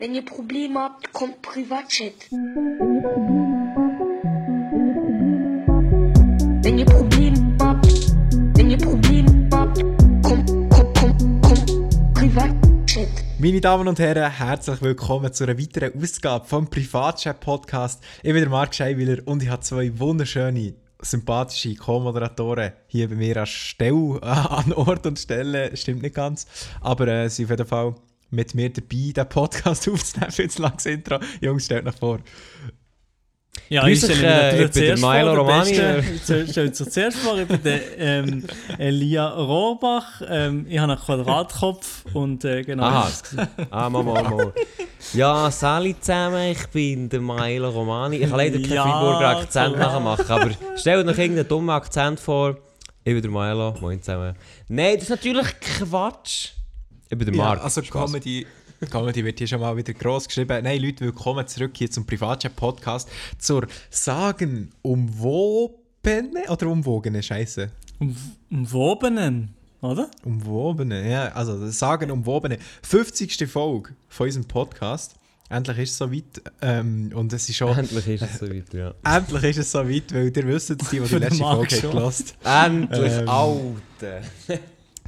Wenn ihr Probleme habt, kommt Privatchat. Wenn ihr Probleme habt, wenn ihr Probleme habt, kommt, kommt, kommt, kommt Privatchat. Meine Damen und Herren, herzlich willkommen zu einer weiteren Ausgabe vom Privatchat-Podcast. Ich bin der Marc Scheiwiller und ich habe zwei wunderschöne, sympathische Co-Moderatoren hier bei mir an Stelle, an Ort und Stelle. Stimmt nicht ganz, aber äh, sie auf jeden Fall mit mir dabei, den Podcast aufzunehmen für das langes Intro. Jungs, stellt euch vor. Ja, Grüß ich stelle mich äh, bin Milo Romani. Ich stelle mich zuerst vor, ich bin der ähm, Elia Rohrbach. Ähm, ich habe einen Quadratkopf und äh, genau. Aha. Ah, Mama, Mama. Ja, Sali zusammen, ich bin der Milo Romani. Ich kann leider keinen Ja, Freiburger Akzent klar. nachmachen, aber stellt euch irgendeinen dummen Akzent vor. Ich bin der Milo, moin zusammen. Nein, das ist natürlich Quatsch. Ich bin der Marc. Ja, also Spaß. Comedy, Comedy wird hier schon mal wieder gross geschrieben. Nein, Leute, willkommen zurück hier zum Privatchat-Podcast zur Sagen umwobene oder umwogene Scheiße. Um, umwobenen, oder? Umwobene, ja, also das Sagen umwobene. 50. Folge von unserem Podcast. Endlich ist es soweit. Ähm, und es ist schon. Endlich ist es so weit, ja. Endlich ist es soweit, weil ihr wisst, die, die die letzte Folge gelost Endlich, Ähm. Alter.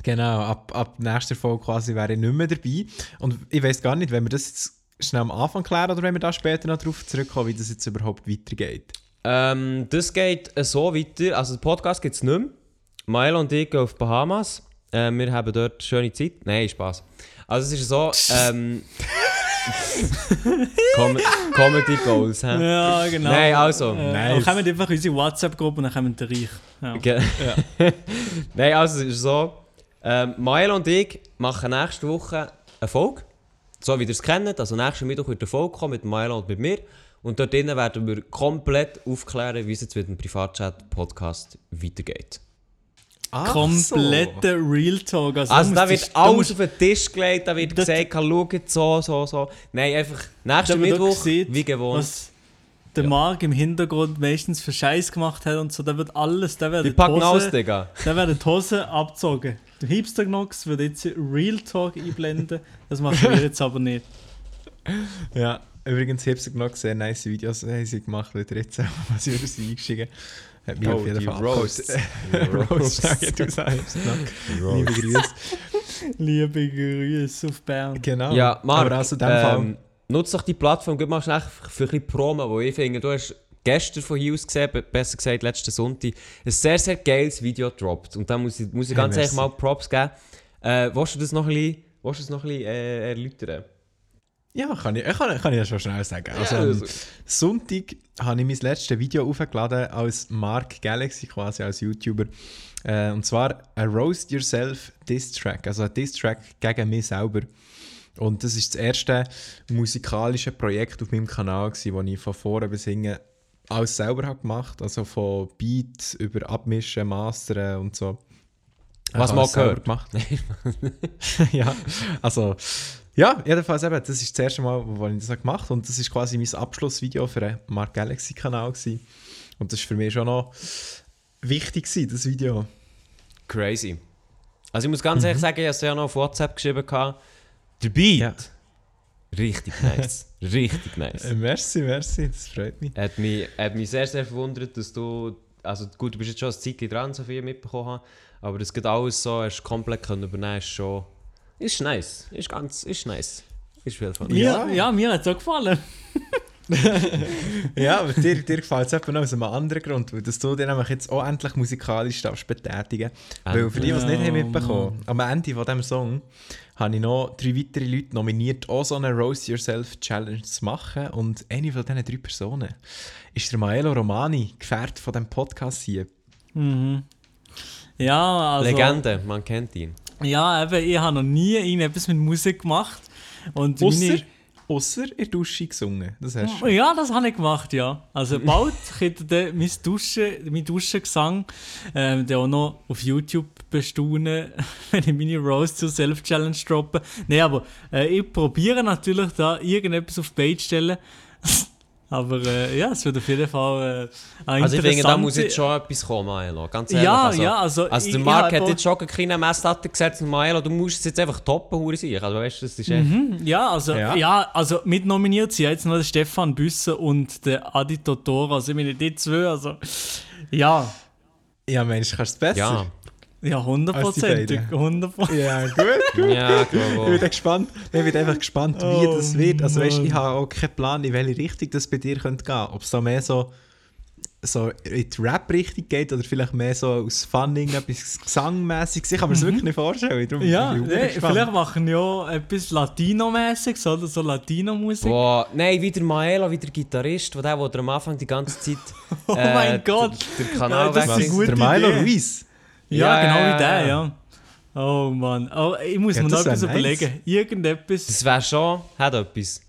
Genau, ab, ab nächster Folge quasi wäre ich nicht mehr dabei. Und ich weiß gar nicht, wenn wir das jetzt schnell am Anfang klären oder wenn wir da später noch darauf zurückkommen, wie das jetzt überhaupt weitergeht. Ähm, das geht so weiter. Also, den Podcast gibt es nicht mehr. Milo und ich gehen auf Bahamas. Äh, wir haben dort schöne Zeit. Nein, Spaß. Also, es ist so. Ähm, Com Comedy Goals, hä? Ja, genau. Nein, also. Äh, Nice. Dann kommen einfach in unsere WhatsApp-Gruppe und dann kommen der Reich. Ja. Ge Nein, also, es ist so. Ähm, Milo und ich machen nächste Woche eine Folge. So wie ihr es kennt. Also, nächsten Mittwoch wird eine Folge kommen mit Milo und mit mir. Und dort drinnen werden wir komplett aufklären, wie es jetzt mit dem Privatchat-Podcast weitergeht. Ach Kompletter Real Talk. Also, Also da wird alles auf den Tisch gelegt, da wird gesagt, schau jetzt so, so, so. Nein, einfach nächsten Mittwoch, seht, wie gewohnt. Der Ja. Marc im Hintergrund meistens für Scheiß gemacht hat und so, da wird alles, da werden Die packen die aus, Hosen, Digga. da werden die Hosen abgezogen. Der Hipster Knox wird jetzt Real Talk einblenden, das machen wir jetzt aber nicht. Ja, übrigens, Hipster genug sehr nice Videos haben sie gemacht, wieder jetzt, was sie eingeschicken. Hat mich Oh, auf jeden die Fall abgeholt. Roast, sagen du sagst. Liebe Grüße. Liebe Grüße auf Bern. Genau. Ja, Marc, Aber also in dem Fall. Nutze doch die Plattform, gib mal schnell für ein bisschen Promo, wo ich finde, du hast gestern von aus gesehen, be- besser gesagt letzten Sonntag, ein sehr, sehr geiles Video gedroppt. Und da muss ich, muss ich Hey, ganz ehrlich merci. mal Props geben. Äh, willst du das noch ein bisschen, willst du das noch ein bisschen äh, erläutern? Ja, kann ich, kann, kann ich ja schon schnell sagen. Also, Ja, also- Sonntag habe ich mein letztes Video aufgeladen als Mark Galaxy, quasi als YouTuber. Äh, und zwar ein Roast Yourself Diss Track, also ein Diss Track gegen mich selber. Und das ist das erste musikalische Projekt auf meinem Kanal, gewesen, wo ich von vorne bis hinten alles selber habe gemacht Also von Beat über Abmischen, Mastern und so. Was habe man selber gehört. gemacht. ja, also ja, jedenfalls eben, das ist das erste Mal, wo ich das habe gemacht habe und das ist quasi mein Abschlussvideo für den Mark Galaxy Kanal gewesen. Und das ist für mich schon noch wichtig gewesen, das Video. Crazy. Also ich muss ganz ehrlich sagen, ich habe es ja noch auf WhatsApp geschrieben. gehabt. Der Beat. Ja. Richtig nice. Richtig nice. Äh, merci, merci, das freut mich. Hat mich, hat mich sehr, sehr verwundert, dass du. Also gut, du bist jetzt schon ein Zeitchen dran, so viel mitbekommen haben. Aber das geht alles so, hast du komplett können übernehmen, ist schon. Ist nice. Ist ganz. Ist nice. Ist viel von Ja. ja. mir hat es auch gefallen. Ja, aber dir, dir gefällt es eben noch aus einem anderen Grund, weil dass du dir nämlich jetzt auch endlich musikalisch darfst betätigen Weil für die, die es nicht haben mitbekommen am Ende von diesem Song habe ich noch drei weitere Leute nominiert, auch so eine Roast Yourself Challenge zu machen. Und eine von diesen drei Personen ist der Maelo Romani, Gefährt von diesem Podcast hier. Mhm. Ja, also. Legende, man kennt ihn. Ja, eben, ich habe noch nie irgendetwas mit Musik gemacht. Und Ausser, meine- ausser in der Dusche gesungen. Das hast du. Ja, das habe ich gemacht, ja. Also bald könnt ihr mein, Duschen, mein Duschengesang ähm, auch noch auf YouTube bestaunen, wenn ich meine Rose zur Self-Challenge droppe. Nein, aber äh, ich probiere natürlich da irgendetwas auf die Beine zu stellen. Aber äh, ja, es wird auf jeden Fall äh, eine Also ich finde, da muss jetzt schon etwas kommen, Maelo. Ganz ehrlich. Ja, also, ja, also, Also ich- der Marc hat jetzt schon keine Messlatte gesetzt und Maelo, du musst es jetzt einfach toppen, hure sich. Also weißt du, das ist echt... Mhm, ja, also, Ja. ja. also mit nominiert sind jetzt noch der Stefan Büsser und der Adi Totoro. Also ich meine, die zwei, also ja, Ja, Mensch, kannst du es besser? Ja. Ja, hundertprozentig. Ja, gut. Ja, Ich bin gespannt. Ich bin einfach gespannt, wie Oh, das wird. Also weißt, ich habe auch keinen Plan, in welche Richtung das bei dir könnte gehen. Ob es da mehr so, so in die Rap-Richtung geht oder vielleicht mehr so aus Funning, etwas Gesangmäßiges. Ich kann mir das wirklich nicht vorstellen. Darum Mhm. Ja, nee, vielleicht machen ja etwas Latino-mäßiges oder so Latino-Musik. Boah, nein, wieder Maelo, wieder Gitarrist, der, der, der am Anfang die ganze Zeit Oh mein Gott. der, der Kanal Ja, das ist eine wechselt. gute der Milo Idee. Ruiz? Ja, Ja, genau ja, wie der, ja. ja. Oh Mann. Oh, ich muss Ja, mir noch etwas überlegen. Irgendetwas, Das wäre schon, hat etwas.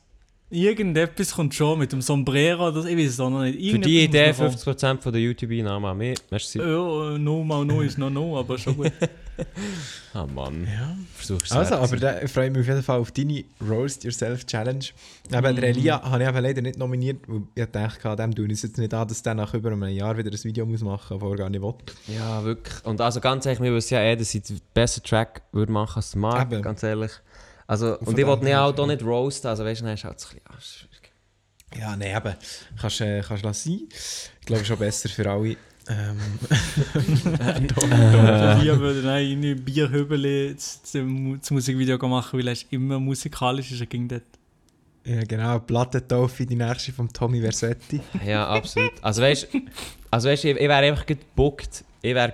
Irgendetwas kommt schon mit dem Sombrero. Das, ich weiß es auch noch nicht. Für die Idee Irgendetwas muss noch 50% von der YouTube-Einnahmen an mich. Merci. Ja, no mal no ist noch no, aber schon gut. Ah Mann, Ja. versuch's Also, aber da freue ich mich auf jeden Fall auf deine Roast Yourself Challenge. Eben, der Elia habe ich eben leider nicht nominiert, weil ich dachte, dem tue ich es jetzt nicht an, dass der nach über einem Jahr wieder ein Video muss machen muss, das er gar nicht will. Ja, wirklich. Und also ganz ehrlich, wir wissen ja eh, dass ich den besten Track würde machen als Marc, ganz ehrlich. Also, von und ich wollte ihn auch hier nicht roasten, also weißt du, dann ist halt so ein bisschen... Ja, nein, eben. Kannst du äh, kannst lassen sein. Ich glaube, schon besser für alle. Ähm, Wir würden eigentlich in Bierhübeli zum, zum Musikvideo machen, weil er ist immer musikalisch ist. Er ging dort. ja, genau. Plattentaufe, die nächste von Tommy Versetti. Ja, absolut. Also weißt du, also, weißt, ich, ich wäre einfach gebuckt. Ich wäre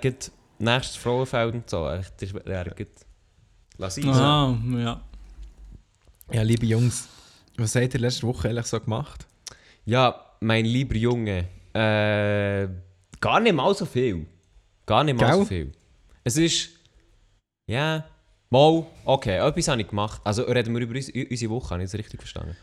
nächstes Frauenfeld und so. Ich das wäre gerade... Lass ihn so. Ah, ja. Ja, liebe Jungs, was habt ihr letzte Woche eigentlich so gemacht? Ja, mein lieber Junge. Äh, gar nicht mal so viel. Gar nicht mal Gell? so viel. Es ist. Ja. Mal. Okay, etwas habe ich gemacht. Also reden wir über uns, unsere Woche, habe ich das richtig verstanden?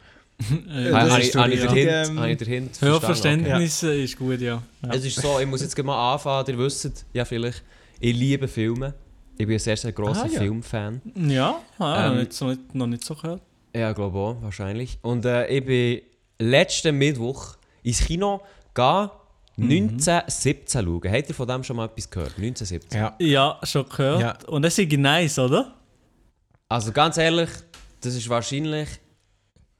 Äh, Ja, habe ist ich, habe ich ähm, habe ich den Hint verstanden? Hörverständnis äh, ist gut, ja. ja. Es ist so, ich muss jetzt gleich mal anfangen. Ihr wisst ja vielleicht, ich liebe Filme. Ich bin ein sehr, sehr grosser Ah, ja. Filmfan. Ja, ah, Ähm, noch, nicht, so- noch nicht so gehört. Ja, glaube auch, wahrscheinlich. Und äh, ich bin letzten Mittwoch ins Kino gehen, Mhm. 1917 schauen. Habt ihr von dem schon mal etwas gehört? 1917. Ja. Ja, schon gehört. Ja. Und das ist nice, oder? Also ganz ehrlich, das ist wahrscheinlich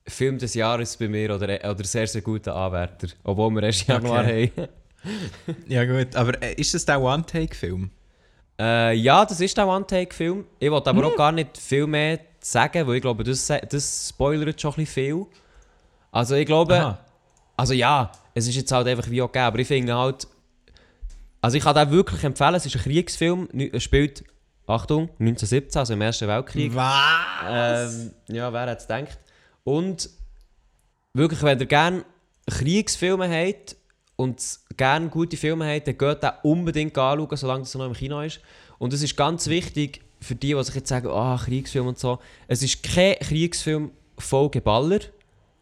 Film des Jahres bei mir oder, oder sehr, sehr guter Anwärter. Obwohl wir erst Januar Okay. haben. Ja, gut. Aber äh, ist das der One-Take-Film? Äh, ja, das ist der One-Take-Film. Ich wollte aber auch gar nicht viel mehr sagen, weil ich glaube, das, das spoilert schon ein bisschen viel. Also ich glaube, Aha. also ja, es ist jetzt halt einfach wie okay, aber ich finde halt, also ich kann den wirklich empfehlen, es ist ein Kriegsfilm, er spielt, Achtung, 1917, also im Ersten Weltkrieg. Was? Ähm, ja, wer hätte es gedacht. Und wirklich, wenn ihr gerne Kriegsfilme habt und gerne gute Filme habt, dann geht den unbedingt anschauen, solange das noch im Kino ist. Und es ist ganz wichtig für die, die sich jetzt sagen, ah, Kriegsfilm und so. Es ist kein Kriegsfilm voll Geballer,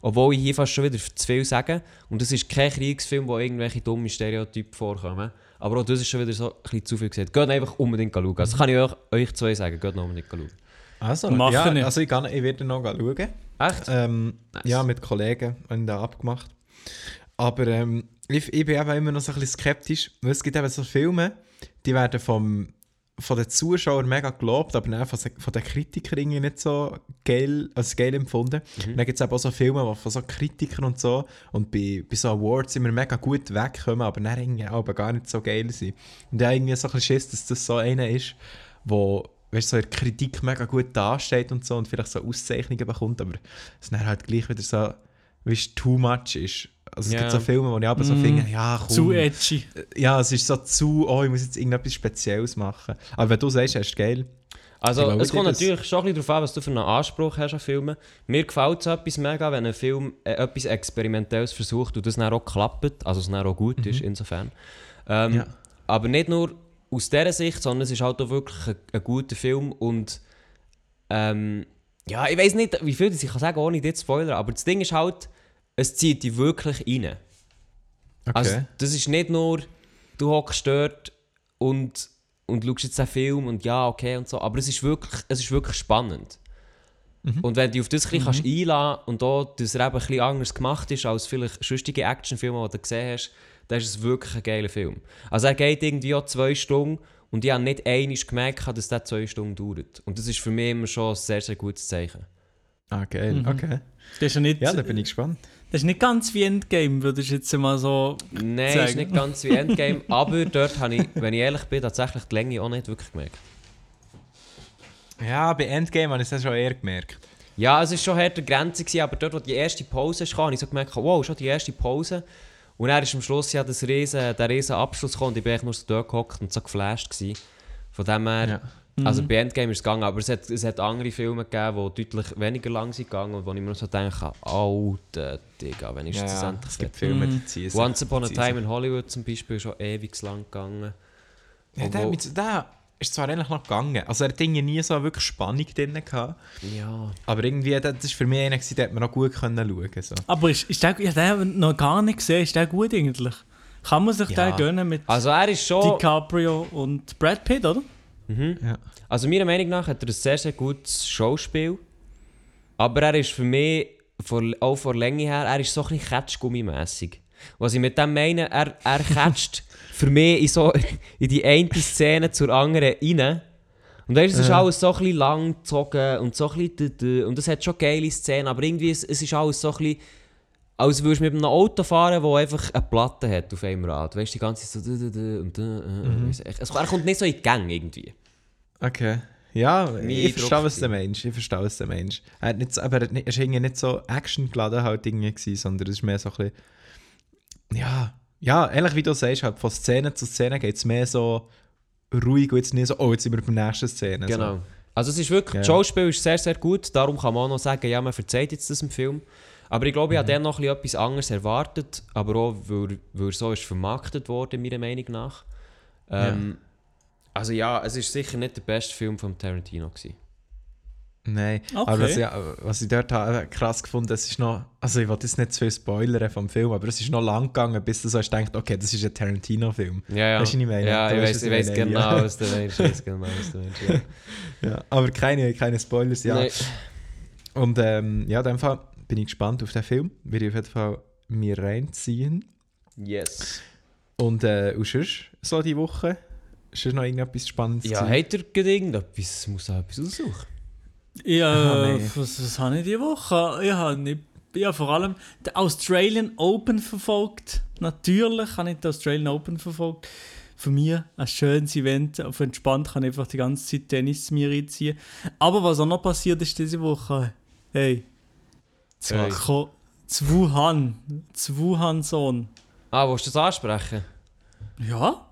obwohl ich hier fast schon wieder zu viel sage. Und es ist kein Kriegsfilm, wo irgendwelche dummen Stereotypen vorkommen. Aber auch das ist schon wieder so ein bisschen zu viel gesagt. Geht einfach unbedingt schauen. Also das kann ich euch, euch zwei sagen, geht noch unbedingt schauen. Also, Machen ja, also ich, kann, ich werde noch schauen. Echt? Ähm, Nice. Ja, mit Kollegen haben wir da abgemacht. Aber ähm, ich, ich bin eben immer noch so ein bisschen skeptisch, weil es gibt eben so Filme, die werden vom, von den Zuschauern mega gelobt, aber dann von, von den Kritikern nicht so geil, als geil empfunden. Und dann gibt es eben auch so Filme, die von so Kritikern und so und bei, bei so Awards immer mega gut wegkommen, aber dann irgendwie auch gar nicht so geil sind. Und ich habe irgendwie so ein bisschen Schiss, dass das so einer ist, wo weißt, so in der Kritik mega gut dasteht und so und vielleicht so Auszeichnungen bekommt, aber es dann halt gleich wieder so, weißt, too much ist. Also es Ja. gibt so Filme, wo ich aber so Mm. finde, ja komm, Zu edgy. ja, es ist so zu, oh, ich muss jetzt irgendetwas Spezielles machen. Aber wenn du sagst, es ist geil, Also, glaube, es kommt natürlich schon ein bisschen darauf an, was du für einen Anspruch hast an Filmen. Mir gefällt so etwas mega, wenn ein Film äh, etwas Experimentelles versucht und das dann auch klappt, also es dann auch gut ist, insofern. Ähm, Ja. Aber nicht nur aus dieser Sicht, sondern es ist halt auch wirklich ein, ein guter Film und ähm, ja, ich weiß nicht, wie viel das ich kann sagen, ohne dir zu spoilern, aber das Ding ist halt, es zieht dich wirklich rein. okay. Also, das ist nicht nur, du hockst dort und, und schaust jetzt den Film und ja, okay und so, aber es ist wirklich, es ist wirklich spannend. Und wenn du auf das ein bisschen kannst einladen und auch, dass er eben ein bisschen anders gemacht ist als vielleicht sonstige Actionfilme, die du gesehen hast, dann ist es wirklich ein geiler Film. Also er geht irgendwie auch zwei Stunden und ich habe nicht einmal gemerkt, dass der zwei Stunden dauert. Und das ist für mich immer schon ein sehr, sehr gutes Zeichen. Ah, geil. Mhm. Okay. Das ist ja nicht, Ja, da bin ich gespannt. Das ist nicht ganz wie Endgame, würdest du jetzt mal so... Nein, Zeigen. ist nicht ganz wie Endgame, aber dort habe ich, wenn ich ehrlich bin, tatsächlich die Länge auch nicht wirklich gemerkt. Ja, bei Endgame habe ich das schon eher gemerkt. Ja, es war schon harte Grenze, gewesen, aber dort, wo die erste Pause kam, habe ich so gemerkt, wow, schon die erste Pause. Und dann ist am Schluss ja das riesen, der riesen Abschluss gekommen und ich bin nur so dort gehockt und so geflasht gewesen. Von dem her, Ja. Also Mhm. bei Endgame ist es gegangen, aber es hat, es hat andere Filme gegeben, die deutlich weniger lang sind gegangen und wo ich mir so denke, alter Digga, wenn ist Ja, das endlich es gibt? Filme, Mhm. die ziehen sich- Once Upon a ziehen Time in Hollywood zum Beispiel ist schon ewig lang gegangen. Ja, der, mit, der ist zwar eigentlich noch gegangen. Also er hat irgendwie nie so wirklich Spannung drin gehabt. Ja. Aber irgendwie, das war für mich einer, den hat man noch gut können schauen so. Aber ist, ist der, ich habe den noch gar nicht gesehen, ist der gut eigentlich? Kann man sich Ja. den gönnen mit Also er ist schon... DiCaprio und Brad Pitt, oder? Mhm. Ja. Also meiner Meinung nach hat er ein sehr, sehr gutes Schauspiel. Aber er ist für mich, von, auch von Länge her, er ist so ein bisschen Ketschgummimässig. Was ich mit dem meine, er, er catcht für mich in, so, in die eine Szene zur anderen rein. Und ist es Ja. alles so ein bisschen lang gezogen und so ein bisschen... Und es hat schon geile Szenen, aber irgendwie es, es ist alles so ein bisschen... Als würdest du mit einem Auto fahren, das einfach eine Platte hat auf einem Rad. Weißt du, die ganze Zeit so... und Mhm. Es- Er kommt nicht so in die Gang irgendwie. Okay. Ja, Mein ich verstehe, was der Mensch. Ich verstehe, was der Mensch. Er hat nicht, so- aber er hat nicht- ist irgendwie nicht so actiongeladen halt irgendwie gewesen, sondern es ist mehr so ein bisschen... Ja, ja, ähnlich wie du sagst, halt von Szene zu Szene geht es mehr so ruhig und jetzt nicht so, oh, jetzt sind wir bei der nächsten Szene. Genau. Also es ist wirklich, Ja. das Schauspiel ist sehr, sehr gut, darum kann man auch noch sagen, ja, man verzeiht jetzt das im Film. Aber ich glaube, ich Mhm. habe dann noch ein bisschen etwas anderes erwartet, aber auch, weil, weil so ist vermarktet worden, meiner Meinung nach. Ähm, Also ja, es ist sicher nicht der beste Film von Tarantino gewesen. Nein, Okay. aber was ich, was ich dort habe, krass gefunden es ist noch, also ich will jetzt nicht zu viel spoilern vom Film, aber es ist noch lang gegangen, bis du so hast gedacht, okay, das ist ein Tarantino-Film. Ja, ja. Weißt du, ich meine? Ja, Du ich weiß, ich weiß genau, ja. was du meinst. Ich weiß genau, was du meinst. Ja. Ja, aber keine, keine Spoilers, ja. Nein. Und ähm, ja, in dem Fall bin ich gespannt auf den Film. Werde ich auf jeden Fall mir reinziehen. Yes. Und, äh, und sonst, so die Woche, ist noch irgendetwas Spannendes? Ja, hat er gerade irgendetwas? Muss er etwas aussuchen? Ja, nein. was, was habe ich diese Woche? Ich habe nicht, ja, vor allem den Australian Open verfolgt. Natürlich habe ich den Australian Open verfolgt. Für mich ein schönes Event. Auf entspannt kann ich einfach die ganze Zeit Tennis mir reinziehen. Aber was auch noch passiert ist diese Woche, hey, zu, Hey. Ko- zu Wuhan, zu Wuhan-Sohn. Ah, willst du das ansprechen? Ja?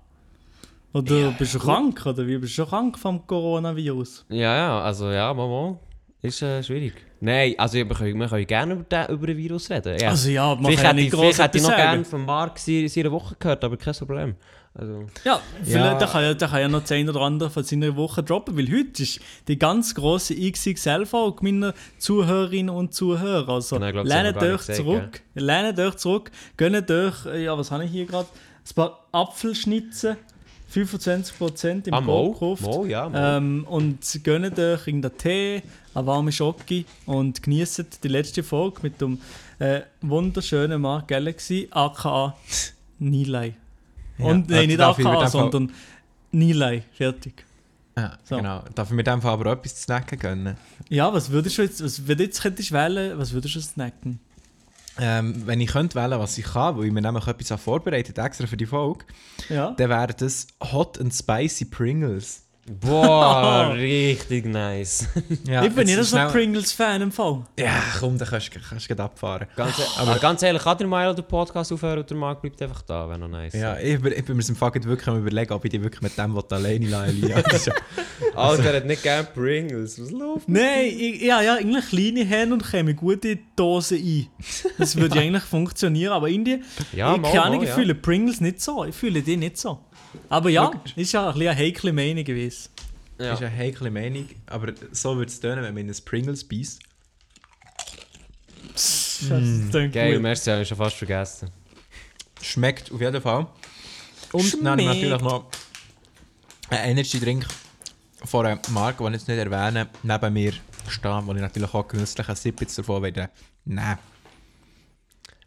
Oder bist du krank? Oder wie bist du krank vom Coronavirus? Ja, ja, also ja, Mama. Ist äh, schwierig. Nein, also wir können, wir können gerne über den, über den Virus reden. Ja. Also ja, man vielleicht kann ja ich, nicht vielleicht groß hätte ich noch sagen. gerne von Marc seine, seine Woche gehört, aber kein Problem. Also, Ja, vielleicht Ja. Der kann, ja, kann ja noch das eine oder andere von seiner Woche droppen, weil heute ist die ganz grosse XXL-Folge meiner Zuhörerinnen und Zuhörer. Also Genau, glaub, gar euch zurück, lehnt euch zurück, gönnt euch, äh, ja was habe ich hier gerade, ein paar Apfelschnitzen, 25% im ah, Vorkauf. Mo, ja. Ähm, und gönnt euch irgendeinen Tee, eine warme Schoki und genießt die letzte Folge mit dem äh, wunderschönen Mark Galaxy, aka Nilay. Ja, Und nein, nicht aka, sondern Nilay. Fertig. Ja, So. genau. Darf ich mir in dem Fall aber auch etwas zu snacken gönnen? Ja, was würdest du jetzt, was, wenn du jetzt könntest wählen, was würdest du snacken? Ähm, wenn ich könnte wählen, was ich kann, weil ich mir nämlich etwas habe vorbereitet extra für die Folge, Ja. dann wären das Hot and Spicy Pringles. Boah, richtig nice. Ja, ich bin nicht so schnell- Pringles-Fan im Fall. Ja, komm, dann kannst du gleich abfahren. Ganz, aber ganz ehrlich, kann der Milo den Podcast aufhören und der Marc bleibt einfach da, wäre noch nice. Ja, ich, bin- ich bin mir im Fall gerade wirklich am überlegen, ob ich die wirklich mit dem will, alleine lassen ja- Alter, er hat nicht gerne Pringles. Was läuft? Nein, ich, ja, ja, eigentlich kleine Hände und käme gut in die Dose ein. Das würde ja eigentlich funktionieren, aber irgendwie, Ja, ich mal, keine Ahnung, mal, ich ja. fühle Pringles nicht so. Ich fühle die nicht so. Aber ja, ist ja ein bisschen eine heikle Meinung gewesen. Das Ja. ist eine heikle Meinung, aber so würde es tönen, wenn man in ein Pringles beißt. Das klingt Geil, gut. merci, habe ich schon fast vergessen. Schmeckt auf jeden Fall. Und dann habe ich Schmeckt. natürlich noch einen Energy-Drink von einer Marke, die ich jetzt nicht erwähne, neben mir stehen, wo ich natürlich auch genüsslich einen Sip jetzt davon werde. Nein.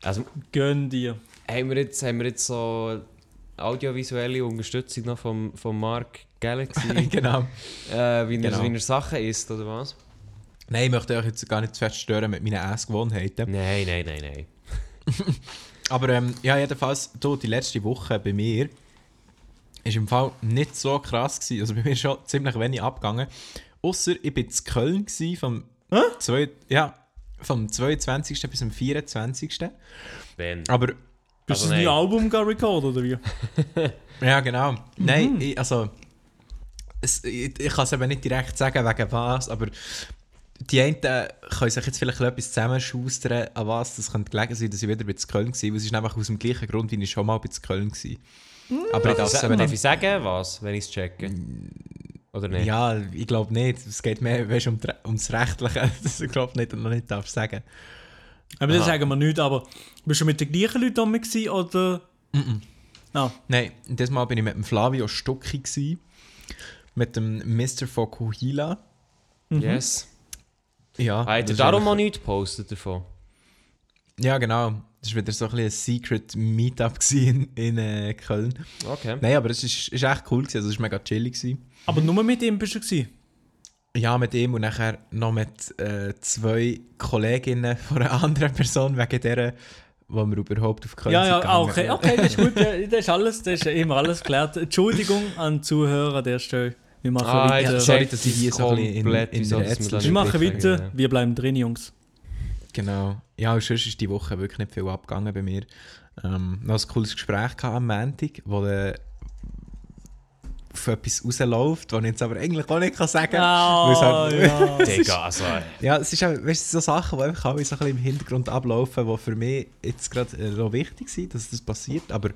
Also, Gönn dir. haben wir jetzt, haben wir jetzt so audiovisuelle Unterstützung noch vom, vom Mark Galaxy, genau. äh, wie, er, Genau. wie er Sachen isst, oder was? Nein, ich möchte euch jetzt gar nicht zu fest stören mit meinen Essgewohnheiten. Nein, nein, nein, nein. Aber ähm, ja, jedenfalls, du, die letzte Woche bei mir ist im Fall nicht so krass gewesen. Also bei mir ist schon ziemlich wenig abgegangen. Außer ich war in Köln gewesen, vom, zwei, ja, vom 22. bis zum 24. Ben. Aber Bist Also du das. Album recorded oder wie? Ja, genau. Nein, ich, also. Es, ich ich kann es eben nicht direkt sagen, wegen was, aber die einen können sich jetzt vielleicht etwas zusammenschustern, an was das könnte gelegen sein, dass ich wieder bei Köln war. weil Es ist nämlich aus dem gleichen Grund, wie ich schon mal bei Köln war. Aber ich Darf, darf ich, es eben darf ich nicht. sagen, was, wenn ich es checke? Oder nicht? Ja, ich glaube nicht. Es geht mehr weißt, um ums Rechtliche, dass ich glaube nicht, noch nicht darf sagen. Aber das Aha. sagen wir nicht, aber bist du mit den gleichen Leuten rum gewesen, oder? Ah, Nein, dieses Mal bin ich mit dem Flavio Stucki gsi, mit dem Mr. Fokuhila. Yes. Ja, Hat das er darum mal nichts gepostet davon? Ja, genau. Das war wieder so ein, ein Secret Meetup gewesen in, in äh, Köln. Okay. Nein, aber es ist, ist echt cool, gewesen. also es war mega chillig. Gewesen. aber nur mit ihm bist du gewesen? Ja, mit ihm und nachher noch mit äh, zwei Kolleginnen von einer anderen Person, wegen der, wo wir überhaupt auf Köln Ja, ja, ah, gegangen. okay, okay, das ist gut, das ist alles, das ist immer alles geklärt. Entschuldigung an die Zuhörer an der Stelle. Wir machen Ah, weiter. sorry, dass ich hier so ein bisschen in- in Rätsel- wir Wir machen weiter, ja. wir bleiben drin, Jungs. Genau. Ja, und sonst ist die Woche wirklich nicht viel abgegangen bei mir. Ähm, noch ein cooles Gespräch am Montag, wo der auf etwas rausläuft, was ich jetzt aber eigentlich auch nicht kann sagen kann. Ah, es halt- ja. Digga, also. Ja, es ist auch, weißt, du, so Sachen, die einfach alle so ein bisschen im Hintergrund ablaufen, die für mich jetzt gerade äh, noch wichtig sind, dass das passiert, aber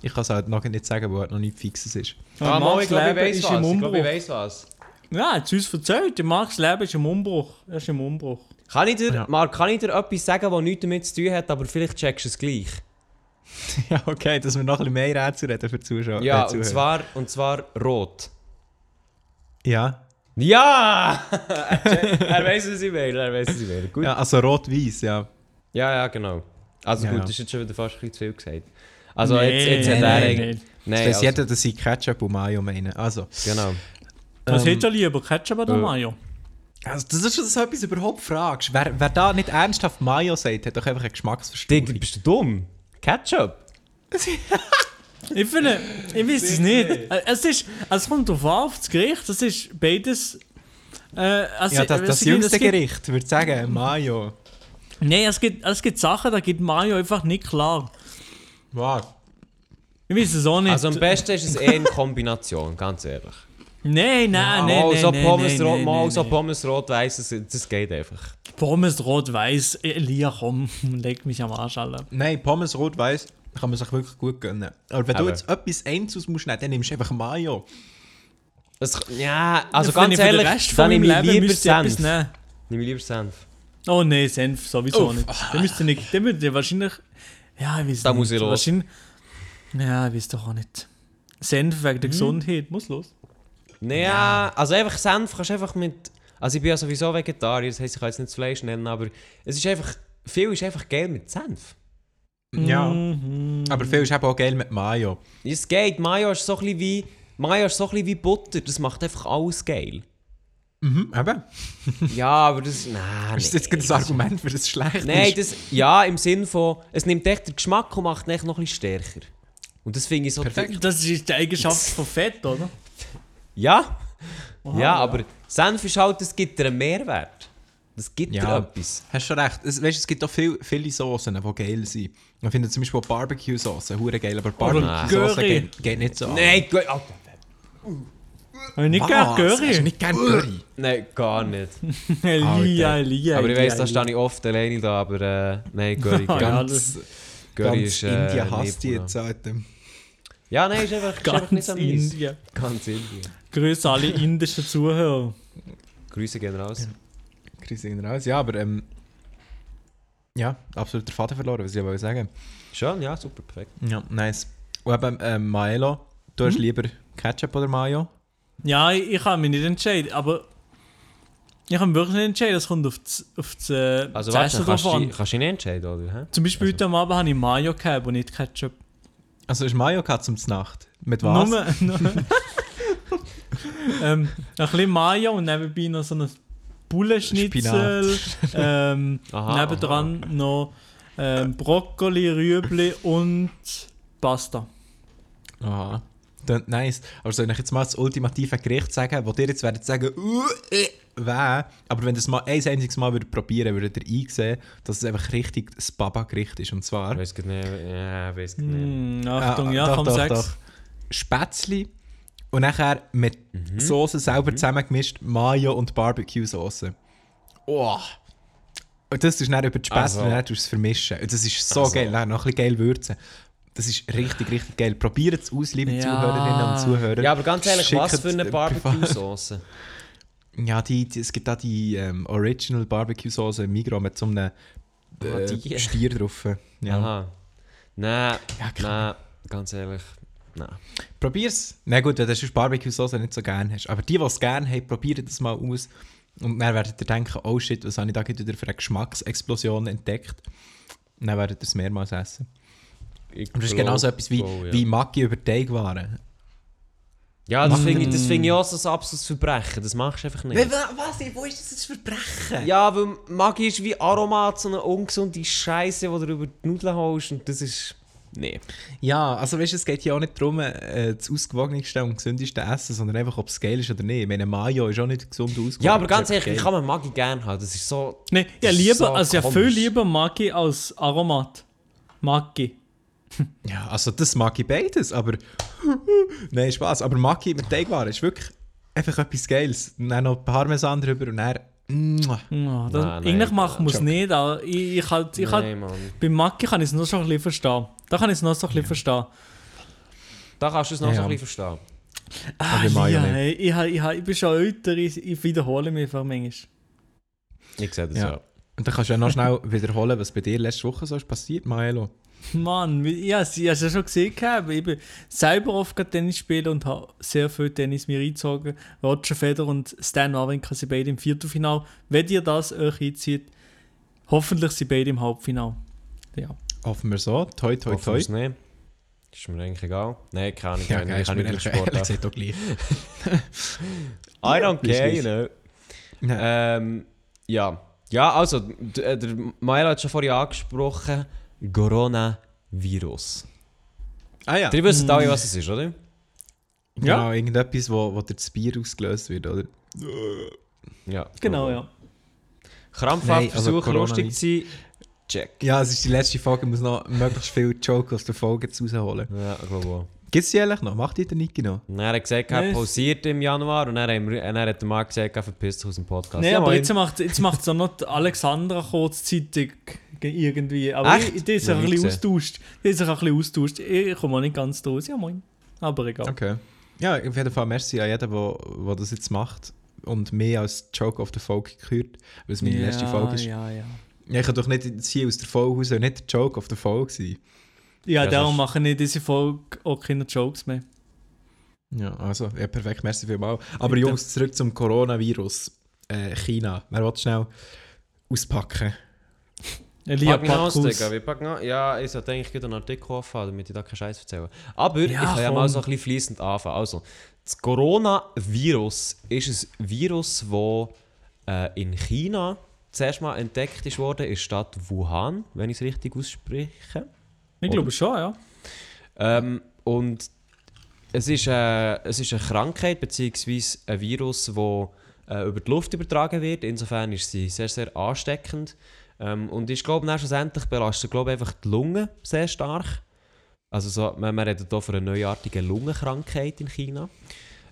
ich kann es halt noch nicht sagen, weil halt noch nichts Fixes ist. Ah, mal, ich glaube, ich Leben weiss ist was. Ich glaube, ich weiss was. Ja, hat uns erzählt, der Marks Leben ist im Umbruch. Er ist im Umbruch. Kann ich dir, Ja. Marc, kann ich dir etwas sagen, das nichts damit zu tun hat, aber vielleicht checkst du es gleich? ja, okay, dass wir noch ein bisschen mehr Rätsel reden für die Zuschauer. Ja, äh, und zwar, und zwar rot. Ja. Ja! er weiß, was ich meine, er weiß, was ich meine. Gut. ja, also rot-weiß, ja. Ja, ja, genau. Also Ja, gut, ja. das ist jetzt schon wieder fast ein bisschen zu viel gesagt. Also Nee, jetzt, jetzt hat nee, er nee, eigentlich... nee. Nein, das also, jeder, dass sie Ketchup und Mayo meinen. Also, genau. Was Ähm, hättest du lieber, Ketchup oder äh, Mayo? also das ist schon so etwas überhaupt fragst. Wer, wer da nicht ernsthaft Mayo sagt, hat doch einfach eine Geschmacksverstörung. Bist du dumm? Ketchup? Ich finde, ich weiß es nicht. Es ist, es kommt an, auf das Gericht. Das ist beides. Äh, also, ja, das, das jüngste gibt- Gericht, würde ich sagen, Mayo. Nein, es gibt, es gibt Sachen, da gibt Mayo einfach nicht klar. Wow. Ich weiß es auch nicht. Also am besten ist es eh in Kombination, ganz ehrlich. Nein, nein, nein, mal nein, so nein, Pommes, nein, rot, nein, mal nein, so nein. Pommes rot-weiß, das, das geht einfach. Pommes rot-weiß. Elia, komm, leg mich am Arsch alle. Nein, Pommes rot-weiß kann man sich wirklich gut gönnen. Aber wenn du Aber- jetzt etwas Einzelnes musst nehmen, dann nimmst du einfach Mayo. Das, ja, also Wenn ganz ehrlich, Rest dann nehme ich lieber Senf. nehmen. Nehme ich lieber Senf. Oh nein, Senf sowieso Uff. nicht. Der müsste nicht. Der müsste wahrscheinlich. Ja, ich weiß Da nicht. muss ich los. Wahrscheinlich, ja, ich weiß doch auch nicht. Senf wegen Hm? der Gesundheit. Muss los. Naja, also einfach Senf kannst du einfach mit... Also ich bin ja sowieso Vegetarier, das heisst, ich kann jetzt nicht Fleisch nennen, aber es ist einfach... Viel ist einfach geil mit Senf. Ja. Mhm. Aber viel ist eben auch geil mit Mayo. Es geht, Mayo ist so ein bisschen wie... Mayo ist so ein bisschen wie Butter, das macht einfach alles geil. Mhm, eben. Ja, aber das... Nein, Ist das jetzt gerade das Argument, für das es schlecht Nein, ist? das... Ja, im Sinn von... Es nimmt echt den Geschmack und macht ihn echt noch ein bisschen stärker. Und das finde ich so... Perfekt. Das ist die Eigenschaft von Fett, oder? Ja, Aha, ja, aber Senf ist halt, das gibt dir einen Mehrwert. Das gibt dir Ja. etwas. Hast schon recht. Es, weißt, es gibt auch viel, viele Soßen, die geil sind. Ich finde zum Beispiel Barbecue-Soße hure geil, aber Barbecue-Soße Curry. geht, geht nicht so. Nein, gut, Alter. Hab ich nicht Was? gern Hast du nicht gern Curry? Nein, gar nicht. Elia, Elia. aber ich weiss, da stehe ich oft alleine da, aber äh, nein, Curry, Ganz, Curry ganz ist äh, Indien hasst die jetzt, Alter. Ja, nein, ist einfach, ist einfach nicht Ganz so. Indien. Ganz Indien. Grüße alle indischen Zuhörer. Grüße gehen raus. Grüße ihn raus. Ja, aber ähm, ja, absolut der Vater verloren, was ich wollte sagen. Schon, ja, super, perfekt. Ja, nice. Und eben ähm, Maelo, du hast lieber Ketchup oder Mayo? Ja, ich, ich kann mich nicht entscheiden, aber Ich kann mich wirklich nicht entscheiden, das kommt auf das, auf das, äh, Also das weißt du, Essen kannst drauf du an. dich- kannst du nicht entscheiden, oder? hä? Zum Beispiel Also- heute am Abend habe ich Mayo gehabt und nicht Ketchup. Also ist Mayo gehabt zum Nacht. Mit was? Nur, nur ähm, ein bisschen Mayo und nebenbei noch so ein Bullenschnitzel. ähm, Aha, nebendran noch ähm, Brokkoli, Rüebli und Pasta. Aha. Klingt nice. Aber soll ich euch jetzt mal das ultimative Gericht sagen, wo ihr jetzt werdet sagen, uh, äh, weh. Aber wenn ihr es mal ein einziges Mal würdet probieren würdet ihr einsehen, dass es einfach richtig das Baba-Gericht ist. Und zwar... Ich weiß nicht. Ja, ich weiß nicht. Hm, Achtung, Ah, ja, doch, komm, doch, sag's. doch. Spätzli und nachher mit Mhm. Soße selber zusammengemischt, Mayo und Barbecue-Soße. Oh. Und das ist dann über die Spätzle Also. und dann tust du es vermischen. Und das ist so Also. geil. Dann noch ein bisschen geil würzen. Das ist richtig, richtig geil. Probiert es aus, liebe Ja. Zuhörerinnen und Zuhörer. Ja, aber ganz ehrlich, was Schickt, für eine Barbecue-Sauce? Ja, die, die, es gibt da die ähm, Original Barbecue-Soße im Migros mit so einem Ah, äh. Stier drauf. Ja. Aha. Nein, Ja, klar. nein, ganz ehrlich. Nein. Probier's. Na gut, wenn du sonst Barbecue-Sauce nicht so gerne hast. Aber die, die es gerne haben, probiert das mal aus. Und dann werdet ihr denken, oh shit, was habe ich da wieder für eine Geschmacksexplosion entdeckt. Und dann werdet ihr es mehrmals essen. Ich Und das ist genauso etwas wie, glaub, ja. wie Maggi über Teigwaren. Ja, das finde ich, das find ich auch so ein absolutes Verbrechen. Das machst du einfach nicht. Was? Wo ist das jetzt Verbrechen? Ja, weil Maggi ist wie Aromat, so eine ungesunde Scheiße, die du über die Nudeln holst. Und das ist. Nee. Ja, also weißt du, es geht hier auch nicht darum, äh, das ausgewogenste und gesündeste Essen, sondern einfach, ob es geil ist oder nicht. Ich meine, Mayo ist auch nicht gesund ausgewogen. Ja, aber ganz ehrlich, geil. kann man Maggi gerne haben? Das ist so. Nee, ja, lieber, so also ja, viel lieber Maggi als Aromat. Maggi. Ja, also das mag ich beides, aber. Nein, Spaß. Aber Maggi mit Teigwaren ist wirklich einfach etwas Geiles. Und dann noch Parmesan drüber und dann. Mua. Ja, das, Nein, nein, eigentlich machen muss nicht, aber ich, ich halt, ich halt, Nein, beim Maggi kann ich es noch so ein bisschen verstehen. Da kann ich es noch so ein bisschen verstehen. Da kannst du es noch Ja, so ja. ein bisschen verstehen. Ah, ja, nicht. hey, ich, ich, ich, ich bin schon älter, ich, ich wiederhole mich einfach manchmal. Ich sehe das Ja. ja. Und dann kannst du ja noch schnell wiederholen, was bei dir letzte Woche so ist passiert, Maelo. Mann, ich habe es ja schon gesehen, ich bin selber oft gerade Tennis spielen und habe sehr viel Tennis mir eingezogen. Roger Federer und Stan Wawrinka sind beide im Viertelfinal. Wenn ihr das euch einzieht, hoffentlich sind beide im Halbfinal. Ja. Hoffen wir so. Toi, toi, Hoffen toi. wir's nicht. Ist mir eigentlich egal. Nein, keine Ahnung. Ja, ich geil, ist kann nicht Sport ehrlich gesagt auch gleich. I don't care, nicht. you know. Ja. Ähm, ja. Ja, also, äh, der Mael hat schon vorhin angesprochen, Coronavirus. Ah ja. Ihr wisst alle, was es ist, oder? Genau, irgendetwas, wo, wo durch das Bier ausgelöst wird, oder? Ja. Genau, ja. Krampfhaft also versuchen, lustig zu sein. Check. Ja, es ist die letzte Folge, ich muss noch möglichst viel Joke aus der Folge jetzt rausholen. Ja, ich glaube auch. Gibt es die eigentlich noch? Macht die der Niki noch? Dann hat er gesagt, er Nein, es- pausiert im Januar und dann, haben wir, und dann hat der Marc gesagt, er verpisst sich aus dem Podcast. Nein, Ja, aber jetzt macht jetzt macht's auch noch Alexandra kurzzeitig ge- irgendwie. Aber Echt? ich, die ist sich Ja, ein bisschen austauscht. Die ist sich ein bisschen austauscht. Ich komme auch nicht ganz draus. Ja, moin. Aber egal. Okay. Ja, auf jeden Fall merci an jeden, der, das jetzt macht und mehr als Joke auf der Folge gehört, weil es meine letzte Folge ist. Ja. Ja, ja. Ich kann doch nicht hier aus der Folge raus nicht der Joke auf der Folge sein. Ja, Ja, darum das- mache ich diese Folge auch keine Jokes mehr. Ja, also, ja, perfekt, merci vielmals. Aber Bitte. Jungs, zurück zum Coronavirus. Äh, China. Wer will schnell auspacken? Elia Packen aus. Digga. Wir packen aus. Ja, ich sollte eigentlich einen Artikel anfangen, damit ich da keinen Scheiß erzähle. Aber ich Ja, kann ja mal so ein bisschen fließend anfangen. Also, das Coronavirus ist ein Virus, das äh, in China zuerst mal entdeckt ist worden, in der Stadt Wuhan, wenn ich es richtig ausspreche. Ich glaube schon, ja. Ähm, und es ist, äh, es ist eine Krankheit bzw. ein Virus, das äh, über die Luft übertragen wird. Insofern ist sie sehr, sehr ansteckend. Ähm, und ich glaube, schlussendlich belastet glaube einfach die Lunge sehr stark. Also so, man, man redet hier von einer neuartigen Lungenkrankheit in China.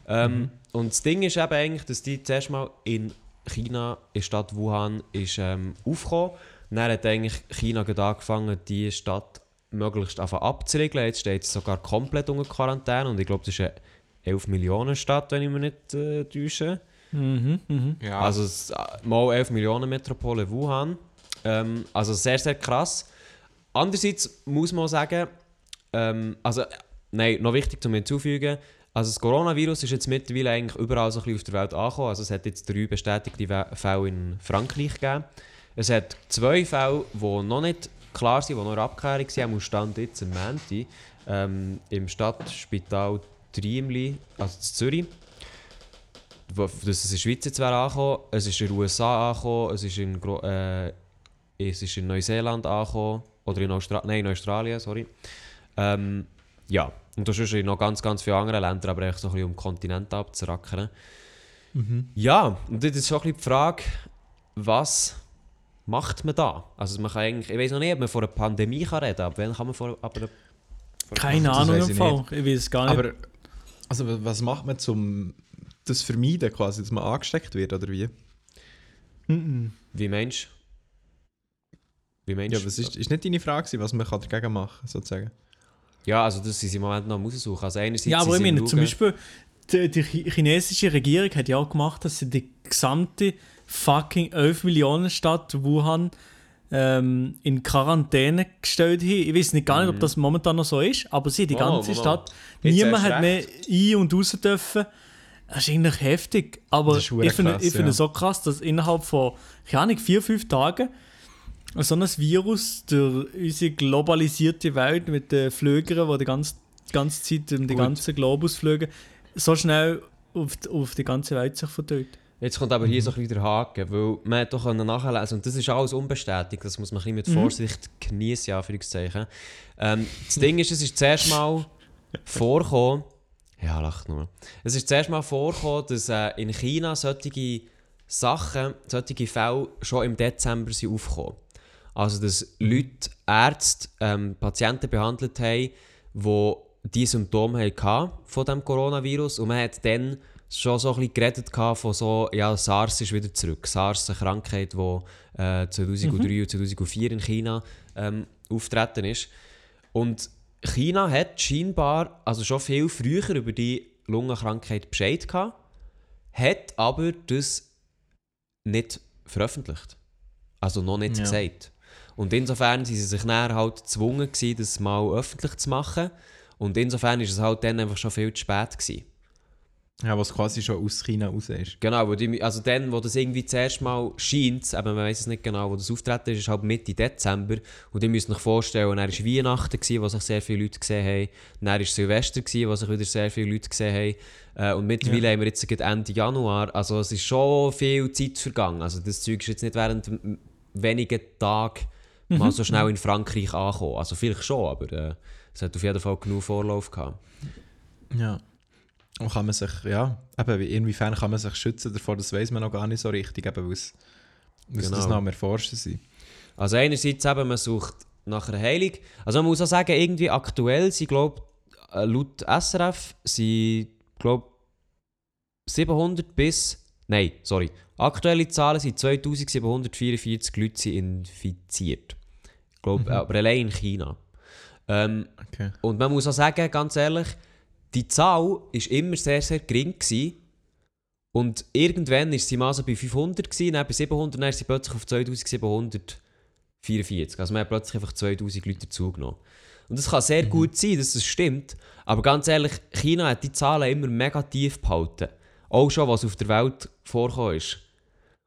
Ähm, Und das Ding ist eben eigentlich, dass die zuerst mal in China, in der Stadt Wuhan, ist, ähm, aufgekommen. Dann hat eigentlich China angefangen, die Stadt möglichst einfach abzuriegeln. Jetzt steht sie sogar komplett unter Quarantäne und ich glaube, das ist eine 11 Millionen Stadt, wenn ich mich nicht äh, täusche. Mhm, mhm. Ja. Also es- äh, mal 11 Millionen Metropole Wuhan. Ähm, also sehr, sehr krass. Andererseits muss man sagen, ähm, also äh, nein, noch wichtig zu hinzufügen, Also das Coronavirus ist jetzt mittlerweile eigentlich überall so ein bisschen auf der Welt angekommen. Also es hat jetzt drei bestätigte Fälle in Frankreich gegeben. Es hat zwei Fälle, die noch nicht klar sind, die noch in Abklärung sind, am Stand jetzt am Montag, ähm, im Stadtspital Triemli, also in Zürich. Das ist in der Schweiz jetzt angekommen, es ist in den USA angekommen, es ist in, Gro äh, es ist in Neuseeland angekommen, oder in, Austra Nein, in Australien, sorry. Ähm, ja, und das ist in noch ganz, ganz viele andere Länder, aber echt so ein bisschen um den Kontinent abzurackern. Ja, und das ist so ein bisschen die Frage, was macht man da? Also man kann eigentlich, ich weiß noch nicht, ob man von einer Pandemie kann reden kann, aber wann kann man von aber einer Keine Das Ahnung im ich Fall. Ich weiß es gar nicht. Aber also, wa- was macht man, um das zu vermeiden, quasi, dass man angesteckt wird, oder wie? Mhm. Wie meinst du? Wie meinst Ja, du? was ist, ist nicht deine Frage, was man kann dagegen machen kann, sozusagen? Ja, also das sie im Moment noch am raussuchen. Also einerseits Ja, aber ich meine, zum Beispiel, die, die chi- chinesische Regierung hat ja auch gemacht, dass sie die gesamte fucking 11 Millionen Stadt Wuhan ähm, in Quarantäne gestellt haben. Ich weiß nicht gar nicht, ob das momentan noch so ist, aber sie, die Mhm. Mal, ganze mal. Stadt, Jetzt niemand hat mehr ein- und raus dürfen. Das ist eigentlich heftig. Aber ist ich finde finde ja. es so krass, dass innerhalb von, keine Ahnung, vier, fünf Tagen so ein Virus durch unsere globalisierte Welt mit den Flügern, die die ganze, die ganze Zeit um den ganzen Globus fliegen, so schnell auf die, auf die ganze Welt sich verteilt. Jetzt kommt aber hier so ein bisschen der Haken, weil man hat doch können nachlesen und das ist alles unbestätigt, das muss man ein bisschen mit Vorsicht genießen, ja, Anführungszeichen. Ähm, das Ding ist, es ist zuerst mal vorgekommen, ja, lacht nur. Es ist zuerst mal vorgekommen, dass äh, in China solche Sachen, solche Fälle schon im Dezember sind aufgekommen. Also, dass Leute, Ärzte, ähm, Patienten behandelt haben, die diese Symptome hatten von dem Coronavirus und man hat dann schon so ein bisschen geredet von so, ja, SARS ist wieder zurück. SARS, eine Krankheit, die äh, 2003 und 2004 in China ähm, auftreten ist. Und China hat scheinbar also schon viel früher über die Lungenkrankheit Bescheid gehabt, hat aber das nicht veröffentlicht. Also noch nicht Ja. gesagt. Und insofern sind sie sich dann halt gezwungen gewesen, das mal öffentlich zu machen. Und insofern ist es halt dann einfach schon viel zu spät gewesen. Ja, was quasi schon aus China raus ist. Genau, wo die, also dann, wo das irgendwie zuerst mal scheint, aber man weiß es nicht genau, wo das Auftreten ist, ist halt Mitte Dezember. Und ihr müsst euch vorstellen, dann war Weihnachten, gewesen, wo sich sehr viele Leute gesehen haben. Dann war Silvester, gewesen, wo sich wieder sehr viele Leute gesehen haben. Äh, und mittlerweile haben wir jetzt gerade Ende Januar. Also es ist schon viel Zeit vergangen. Also das Zeug ist jetzt nicht während wenigen Tagen mal so schnell in Frankreich angekommen. Also vielleicht schon, aber äh, es hat auf jeden Fall genug Vorlauf gehabt. Ja. Und kann man sich, ja, eben, wie- inwiefern kann man sich schützen davor, das weiß man noch gar nicht so richtig, eben, weil es weil es Genau. das noch am Erforschen sind. Also einerseits eben, man sucht nach einer Heilung. Also man muss auch sagen, irgendwie aktuell sind, glaube laut SRF, sind, glaube 700 bis, nein, sorry, aktuelle Zahlen sind 2744 Leute infiziert. Ich glaube, aber allein in China. Ähm, Okay. und man muss auch sagen, ganz ehrlich, die Zahl war immer sehr, sehr gering. Gewesen. Und irgendwann war sie mal so bei 500, gewesen, dann bei 700, dann ist sie plötzlich auf 2744. Also man hat plötzlich einfach 2000 Leute dazugenommen. Und das kann sehr gut sein, dass das stimmt. Aber ganz ehrlich, China hat die Zahlen immer mega tief behalten. Auch schon, was auf der Welt vorgekommen ist.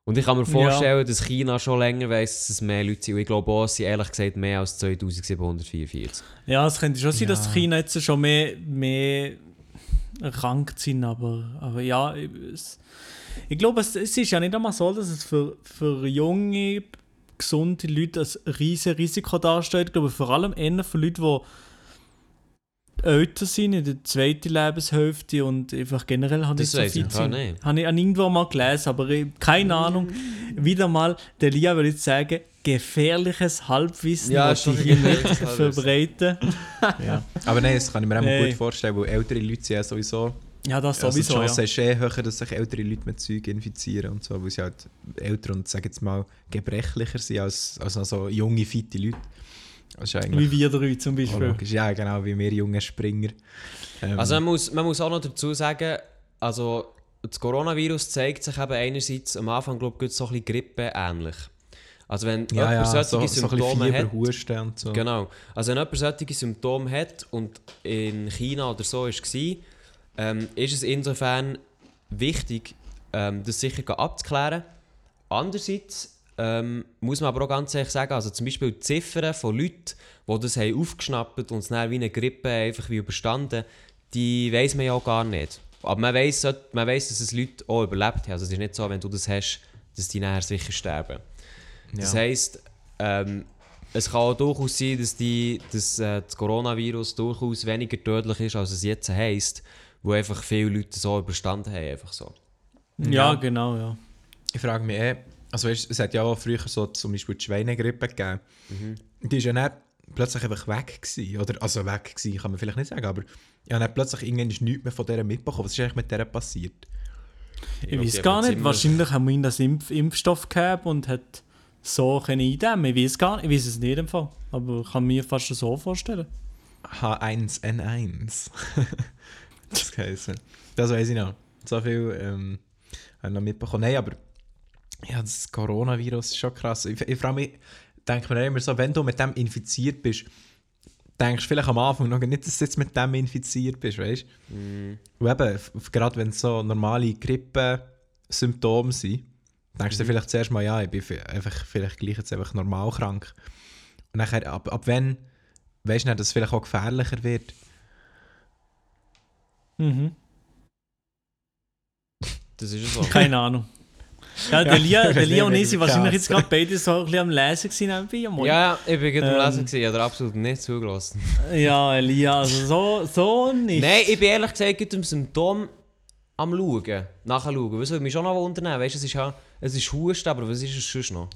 Und ich kann mir vorstellen, dass China schon länger weiss, dass es mehr Leute sind. Und ich glaube auch, es sind ehrlich gesagt mehr als 2744. Ja, es könnte schon sein, dass Ja. China jetzt schon mehr, mehr erkrankt sind, aber, aber ja, es, ich glaube, es, es ist ja nicht einmal so, dass es für, für junge, gesunde Leute ein riesiges Risiko darstellt. Ich glaube, vor allem eher für Leute, die älter sind, in der zweiten Lebenshälfte und einfach generell haben Das nicht so weiss ich gar sind. nicht. Habe ich an irgendwo mal gelesen, aber ich, keine Ahnung. Wieder mal, der Lia würde ich sagen, gefährliches Halbwissen, Ja, schon die hier nicht verbreiten. Ja. Aber nein, das kann ich mir auch mal Hey. gut vorstellen, weil ältere Leute sind ja sowieso. Ja, das Also die sowieso. Chance ja. ist eh höher, dass sich ältere Leute mit Zeug infizieren und so, weil sie halt älter und sag jetzt mal gebrechlicher sind als, als noch so junge, fitte Leute. Ist Wie wir drei zum auch Beispiel. logisch. Ja, genau, wie wir junge Springer. Ähm, Also man muss, man muss auch noch dazu sagen, also das Coronavirus zeigt sich eben einerseits am Anfang, glaube ich, so ein bisschen Grippe ähnlich. Also wenn ja, ja, jemand so, solche so ein bisschen Symptome Fieber, hat, Husten und so. genau, also wenn jemand solche Symptome hat und in China oder so war, ähm, ist es insofern wichtig, ähm, das sicher abzuklären. Andererseits ähm, muss man aber auch ganz ehrlich sagen, also zum Beispiel die Ziffern von Leuten, die das haben aufgeschnappt und es dann wie eine Grippe einfach wie überstanden, die weiß man ja auch gar nicht. Aber man weiß, man weiss, dass es Leute auch überlebt haben. Also es ist nicht so, wenn du das hast, dass die nachher sicher sterben. Das Ja. heisst, ähm, es kann auch durchaus sein, dass, die, dass äh, das Coronavirus durchaus weniger tödlich ist, als es jetzt heisst, wo einfach viele Leute so überstanden haben. Einfach so. Ja, Ja. genau, ja. Ich frage mich eh, also weißt, es hat ja auch früher so zum Beispiel die Schweinegrippe gegeben. Die ist ja dann plötzlich einfach weg gewesen. Oder, also weg gewesen, kann man vielleicht nicht sagen, aber ja, dann plötzlich irgendwann ist nichts mehr von der mitbekommen. Was ist eigentlich mit der passiert? Ich glaub, weiß gar nicht. ziemlich- Wahrscheinlich haben wir ihn das Impf Impfstoff gehabt und hat so können eindämmen. Ich weiß gar nicht. Ich weiß es nicht im Fall. Aber ich kann mir fast so vorstellen. H1N1. das heisst. Das weiß ich noch. So viel ähm, habe ich noch mitbekommen. Nein, aber ja, das Coronavirus ist schon krass. Ich, ich frage mich, denke mir immer so, wenn du mit dem infiziert bist, denkst du vielleicht am Anfang noch nicht, dass du jetzt mit dem infiziert bist, weißt du? Und eben, gerade wenn es so normale Grippe-Symptome sind, denkst du dir vielleicht zuerst mal, ja, ich bin einfach vielleicht gleich jetzt einfach normal krank. Und nachher, ab, ab wann weißt du nicht, dass es vielleicht auch gefährlicher wird? Mhm. Das ist ja so. Keine Ahnung. Ja, der Lia, der ich Lia ich wie wahrscheinlich jetzt gerade beide so ein bisschen am Lesen gewesen nebenbei. am Morgen. ja, ja, ich bin gerade am Ähm. Lesen, gewesen, ich habe absolut nicht zugelassen. ja, Elia, also so, so nicht. Nein, ich bin ehrlich gesagt gerade im Symptom am Schauen, nachschauen. Was würde mich schon noch wundern, weißt du, es ist ja, es ist Husten, aber was ist es sonst noch?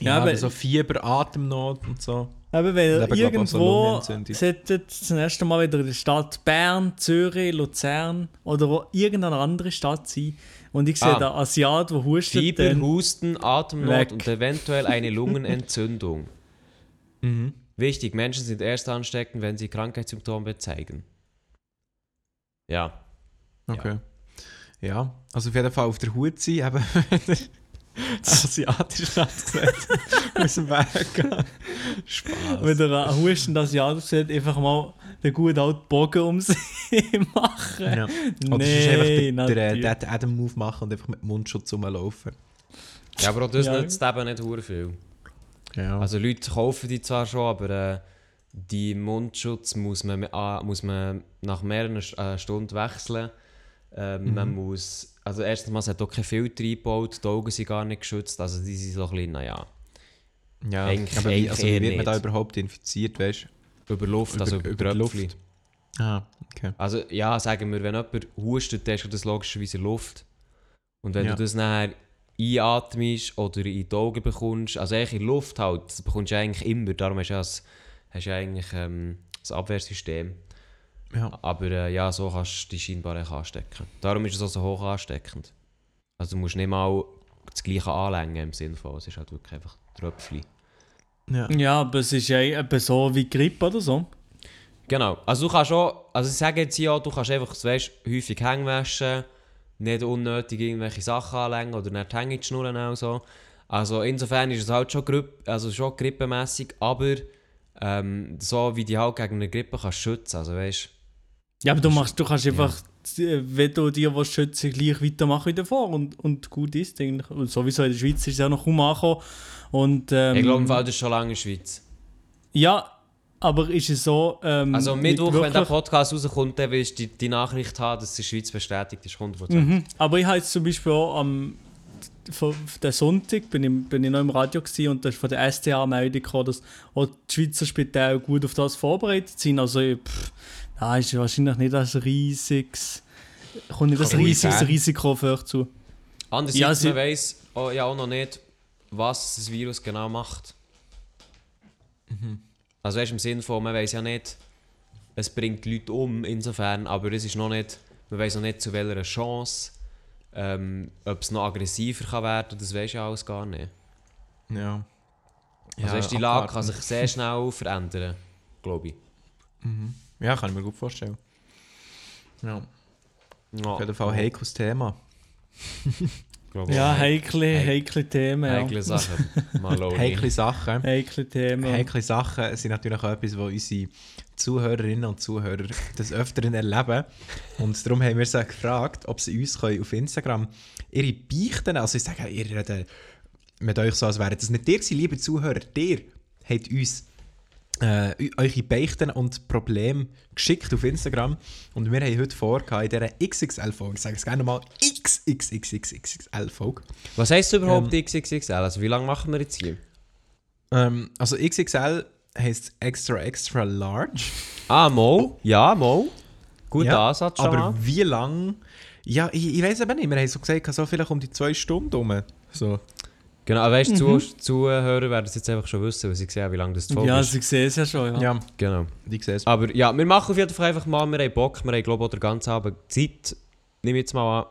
Ja, Ja, aber- so Fieber, Atemnot und so. Aber wenn ich, auch so irgendwo Lungenentzündung. sollte zum ersten Mal wieder in der Stadt Bern, Zürich, Luzern oder wo irgendeine andere Stadt sein und ich sehe Ah. da Asiat, der hustet, Fieber, dann Husten, Atemnot Weg. und eventuell eine Lungenentzündung. Mhm. Wichtig, Menschen sind erst ansteckend, wenn sie Krankheitssymptome zeigen. Ja. Okay. Ja. also auf jeden Fall auf der Hut sein, eben das asiatische Akzent aus dem Weg gehen. Spaß. wenn er einen hustenden Asiat sieht, einfach mal den guten alten Bogen um sich machen. Ja. Oder Nee, einfach den, den, den Adam-Move machen und einfach mit Mundschutz rumlaufen. Ja, aber auch das Ja. nützt eben nicht hure viel. Ja. Also Leute kaufen die zwar schon, aber äh, die Mundschutz muss man, ah, muss man nach mehreren St- äh, Stunden wechseln. Ähm, Man muss, also erstens mal, es hat auch kein Filter eingebaut, die Augen sind gar nicht geschützt, also die sind so ein bisschen, naja, ja. eigentlich- aber wie, eigentlich also, wie wird man nicht. da überhaupt infiziert, weißt über Luft, also über, über Tröpfchen. Luft. Ah, okay. Also ja, sagen wir, wenn jemand hustet, dann ist das logischerweise Luft. Und wenn Ja. du das nachher einatmest oder in die Augen bekommst, also eigentlich in Luft halt, das bekommst du eigentlich immer, darum hast du das, hast du eigentlich ähm, das Abwehrsystem. Ja. Aber äh, ja, so kannst du dich scheinbar auch anstecken. Darum ist es auch so hoch ansteckend. Also du musst nicht mal das gleiche anlängen im Sinne von, es ist halt wirklich einfach Tröpfchen. Ja. Ja, aber es ist ja eben so wie Grippe oder so. Genau. Also du kannst auch, also ich sage jetzt ja, du kannst einfach, weißt, häufig Hänge waschen, nicht unnötig irgendwelche Sachen anlängen oder nicht Hänge Schnurren auch so. Also insofern ist es halt schon, Grippe, also schon grippemässig, aber ähm, so wie die halt gegen eine Grippe kannst schützen, also weißt Ja, aber du, machst, du kannst einfach, äh, wenn du dir was schützen, gleich weitermachen wie davor und, und gut ist eigentlich. Und sowieso in der Schweiz ist es ja noch kaum angekommen. Und, ähm, ich glaube das ist schon lange in der Schweiz. Ja, aber ist es so... Ähm, Also am Mittwoch, wenn der Podcast rauskommt, dann wirst du die, die Nachricht haben, dass die Schweiz bestätigt ist, 100%. Mhm. Aber ich habe jetzt zum Beispiel auch am der Sonntag bin ich, bin ich noch im Radio gewesen und da ist von der STA Meldung gekommen, dass auch die Schweizer Spitäle gut auf das vorbereitet sind. Also pff, da ist wahrscheinlich nicht ein riesiges kommt nicht ruhig riesiges sein. Risiko auf euch zu. Andererseits, Ja, sie- man weiss oh, ja auch noch nicht, was das Virus genau macht. Also weißt, im Sinne von, man weiß ja nicht, es bringt Leute um, insofern, aber es ist noch nicht, man weiß noch nicht zu welcher Chance, ähm, ob es noch aggressiver kann werden, das weiß ja alles gar nicht. Ja. Also weißt, die Lage kann sich sehr schnell verändern, glaube ich. Ja, kann ich mir gut vorstellen. Ja. Ja. Auf jeden Fall ein heikles Thema. Ja, heikle, Heik- heikle Themen. Ja. Heikle Sachen. Maloney. Heikle Sachen. Heikle Themen. Heikle Sachen sind natürlich auch etwas, was unsere Zuhörerinnen und Zuhörer des Öfteren erleben. Und darum haben wir sie gefragt, ob sie uns können auf Instagram ihre Beichten, also ich sage, ihr redet mit euch so, als wären das nicht ihr liebe Zuhörer. Ihr habt uns äh, eure Beichten und Probleme geschickt auf Instagram. Und wir haben heute vor, in dieser XXL-Folge, ich sage es gerne nochmal, XXXXXL-Folge, Was heisst überhaupt XXXL? Also wie lange machen wir jetzt hier? ähm, also XXL heisst extra extra large. Ah, Mo. Ja, Mo. Guter Ja, Ansatz schon Aber mal. wie lang? Ja, ich, ich weiß eben nicht. Wir haben so gesagt, so vielleicht um die zwei Stunden rum. So. Genau, aber weißt du, Mhm. Zuh- Zuhörer werden es jetzt einfach schon wissen, weil sie sehen, wie lange das die Folge Ja, ist. sie sehen es ja schon. Ja. Ja, Genau. die siehst Aber ja, wir machen auf jeden Fall einfach mal, wir haben Bock, wir haben glaube ich auch den ganzen Abend Zeit, nehme ich jetzt mal an,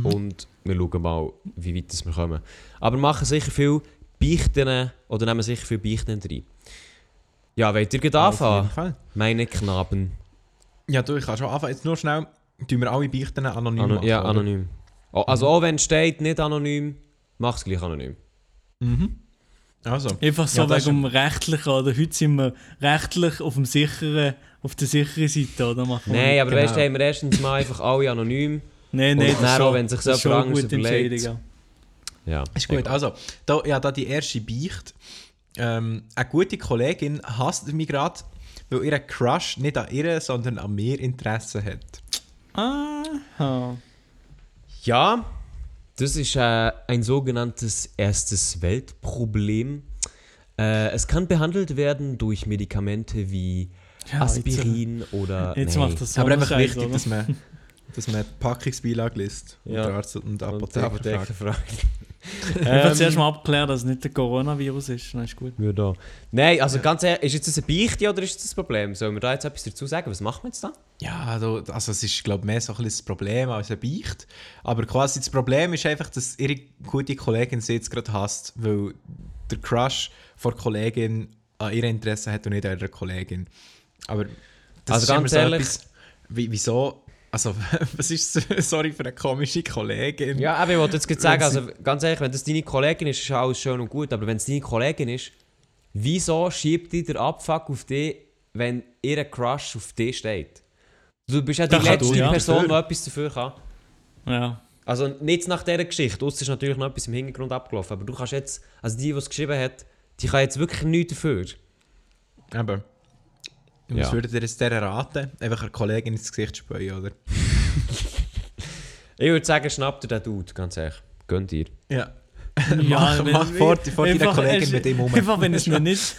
Mhm. und wir schauen mal, wie weit das wir kommen. Aber wir machen sicher viel Beichten, oder nehmen sicher viel Beichten rein. Ja, wollt ihr gleich Auf jeden anfangen? Fall. Meine Knaben. Ja, du, ich kann schon anfangen. Jetzt nur schnell, tun wir alle Beichten anonym Ano machen, ja, oder? anonym. Oh, also auch wenn es steht, nicht anonym, mach es gleich anonym. Mhm. Also, Einfach so Ja, wegen dem Rechtlichen, oder? Heute sind wir rechtlich auf, dem sicheren, auf der sicheren Seite, oder? Machen Nein, aber genau. weißt du, haben wir erstens mal einfach alle anonym. Nein, nein, das auch, wenn sich ist jemand anderes überlegt. Ja, ist gut. Also, da, ja, da die erste Beicht. Ähm, eine gute Kollegin hasst mich gerade, weil ihr Crush nicht an ihr, sondern an mir Interesse hat. Aha. Ja, das ist äh, ein sogenanntes erstes Weltproblem. Äh, es kann behandelt werden durch Medikamente wie Ja, Aspirin oder. Jetzt nee. macht das so Aber einfach Scheiß, wichtig, oder? dass man, dass man Packungsbeilage liest und Ja. der Arzt und der Und Apotheker, die Apotheker fragt. fragt. Ich will zuerst mal abklären, dass es nicht der Coronavirus ist. Dann ist gut. Ja, da. Nein, also ganz ehrlich, ist jetzt das eine Beichte oder ist das ein Problem? Sollen wir da jetzt etwas dazu sagen? Was machen wir jetzt da? Ja, also, also es ist glaube mehr so ein bisschen das Problem als ein Beicht. Aber quasi das Problem ist einfach, dass ihre gute Kollegin sie jetzt gerade hasst, weil der Crush von der Kollegin an ihr Interesse hat und nicht an ihrer Kollegin. Aber das Also ist immer ganz so ehrlich- etwas, wie, wieso... Also, was ist das? Sorry für eine komische Kollegin. Ja, aber ich wollte jetzt gerade sagen, also ganz ehrlich, wenn das deine Kollegin ist, ist alles schön und gut, aber wenn es deine Kollegin ist, wieso schiebt die der Abfuck auf dich, wenn ihr Crush auf dich steht? Du bist ja die Da kann letzte du, ja. Person, die etwas dafür kann. Ja. Also nicht nach dieser Geschichte, uns ist natürlich noch etwas im Hintergrund abgelaufen, aber du kannst jetzt, also die, die es geschrieben hat, die kann jetzt wirklich nichts dafür. Aber... Und Ja. Was würdet ihr jetzt der raten? Einfach einer Kollegin ins Gesicht spähen, oder? Ich würde sagen, schnappt dir den Dude, ganz ehrlich. Gönnt ihr. Ja. Ja, mach wenn- mach vor, vor deiner einfach- Kollegin mit ihm um. Einfach, wenn es mir nicht.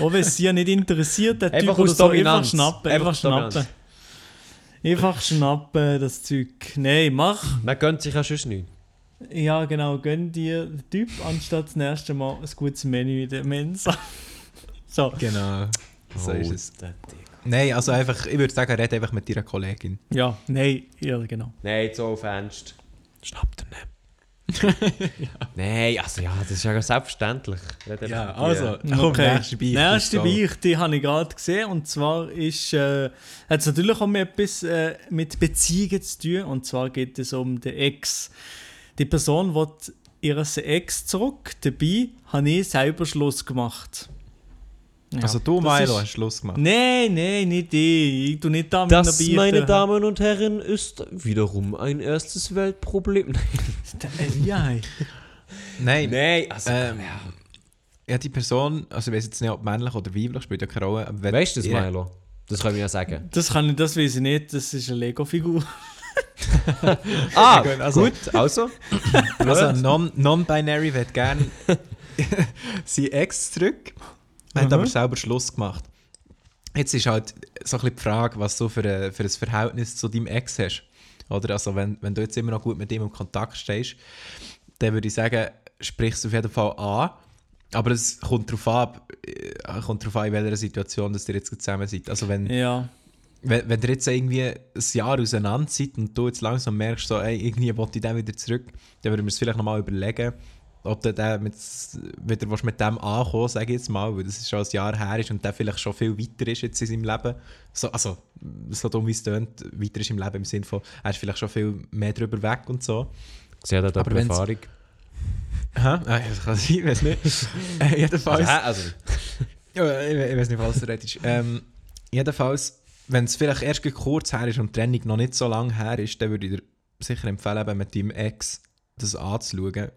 Auch wenn es sie ja nicht interessiert, der Einfach Typ oder aus so, einfach schnappen. Einfach Einfach Dominanz. schnappen. Einfach schnappen, das Zeug. Nein, mach. Man gönnt sich ja sonst nicht. Ja, genau, gönn dir den Typ, anstatt das nächste Mal ein gutes Menü in der Mensa. so. Genau. So ist es. Nein, also einfach, ich würde sagen, red einfach mit deiner Kollegin. Ja, nein, ja, genau. Nein, so auf Ernst. Schnappt er nicht. Nein, also ja, das ist ja ganz selbstverständlich. Red Ja, also, dir. komm, nächste Beichte. Nächste. Beichte, die habe ich gerade gesehen. Und zwar ist, äh, hat es natürlich auch mit etwas äh, mit Beziehungen zu tun. Und zwar geht es um den Ex. Die Person will ihres Ex zurück. Dabei habe ich selber Schluss gemacht. Ja, Also du, das Milo, hast Schluss gemacht. Nein, nein, nicht ich. Ich tu nicht da mit Das, einer Beichte. meine Damen und Herren, ist wiederum ein erstes Weltproblem. Ja, Nein, Nein, also. ähm, ja, die Person, also ich weiß jetzt nicht, ob männlich oder weiblich, spielt ja keine Rolle. aber wenn weißt du das, ihr- Milo? Das können wir ja sagen. das kann ich, das weiß ich nicht. Das ist eine Lego-Figur. Ah, gut, also- gut, also. Also non- Non-Binary non wird gerne sein Ex zurück, hat Mhm. aber selber Schluss gemacht. Jetzt ist halt so ein bisschen die Frage, was du für ein, für ein Verhältnis zu deinem Ex hast. Oder also wenn, wenn du jetzt immer noch gut mit ihm im Kontakt stehst, dann würde ich sagen, sprich es auf jeden Fall an. Aber es kommt darauf an, äh, kommt darauf an, in welcher Situation dass ihr jetzt zusammen seid. Also wenn, Ja. wenn, wenn ihr jetzt irgendwie ein Jahr auseinander seid und du jetzt langsam merkst, so, ey, irgendwie wollte ich den wieder zurück, dann würden wir es vielleicht nochmal überlegen, ob du den mit, wieder mit dem ankommen sage ich jetzt mal, weil das schon ein Jahr her ist und der vielleicht schon viel weiter ist jetzt in seinem Leben. So, also, so dumm wie es tönt, weiter ist im Leben im Sinne von, er ist vielleicht schon viel mehr drüber weg und so. Sie hat auch Erfahrung. Hä? Ah, das kann sein, ich weiß nicht. äh, jedenfalls. Also, also, ich, we- ich weiß nicht, was du redest. Ähm, jedenfalls, wenn es vielleicht erst kurz her ist und die Trennung noch nicht so lange her ist, dann würde ich dir sicher empfehlen, mit deinem Ex das anzuschauen.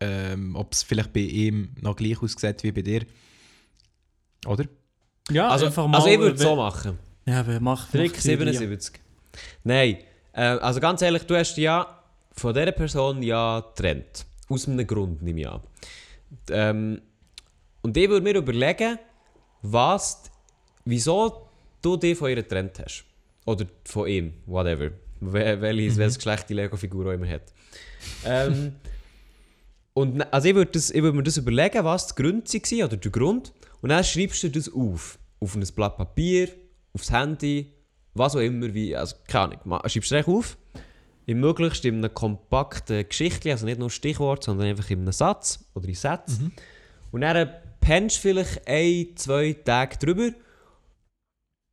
Ähm, Ob es vielleicht bei ihm noch gleich aussieht wie bei dir. Oder? Ja, also, einfach mal. also ich würde es so machen. Ja, wer macht Frick macht die Idee? 77. Nein, äh, also ganz ehrlich, du hast ja von dieser Person ja getrennt. Aus einem Grund, nehme ich an. Ähm, und ich würde mir überlegen, was, wieso du dich von ihr getrennt hast. Oder von ihm, whatever. Wel- Welches, welches Geschlecht die Lego-Figur auch immer hat. Ähm, und ne- also ich würde das- ich würde mir das überlegen, was die Gründe waren, oder der Grund. Und dann schreibst du das auf. Auf ein Blatt Papier, aufs Handy, was auch immer, wie, also keine Ahnung, schreibst du es auf. Im möglichst in einem kompakten Geschichtchen, also nicht nur Stichwort, sondern einfach in einem Satz oder in Sätzen. Und dann pennst du vielleicht ein, zwei Tage drüber,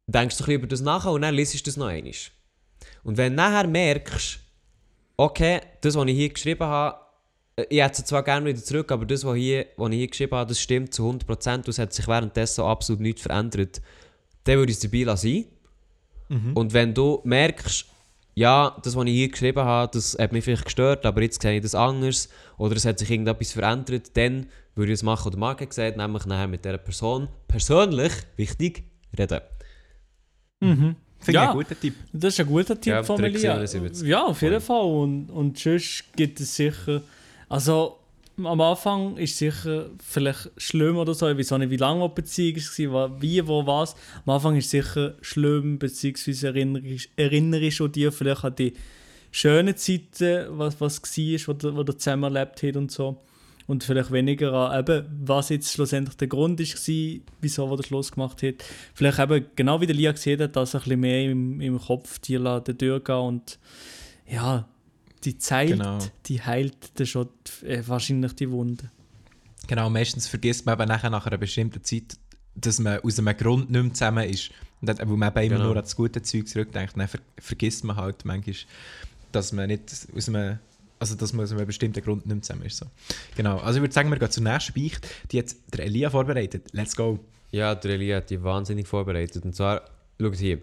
denkst du ein über das nach und dann liest du das noch einmal. Und wenn du nachher merkst, okay, das, was ich hier geschrieben habe, ich hätte es zwar gerne wieder zurück, aber das, was, hier, was ich hier geschrieben habe, das stimmt zu 100% und es hat sich währenddessen absolut nichts verändert, dann würde ich es dabei lassen. Und wenn du merkst, ja, das, was ich hier geschrieben habe, das hat mich vielleicht gestört, aber jetzt sehe ich das anders oder es hat sich irgendetwas verändert, dann würde ich es machen, oder Marc hat gesagt, nämlich nachher mit dieser Person persönlich, wichtig, reden. Mhm. Finde ich Ja. einen guten Tipp. Das ist ein guter Tipp Ja, von Melia. 77. Ja, auf jeden. Fall. Und, und sonst gibt es sicher. Also, am Anfang ist sicher vielleicht schlimm oder so. Ich weiß auch nicht, wie lange die Beziehung war, wa- wie, wo, was. Am Anfang ist sicher schlimm, beziehungsweise erinnerst, erinnerst du dir vielleicht an die schönen Zeiten, was, was war, ihr- wo ihr zusammen erlebt habt und so. Und vielleicht weniger an, eben, was jetzt schlussendlich der Grund war, wieso ihr Schluss gemacht habt. Vielleicht eben, genau wie der Lia gesehen hat, dass ein bisschen mehr im, im Kopf dir durchgehen und ja, die Zeit, Genau. die heilt dann schon die, äh, wahrscheinlich die Wunde. Genau, meistens vergisst man eben nachher nach einer bestimmten Zeit, dass man aus einem Grund nicht mehr zusammen ist. Und dann, weil man eben immer Genau. nur an das gute Zeug zurückdenkt, dann ver vergisst man halt manchmal, dass man nicht aus einem, also dass man aus einem bestimmten Grund nicht mehr zusammen ist. So. Genau, also ich würde sagen, wir gehen zur nächsten Beicht. Die hat der Elia vorbereitet. Let's go. Ja, der Elia hat die wahnsinnig vorbereitet. Und zwar, schaut hier.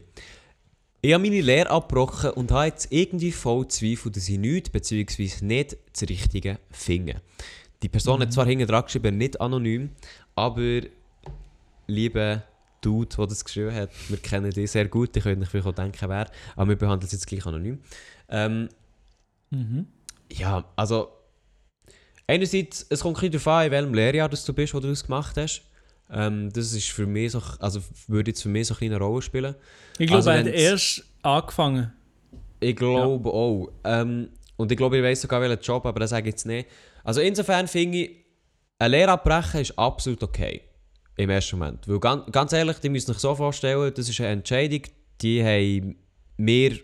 Ich habe meine Lehre abgebrochen und habe jetzt irgendwie voll Zweifel, dass ich nichts bzw. nicht das Richtige finde. Die Person hat zwar hinten dran geschrieben, nicht anonym, aber liebe Dude, der das geschrieben hat, wir kennen dich sehr gut, ich könnte euch vielleicht auch denken, wer, aber wir behandeln es jetzt gleich anonym. Ähm, Mhm. ja, also einerseits, es kommt ein bisschen darauf an, in welchem Lehrjahr das du bist, wo du das gemacht hast. Ähm, das ist für mich so, also würde jetzt für mich so eine kleine Rolle spielen. Ich glaube, Also er hat erst angefangen. Ich glaube auch. Ähm, und ich glaube, ich weiß sogar welchen Job, aber das sage ich jetzt nicht. Also insofern finde ich, eine Lehre abbrechen ist absolut okay. Im ersten Moment. Weil ganz, ganz ehrlich, die müssen sich so vorstellen, das ist eine Entscheidung, die haben wir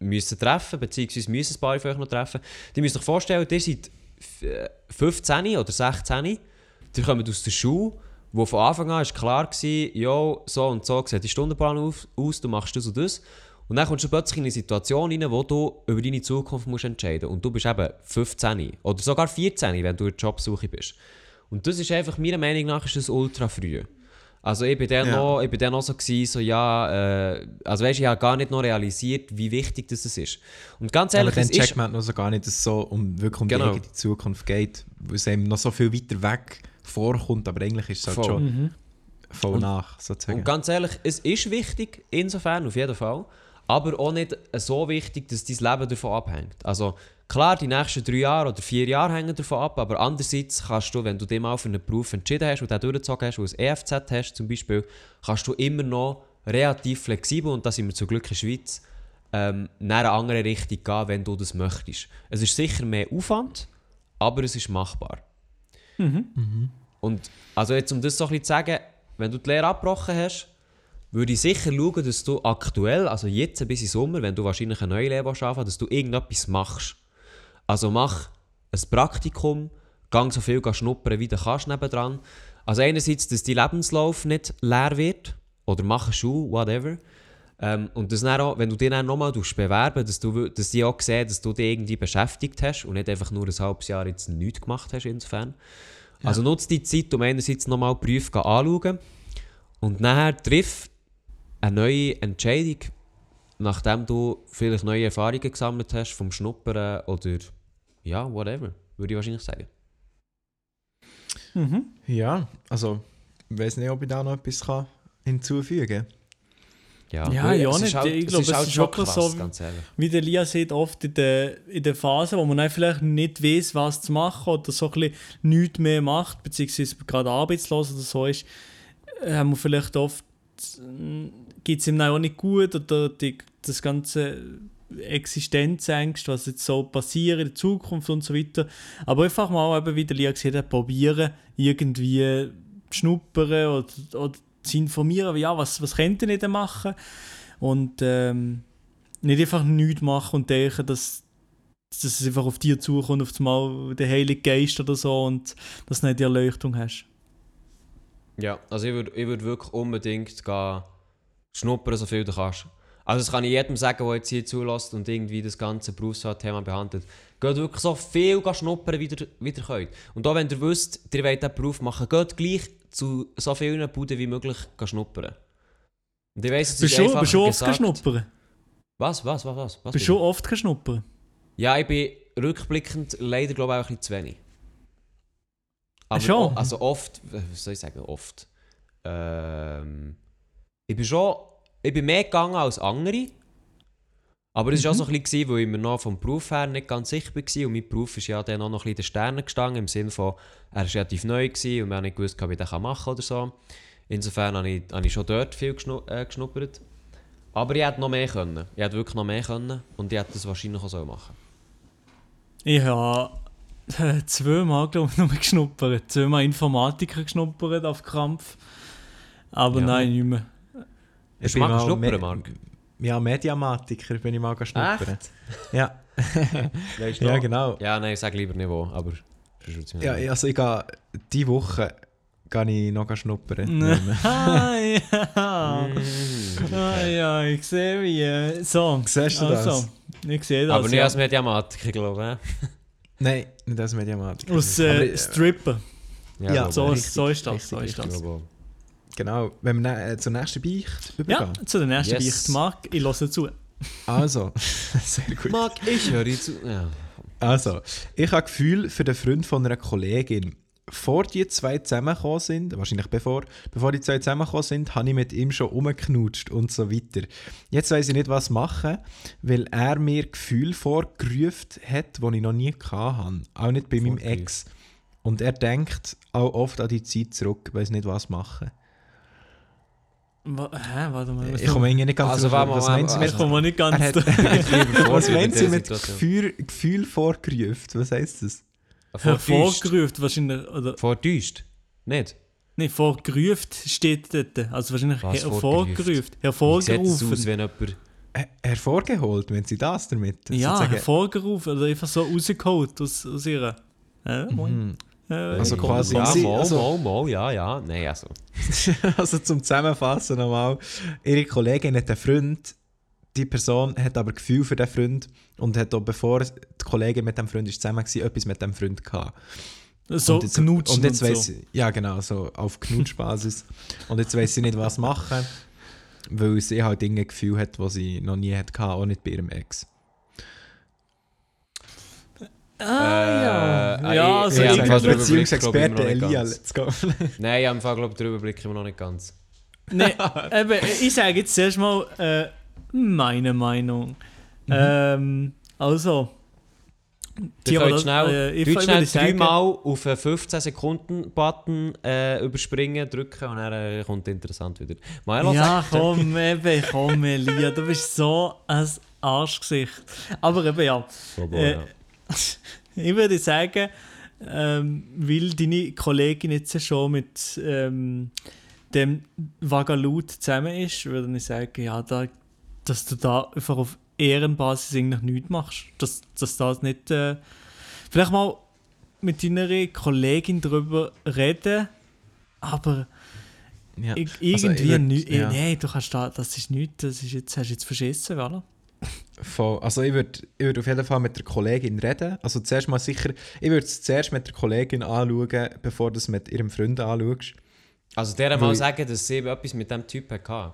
müssen treffen, beziehungsweise müssen ein paar von euch noch treffen. Die müssen sich vorstellen, ihr seid f- äh, 15 oder 16, die kommen aus der Schule, wo von Anfang an ist klar war, jo, so und so sieht der Stundenplan auf, aus, du machst das und das. Und dann kommst du plötzlich in eine Situation rein, wo du über deine Zukunft musst entscheiden musst. Und du bist eben 15 oder sogar 14, wenn du in der Jobsuche bist. Und das ist einfach, meiner Meinung nach, ist das ultra früh. Also ich bin dann Ja. noch, ich bin dann noch so gewesen, so ja, äh, also weißt, ich habe gar nicht noch realisiert, wie wichtig das ist. Und ganz Aber ehrlich, dann es checkt ist, man noch so gar nicht, dass es so um, wirklich um Genau. die Zukunft geht, weil es einem noch so viel weiter weg vorkommt, aber eigentlich ist es halt Voll. schon Mhm. voll Und- nach, sozusagen. und ganz ehrlich, es ist wichtig, insofern, auf jeden Fall, aber auch nicht so wichtig, dass dein Leben davon abhängt. Also klar, die nächsten drei Jahre oder vier Jahre hängen davon ab, aber andererseits kannst du, wenn du dich mal für einen Beruf entschieden hast und den durchgezogen hast, wo ein EFZ hast zum Beispiel, kannst du immer noch relativ flexibel, und da sind wir zum Glück in der Schweiz, ähm, in eine andere Richtung gehen, wenn du das möchtest. Es ist sicher mehr Aufwand, aber es ist machbar. Und also jetzt, um das so ein bisschen zu sagen, wenn du die Lehre abgebrochen hast, würde ich sicher schauen, dass du aktuell, also jetzt bis in Sommer, wenn du wahrscheinlich eine neue Lehre willst anfangen dass du irgendetwas machst. Also mach ein Praktikum, gang so viel schnuppern, wie du kannst nebendran. Also einerseits, dass dein Lebenslauf nicht leer wird, oder mach eine Schule, whatever. Ähm, und das dann auch, wenn du dich dann nochmal bewerben dass, du, dass die auch sehen, dass du dich irgendwie beschäftigt hast und nicht einfach nur ein halbes Jahr jetzt nichts gemacht hast insofern. Also nutze die Zeit, um einerseits nochmal die Berufe anzuschauen und nachher triff eine neue Entscheidung, nachdem du vielleicht neue Erfahrungen gesammelt hast vom Schnuppern oder ja, whatever, würde ich wahrscheinlich sagen. Mhm. Ja, also, ich weiß nicht, ob ich da noch etwas kann hinzufügen Ja, gut, ja, es nicht. halt- Ich glaube, es halt ist schon wirklich so, wie der Lia sieht, oft in der, in der Phase, wo man dann vielleicht nicht weiß, was zu machen oder so ein bisschen nichts mehr macht, beziehungsweise gerade arbeitslos oder so ist, äh, haben wir vielleicht oft, geht es ihm dann auch nicht gut oder die, das ganze Existenzängste, was jetzt so passiert in der Zukunft und so weiter. Aber einfach mal, eben, wie der Lia gesagt hat, probieren, irgendwie schnuppern oder, oder zu informieren, ja, was, was könnte ich denn machen? Und ähm, nicht einfach nichts machen und denken, dass, dass es einfach auf dir zukommt, auf einmal der Heilige Geist oder so und dass du nicht die Erleuchtung hast. Ja, also ich würde ich würd wirklich unbedingt gehen, schnuppern, so viel du kannst. Also das kann ich jedem sagen, der jetzt hier zulässt und irgendwie das ganze Berufswahl-Thema behandelt. Geht wirklich so viel schnuppern, wie ihr, wie ihr könnt. Und auch wenn ihr wisst, ihr wollt diesen Beruf machen, geht gleich zu so vielen Buden wie möglich schnuppern. Und ich weiss, es ist du einfacher bist du oft geschnuppern? Was, was, was, was? was Bist du oft geschnuppern? Ja, ich bin rückblickend leider glaube ich auch ein bisschen zu wenig. Aber Schon? also oft, was soll ich sagen, oft. Ähm, ich bin schon, ich bin mehr gegangen als andere. Aber es war auch so ein bisschen, weil ich mir noch vom Beruf her nicht ganz sicher war. Und mein Beruf ist ja dann auch noch ein bisschen in den Sternen gestanden, im Sinne von, er war relativ neu gewesen und wir haben nicht gewusst, ob ich den machen kann oder so. Insofern habe ich, habe ich schon dort viel geschnu äh, geschnuppert. Aber ich hätte noch mehr können. Ich hätte wirklich noch mehr können und ich hätte das wahrscheinlich auch so machen. Ich habe äh, zweimal, glaube ich, nur geschnuppert. Zweimal Informatiker geschnuppert auf Krampf. Aber Ja. nein, nicht mehr. Ich bin mag mal schnuppern, Me- Marc. Ja, Mediamatiker bin ich mal schnuppern. Ja. Weißt du ja, genau. Ja, nein, ich sag lieber nicht wo, aber... Ja, nicht. also ich gehe diese Woche gehe ich noch schnuppern. ah, ja. Ah, ja, ich sehe wie. äh, So, Siehst du das? also, ich sehe das. aber nicht ja. als Mediamatiker, glaube Nein, nicht als Mediamatiker. Aus äh, äh, Stripper. ich. Ja, glaube So, richtig, so ist das. richtig, So ist. Ich das. Genau, wenn wir ne- äh, zur nächsten Beicht übergehen. Ja, zu der nächsten Yes. Beicht. Marc, ich höre zu. Also, sehr gut. Mag ich höre zu. Ja. Also, ich habe Gefühl für den Freund von einer Kollegin. Vor die zwei zusammengekommen sind, wahrscheinlich bevor, bevor die zwei zusammengekommen sind, habe ich mit ihm schon rumgeknutscht und so weiter. Jetzt weiß ich nicht, was machen, weil er mir Gefühl vorgerufen hat, die ich noch nie hatte. Auch nicht bei meinem. Ex. Und er denkt auch oft an die Zeit zurück, weiß nicht, was machen. Hä, warte mal. Ich komme irgendwie nicht ganz Also, drauf, was meint sie Ich mit, also- komme nicht ganz. er hat, was meint sie in der mit? Gefühl, Gefühl vorgerufen? Was heisst das? Vortäuscht. Hervorgerufen wahrscheinlich. Oder, Vortäuscht? Nicht? nee, vorgerufen steht dort. Also wahrscheinlich Was, hervorgerufen. Wie sieht es aus, wenn jemand... Her- hervorgeholt, wenn sie das damit Ja, sozusagen- hervorgerufen. Oder einfach so rausgeholt aus, aus ihrer. Moin. Mhm. Also quasi- Ja, mal, also- mal, mal, ja, ja. Nein, also... also zum Zusammenfassen nochmal, ihre Kollegin hat einen Freund, die Person hat aber Gefühl für den Freund und hat auch bevor die Kollegin mit dem Freund ist zusammen war, etwas mit dem Freund gehabt. So und jetzt, knutschen und jetzt und weiss so. sie, ja genau, so auf Knutschbasis. und jetzt weiß sie nicht, was machen, weil sie halt Dinge Gefühl hat, die sie noch nie hat gehabt, auch nicht bei ihrem Ex. Ah, ja. Äh, ja, ich- also ich ich, drüber Beziehungsexperte Elia, let's go. Nein, ich habe glaube ich, den Überblick immer noch nicht ganz. nee, eben, ich sage jetzt zuerst mal äh, meine Meinung. Ähm, also. Du die, könnt schnell, äh, ich du würde schnell dreimal auf den 15-Sekunden-Button äh, überspringen, drücken und dann äh, kommt interessant wieder. Maelo, Ja, komm, eben, komm, Elia, du bist so ein Arschgesicht. Aber eben, ja. Oh, boah, Äh, ja. Ich würde sagen, ähm, weil deine Kollegin jetzt schon mit ähm, dem Vagalut zusammen ist, würde ich sagen, ja, da, dass du da einfach auf Ehrenbasis eigentlich nichts machst. Dass, dass das nicht. Äh, vielleicht mal mit deiner Kollegin darüber reden, aber Ja. Also, irgendwie würd- nicht. ja. Nein, du kannst da, das ist nichts, das ist jetzt, hast du jetzt verschissen, oder? Voll. Also ich würde ich würd auf jeden Fall mit der Kollegin reden. Also zuerst mal sicher, ich würde es zuerst mit der Kollegin anschauen, bevor du es mit ihrem Freund anschaust. Also der mal sagen, dass sie etwas mit dem Typ hatte.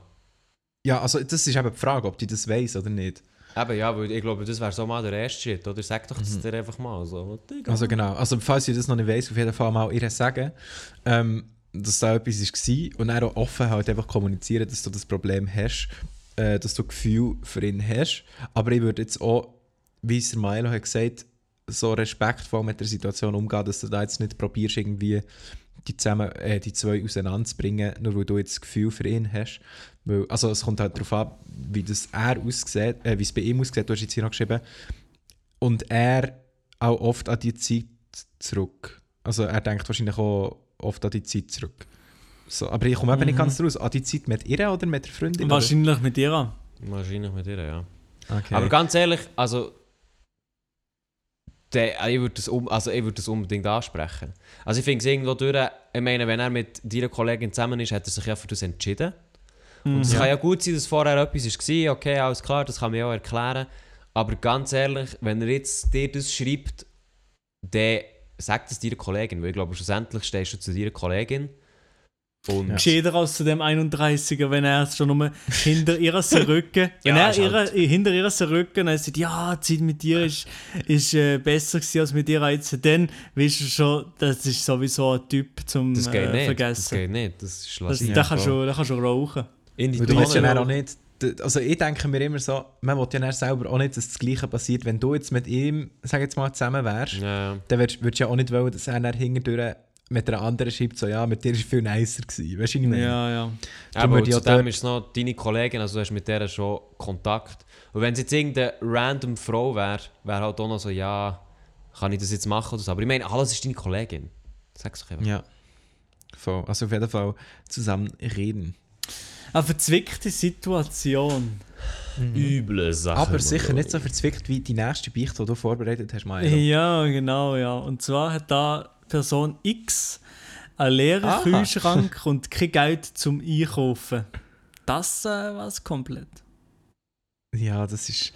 Ja, also das ist eben die Frage, ob die das weiß oder nicht. Eben ja, weil ich glaube, das wäre so mal der erste Schritt, oder? Sag doch das Mhm. dir einfach mal so. Also genau. Also falls ihr das noch nicht weiss, auf jeden Fall mal ihr sagen, ähm, dass da etwas war und dann auch offen halt einfach kommunizieren, dass du das Problem hast, äh, dass du Gefühl für ihn hast. Aber ich würde jetzt auch, wie es der Milo hat gesagt, so respektvoll mit der Situation umgehen, dass du da jetzt nicht probierst, irgendwie die, zusammen, äh, die zwei auseinanderzubringen, nur weil du jetzt das Gefühl für ihn hast. Weil, also es kommt halt darauf an, wie das er aussieht, äh, wie es bei ihm aussieht, du hast jetzt hier noch geschrieben. Und er auch oft an die Zeit zurück. Also er denkt wahrscheinlich auch oft an die Zeit zurück. So, aber ich komme eben nicht ganz raus. An die Zeit mit ihr oder mit der Freundin? oder? Wahrscheinlich mit dir. Wahrscheinlich mit dir, ja. Okay. Aber ganz ehrlich, also. Der, ich würde das, um, also ich würd das unbedingt ansprechen. Also ich finde es irgendwo durch, ich meine, wenn er mit deiner Kollegin zusammen ist, hat er sich ja für das entschieden. Und es Ja. kann ja gut sein, dass vorher etwas war, okay, alles klar, das kann man ja auch erklären. Aber ganz ehrlich, wenn er jetzt dir das schreibt, dann sagt es deiner Kollegin, weil ich glaube, schlussendlich stehst du zu deiner Kollegin. Und Ja. Gescheiter als zu dem 31er, wenn er es schon nur hinter ihrer Rücken, wenn Ja, er ist halt- ihre, hinter ihrer Rücken und sagt, ja, die Zeit mit dir ist, ist äh, besser gewesen als mit dir jetzt, dann weißt du schon, das ist sowieso ein Typ zum das geht äh, nicht. Das vergessen. geht nicht. Das ist Das, lassiv. da, kannst du, da kannst du rauchen. In die du willst ja dann auch nicht. Also ich denke mir immer so, man will ja dann selber auch nicht, dass das Gleiche passiert. Wenn du jetzt mit ihm, sag jetzt mal, zusammen wärst, Ja, ja. dann würdest du ja auch nicht wollen, dass er dann hinterdurch mit einer anderen schreibt, so ja, mit dir ist viel nicer gewesen. Weißt du, ich meine? Ja, ja. Darum Aber zudem ist es noch deine Kollegin, also du hast mit der schon Kontakt. Und wenn es jetzt irgendeine random Frau wäre, wäre halt auch noch so, ja, kann ich das jetzt machen oder so. Aber ich meine, alles ist deine Kollegin. Sag's doch einfach. Ja. Voll. Also auf jeden Fall zusammen reden. Eine verzwickte Situation. Üble Sache. Aber sicher nicht so verzwickt wie die nächste Beichte, die du vorbereitet hast, Milo. Ja, genau, ja. Und zwar hat da Person X einen leeren Aha. Kühlschrank und kein Geld zum Einkaufen. Das äh, war's komplett. Ja, das ist.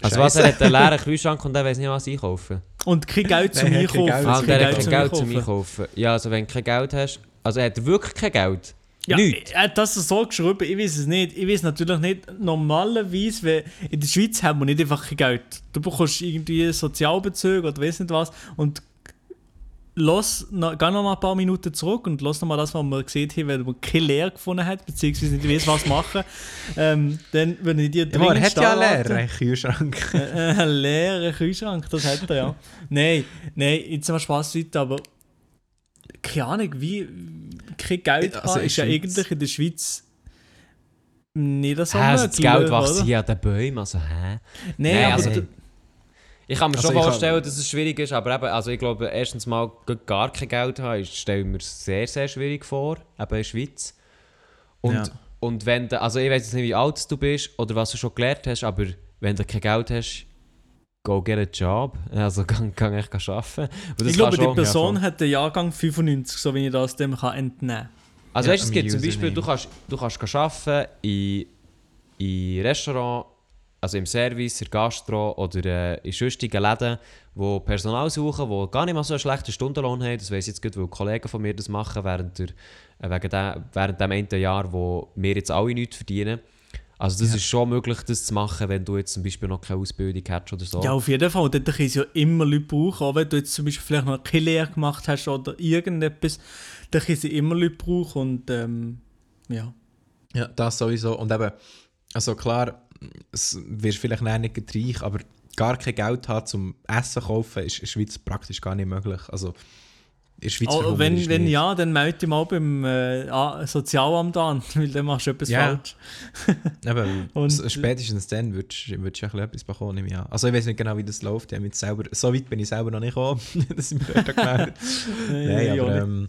Also was, er hat einen leeren Kühlschrank und er weiß nicht, was einkaufen. Und kein Geld zum kein Einkaufen. Geld. Ah, kein der hat Geld kein zum Geld zum Einkaufen. Ja, also wenn du kein Geld hast, also hat er wirklich kein Geld? Ja, Nichts. er hat das so geschrieben, ich weiß es nicht. Ich weiß natürlich nicht, normalerweise, weil in der Schweiz haben wir nicht einfach kein Geld. Du bekommst irgendwie Sozialbezüge oder weiß nicht was und los, noch, geh noch mal ein paar Minuten zurück und lass noch mal das, was wir gesehen haben, weil man keine Lehre gefunden hat, beziehungsweise nicht weiß, was machen. Ähm, dann würde ich dir Ja, aber er hat ja leer, einen Kühlschrank. Äh, Einen leeren Kühlschrank, das hat er ja. nein, nein, jetzt mal Spaß weiter, aber keine Ahnung, wie kein Geld Also haben, ist ja eigentlich in der Schweiz nicht so also das Geld wächst hier an den Bäumen, also hä? Nein, Nein, aber also- Ich kann mir Also schon kann- vorstellen, dass es schwierig ist, aber eben, also ich glaube, erstens mal gar kein Geld haben, ist- stelle ich mir sehr, sehr schwierig vor, eben in der Schweiz. Und, Ja. und wenn du, also ich weiß jetzt nicht, wie alt du bist oder was du schon gelernt hast, aber wenn du kein Geld hast, go get a job. Also kann, kann ich arbeiten. Ich glaube, die Person ja, hat den Jahrgang 95, so wie ich das dem kann entnehmen kann. Also Ja, weißt du, es gibt zum Beispiel, du kannst, du kannst arbeiten in, in Restaurant, also im Service, in Gastro oder äh, in sonstigen Läden, wo Personal suchen, die gar nicht mal so einen schlechten Stundenlohn haben. Das weiss ich jetzt gut, weil Kollegen von mir das machen während, der, äh, wegen dem, während dem einen Jahr, wo wir jetzt alle nichts verdienen. Also das Ja. ist schon möglich, das zu machen, wenn du jetzt zum Beispiel noch keine Ausbildung hast oder so. Ja, auf jeden Fall. Dort können sie ja immer Leute brauchen. Auch wenn du jetzt zum Beispiel vielleicht noch keine Lehre gemacht hast oder irgendetwas, dann können sie immer Leute brauchen. Und ähm, ja. Ja, das sowieso. Und eben, also klar, es wirst vielleicht nicht reich, aber gar kein Geld haben zum Essen kaufen, ist in der Schweiz praktisch gar nicht möglich. Also in der Schweiz Oh, wenn, wenn nicht. ja, dann melde dich mal beim äh, Sozialamt an, weil dann machst du etwas Ja. falsch. Eben, Und- spätestens dann würdest du würdest du ja etwas bekommen, nehme. Also ich weiß nicht genau, wie das läuft. Ich habe mich selber, so weit bin ich selber noch nicht gekommen, dass ich mir dort gemeldet Nein, ich auch aber ähm,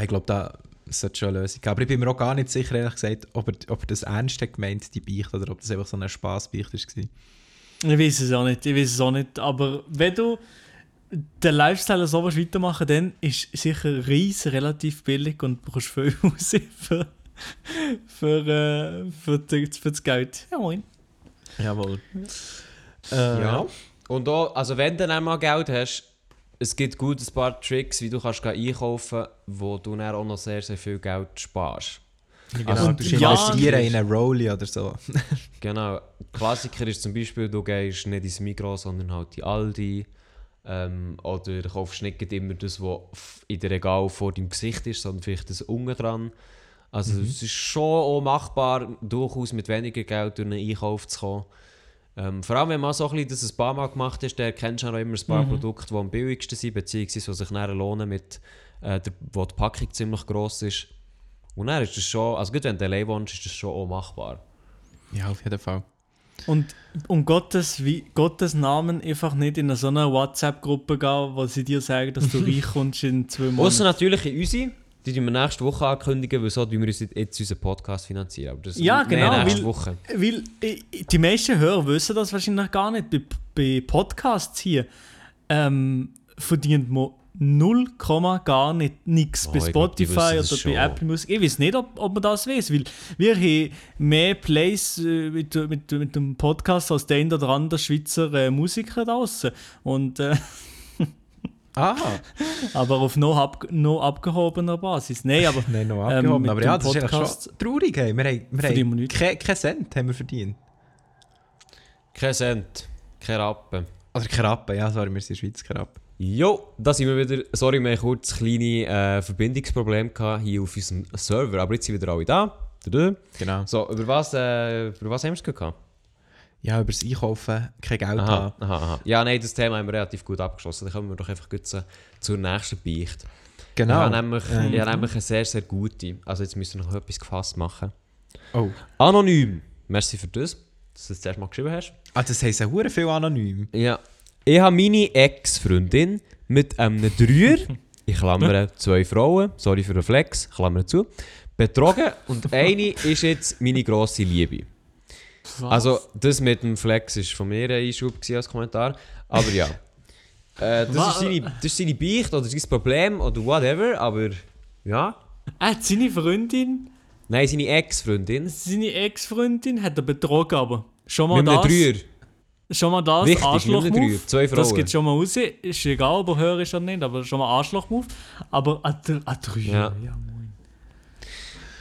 ich glaube, da sollte schon eine Lösung geben. Aber ich bin mir auch gar nicht sicher, ehrlich gesagt, ob er, ob er das ernst hat gemeint, die Beichte, oder ob das einfach so ein Spaßbeicht war. Ich weiß es auch nicht, ich weiß es auch nicht. Aber wenn du den Lifestyle so was weitermachen, dann ist sicher Reis relativ billig und du brauchst viel raus für, für, äh, für, die- für das Geld. Ja, moin. Jawohl. Äh, Ja. Und auch, also wenn du dann mal Geld hast, es gibt gut ein paar Tricks, wie du kannst einkaufen wo du dann auch noch sehr, sehr viel Geld sparst. Genau, Also, du ja, investieren in eine Rolli oder so. Genau. Klassiker ist zum Beispiel, du gehst nicht ins Migros, sondern halt in Aldi. Ähm, oder du kaufst nicht immer das, was in der Regal vor deinem Gesicht ist, sondern vielleicht das unten dran. Also es ist schon auch machbar, durchaus mit weniger Geld durch einen Einkauf zu kommen. Ähm, vor allem, wenn man so ein bisschen das ein paar Mal gemacht hast, dann kennst du auch immer ein paar Produkte, die am billigsten sind, beziehungsweise die sich dann lohnen, mit, äh, der, wo die Packung ziemlich gross ist. Und dann ist das schon, also gut, wenn du allein wohnst, ist das schon auch machbar. Ja, auf jeden Fall. Und um Gottes, wie, Gottes Namen einfach nicht in so eine WhatsApp-Gruppe gehen, wo sie dir sagen, dass du reich kommst in zwei Außer Monaten. natürlich in unsere, die tun wir nächste Woche ankündigen, weil so tun wir uns jetzt unseren Podcast finanzieren. Aber das Ja, genau, nächste weil- Woche. Weil äh, die meisten Hörer wissen das wahrscheinlich gar nicht. Bei, bei Podcasts hier ähm, verdient man 0, gar nicht nichts Oh, bei glaub, Spotify das oder bei schon. Apple Music. Ich weiß nicht, ob, ob man das weiß, weil wir haben mehr Plays äh, mit, mit, mit dem Podcast als der oder andere Schweizer äh, Musiker draußen. Und äh, Aha. aber auf noch, ab, noch abgehobener Basis. Nein, aber Nein, noch Ähm, abgehoben. mit aber ja, das ist Podcast schon traurig. Hey. Wir haben, wir wir haben keinen kein Cent haben wir verdient. Kein Cent, kein Rappen. Oder Krappen, ja, sorry, wir sind in der Schweiz Krappen. Jo, da sind wir wieder. Sorry, wir hatten kurz kleine äh, Verbindungsprobleme hier auf unserem Server, aber jetzt sind wieder alle da. Genau. So, über was, äh, über was haben wir es gehabt? Ja, über das Einkaufen kein Geld Aha, haben. aha, aha. Ja, nein, das Thema haben wir relativ gut abgeschlossen. Dann kommen wir doch einfach gut zu, zur nächsten Beicht. Genau. Ich habe nämlich, Ähm, ich habe nämlich eine sehr, sehr gute. Also jetzt müssen wir noch etwas gefasst machen. Oh. Anonym. Merci für das, dass du das zuerst mal geschrieben hast. Ah, das heisst ja viel anonym. Ja. Ich habe meine Ex-Freundin mit einem Dreier, ich klammere zwei Frauen, sorry für den Flex, klammere zu, betrogen und eine ist jetzt meine grosse Liebe. Also, das mit dem Flex war von mir ein Einschub als Kommentar. Aber ja. Äh, das, Was? ist seine, das ist seine Beicht oder sein Problem oder whatever, aber ja. er hat seine Freundin, Nein, seine Ex-Freundin. seine Ex-Freundin hat er betrogen, aber schon mal Mit das. Dreier. Schon mal das, Wichtig, Arschloch Dreier, zwei Das Frauen. geht schon mal raus. Ist egal, ob er höher ist oder nicht, aber schon mal Arschloch-Move. Aber ein Dreier, Ja. ja. moin.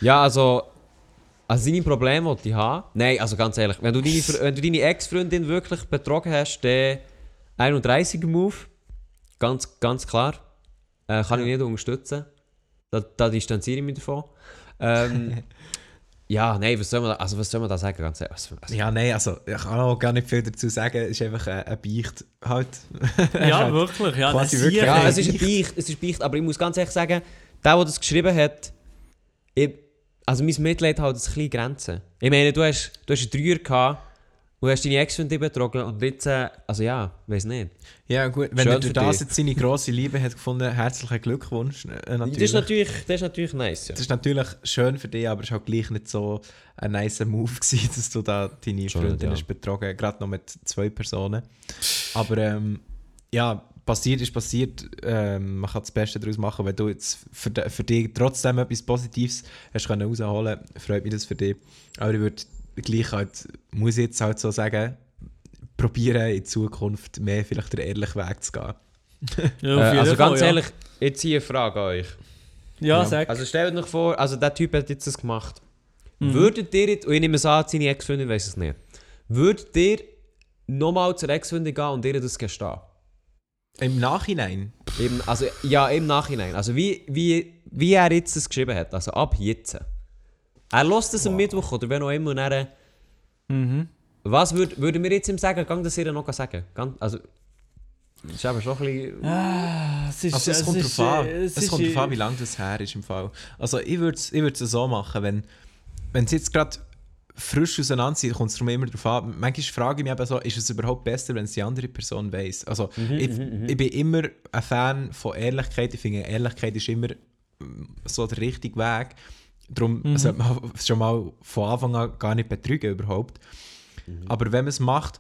Ja, also. Also seine Probleme, die ich habe. Nein, also ganz ehrlich, wenn du deine, wenn du deine Ex-Freundin wirklich betrogen hast, dann 31er Move. Ganz, ganz klar. Äh, kann ich nicht unterstützen. Da, da distanziere ich mich davon. Ähm, ja, nein, was soll man da, also was soll man da sagen? Ganz ehrlich. Also, also, Ja, nein, also ich kann auch gar nicht viel dazu sagen. Es ist einfach ein, ein Beicht halt. Ja, Halt wirklich. Ja, quasi wirklich- ja, es ist ein Beicht, es ist Beicht, aber ich muss ganz ehrlich sagen, der, der das geschrieben hat, ich, also mein Mitleid hat ein bisschen Grenzen. Ich meine, du hast, du hast einen Dreier gehabt und hast deine Ex-Freundin betrogen und jetzt, äh, also ja, weiß nicht. Ja, gut. Wenn er durch das jetzt seine grosse Liebe hat gefunden, herzlichen Glückwunsch. Äh, natürlich. Das ist natürlich, das ist natürlich nice, ja. Das ist natürlich schön für dich, aber es war halt gleich nicht so ein nice Move, gewesen, dass du da deine Freundin ja. hast betrogen gerade noch mit zwei Personen. Aber ähm, ja, passiert ist passiert. Ähm, man kann das Beste daraus machen. Wenn du jetzt für, für dich trotzdem etwas Positives hast können rausholen freut mich das für dich. Aber ich würde gleich halt, muss ich jetzt halt so sagen, probieren in Zukunft mehr vielleicht den ehrlichen Weg zu gehen. Ja, Äh, also Fall, ganz ja. ehrlich, jetzt hier eine Frage an euch. Ja, Ja. sag. Also stellt euch vor, also der Typ hat jetzt das gemacht. Mhm. Würdet ihr jetzt, und ich nehme es an, seine Ex-Freundin weiß es nicht, würdet ihr nochmal zur Ex-Freundin gehen und ihr das gestehen? Im Nachhinein. Im, also, ja, im Nachhinein. Also wie, wie, wie er jetzt das geschrieben hat. Also ab jetzt. Er lässt es am Mittwoch oder wenn auch immer. Und dann, Mhm. was würd, würde mir jetzt ihm sagen? Gang das ihr noch sagen. Gang, also, das ist aber schon ein bisschen... Ah, es ist, Also es, es kommt ist, drauf an. Es, ist, kommt drauf an, wie lange das her ist im Fall. Also ich würde es ich würd's so machen, wenn, wenn sie jetzt gerade frisch auseinander sind, kommt es darum immer darauf an. Manchmal frage ich mich eben so, ist es überhaupt besser, wenn es die andere Person weiß? Also ich, ich bin immer ein Fan von Ehrlichkeit. Ich finde, Ehrlichkeit ist immer mm, so der richtige Weg. Darum sollte man schon mal von Anfang an gar nicht betrügen überhaupt. Aber wenn man es macht,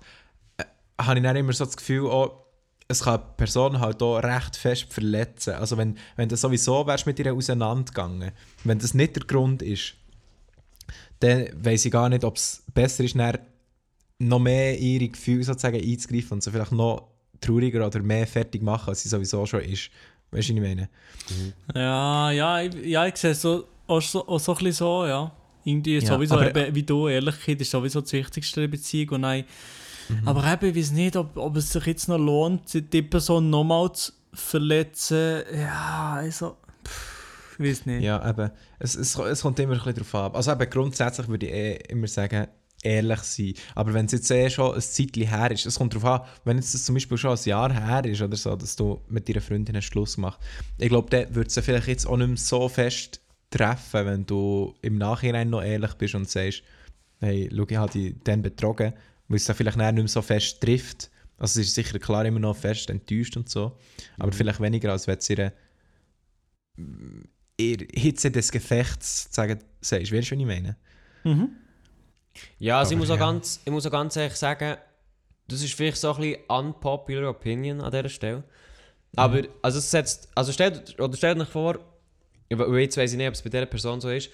äh, habe ich dann immer so das Gefühl, oh, es kann die Person halt auch recht fest verletzen. Also wenn, wenn du sowieso wärst mit ihr auseinandergegangen, wenn das nicht der Grund ist, dann weiß ich gar nicht, ob es besser ist, dann noch mehr in ihre Gefühle sozusagen einzugreifen und sie vielleicht noch trauriger oder mehr fertig machen, als sie sowieso schon ist. Weißt du, was ich meine? Ja, ja, ich, ja, ich sehe es so, auch so, auch so ein bisschen so, ja. Irgendwie Ja, sowieso, aber- eben, wie du, Ehrlichkeit ist sowieso das Wichtigste in der Beziehung. Und nein, Mhm. Aber eben, ich weiß nicht, ob, ob es sich jetzt noch lohnt, die Person nochmal zu verletzen. Ja, also, ich weiß nicht. Ja, eben. Es, es, es kommt immer ein bisschen darauf ab. Also eben grundsätzlich würde ich eh immer sagen, ehrlich sein. Aber wenn es jetzt eh schon ein Zeitchen her ist, es kommt darauf an, wenn jetzt das zum Beispiel schon ein Jahr her ist oder so, dass du mit deiner Freundin einen Schluss gemacht ich glaube, dann würde es vielleicht jetzt auch nicht mehr so fest treffen, wenn du im Nachhinein noch ehrlich bist und sagst, hey, schau, ich habe dich dann betrogen, weil es dann vielleicht nicht mehr so fest trifft. Also es ist sicher klar immer noch fest enttäuscht und so, aber vielleicht weniger, als wenn es ihr in Hitze des Gefechts sagen, sagst. Weißt du, was ich meine? Mhm. Ja, also ich muss, auch ja. ganz, ich muss auch ganz ehrlich sagen, das ist vielleicht so ein bisschen unpopular opinion an dieser Stelle. Aber, also es setzt, also stellt, oder stellt euch vor, jetzt weiss ich nicht, ob es bei dieser Person so ist,